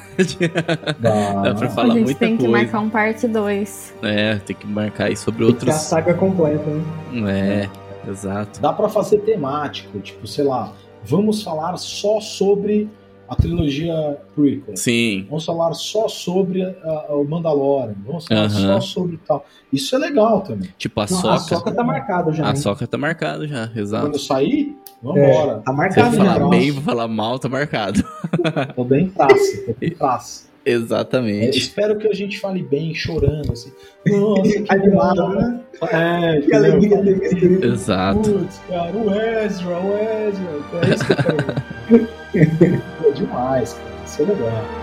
Dá, dá pra falar muita coisa. A gente tem que marcar um parte 2. É, tem que marcar aí sobre tem outros. Que a saga completa, né? É, exato. Dá para fazer temático, tipo, sei lá, vamos falar só sobre a trilogia prequel. Sim. Vamos falar só sobre a, a, o Mandalorian. Vamos falar só sobre tal. Isso é legal também. Tipo, a Não, Soca. A Soca tá marcado já. A hein? Soca tá marcado já, exato. Quando eu sair, vambora. É, tá marcado. Se falar bem, vou falar mal, tá marcado. tô bem praça, tô bem praça. Exatamente. É, espero que a gente fale bem, chorando, assim. Nossa, que animado, né? É, que alegria ter Exato. Putz, cara, o Ezra, o Ezra. É isso que eu quero demais, cara. Isso é legal.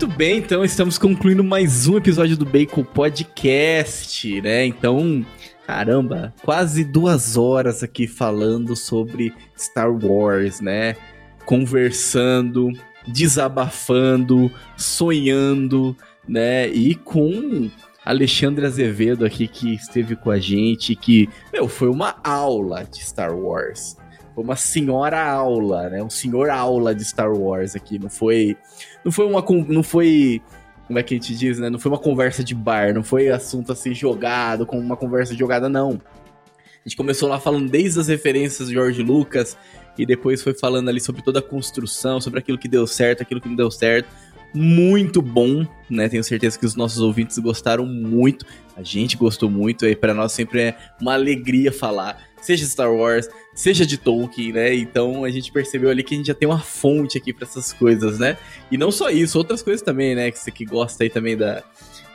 Muito bem, então estamos concluindo mais um episódio do Bacon Podcast, né? Então, caramba, quase duas horas aqui falando sobre Star Wars, né? Conversando, desabafando, sonhando, né? E com Alexandre Azevedo aqui que esteve com a gente, que, meu, foi uma aula de Star Wars. Foi uma senhora aula, né? Um senhor aula de Star Wars aqui. Não foi, não foi uma, não foi, como é que a gente diz, né? Não foi uma conversa de bar, não foi assunto assim jogado, com uma conversa jogada, não. A gente começou lá falando desde as referências de George Lucas, e depois foi falando ali sobre toda a construção, sobre aquilo que deu certo, aquilo que não deu certo. Muito bom, né? Tenho certeza que os nossos ouvintes gostaram muito. A gente gostou muito, e para nós sempre é uma alegria falar, seja Star Wars, seja de Tolkien, né? Então a gente percebeu ali que a gente já tem uma fonte aqui para essas coisas, né? E não só isso, outras coisas também, né? Que você que gosta aí também da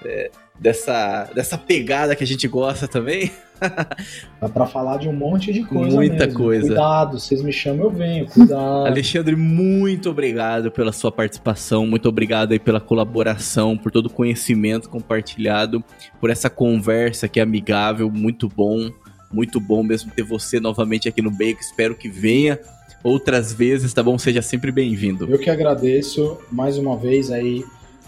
é, dessa, dessa pegada que a gente gosta também. Dá pra falar de um monte de coisa. Muita mesmo. coisa. Cuidado, vocês me chamam, eu venho. Cuidado. Alexandre, muito obrigado pela sua participação, muito obrigado aí pela colaboração, por todo o conhecimento compartilhado, por essa conversa que é amigável, muito bom. Muito bom mesmo ter você novamente aqui no Bacon. Espero que venha outras vezes, tá bom? Seja sempre bem-vindo. Eu que agradeço mais uma vez aí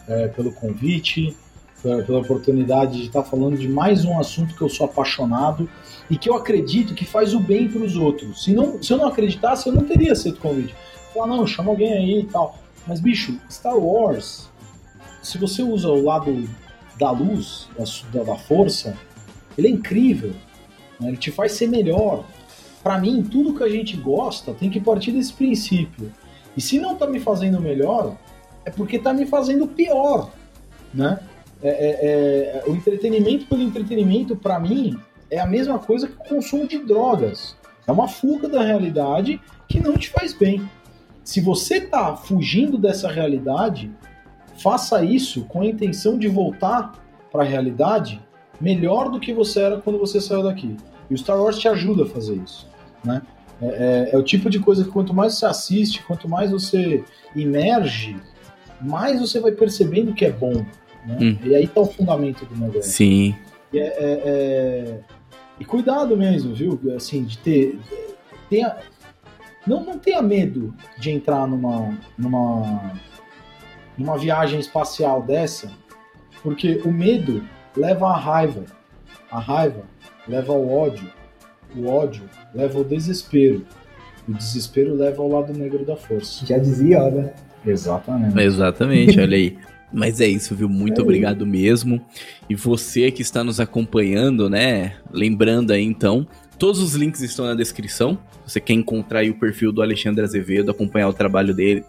é, pelo convite pela oportunidade de estar falando de mais um assunto que eu sou apaixonado e que eu acredito que faz o bem para os outros. Se, não, se eu não acreditasse, eu não teria aceito o convite. Falar, não, chama alguém aí e tal. Mas, bicho, Star Wars, se você usa o lado da luz, da, da força, ele é incrível. Né? Ele te faz ser melhor. Para mim, tudo que a gente gosta tem que partir desse princípio. E se não tá me fazendo melhor, é porque tá me fazendo pior, né? É, é, é, o entretenimento pelo entretenimento, para mim, é a mesma coisa que o consumo de drogas. É uma fuga da realidade que não te faz bem. Se você tá fugindo dessa realidade, faça isso com a intenção de voltar para a realidade melhor do que você era quando você saiu daqui. E o Star Wars te ajuda a fazer isso, né? É, é, é, o tipo de coisa que quanto mais você assiste, quanto mais você emerge, mais você vai percebendo que é bom, né? Hum. E aí tá o fundamento do negócio. Sim. E, é, é, é... e cuidado mesmo, viu? Assim, de ter. Tenha... Não, não tenha medo de entrar numa, numa, numa viagem espacial dessa, porque o medo leva à raiva. A raiva leva ao ódio. O ódio leva ao desespero. O desespero leva ao lado negro da força. Já dizia, né? Exatamente. Exatamente, olha aí. Mas é isso, viu? Muito é obrigado mesmo. E você que está nos acompanhando, né? Lembrando aí então, todos os links estão na descrição. Você quer encontrar aí o perfil do Alexandre Azevedo, acompanhar o trabalho dele,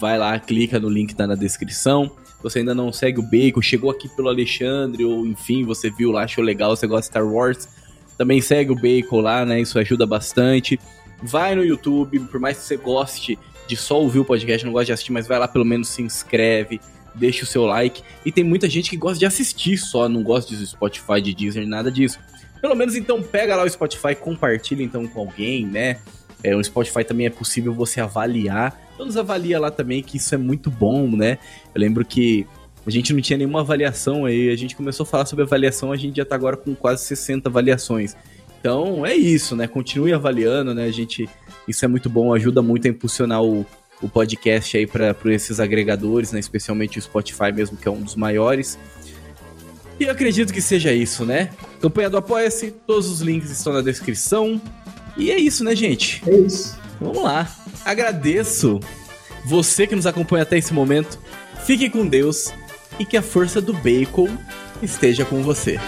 vai lá, clica no link que tá na descrição. você ainda não segue o Bacon, chegou aqui pelo Alexandre, ou enfim, você viu lá, achou legal, você gosta de Star Wars, também segue o Bacon lá, né? Isso ajuda bastante. Vai no YouTube, por mais que você goste de só ouvir o podcast, não gosta de assistir, mas vai lá pelo menos se inscreve, deixa o seu like. E tem muita gente que gosta de assistir só, não gosta de Spotify, de Deezer, nada disso. Pelo menos então pega lá o Spotify, compartilha então com alguém, né? É, o Spotify também é possível você avaliar. Todos avalia lá também, que isso é muito bom, né? Eu lembro que a gente não tinha nenhuma avaliação aí, a gente começou a falar sobre avaliação, a gente já tá agora com quase 60 avaliações. Então é isso, né? Continue avaliando, né? A gente, isso é muito bom, ajuda muito a impulsionar o, o podcast aí para esses agregadores, né? Especialmente o Spotify mesmo, que é um dos maiores. E eu acredito que seja isso, né? Campanha do Apoia-se, todos os links estão na descrição. E é isso, né, gente? É isso. Vamos lá. Agradeço você que nos acompanha até esse momento. Fique com Deus e que a força do bacon esteja com você.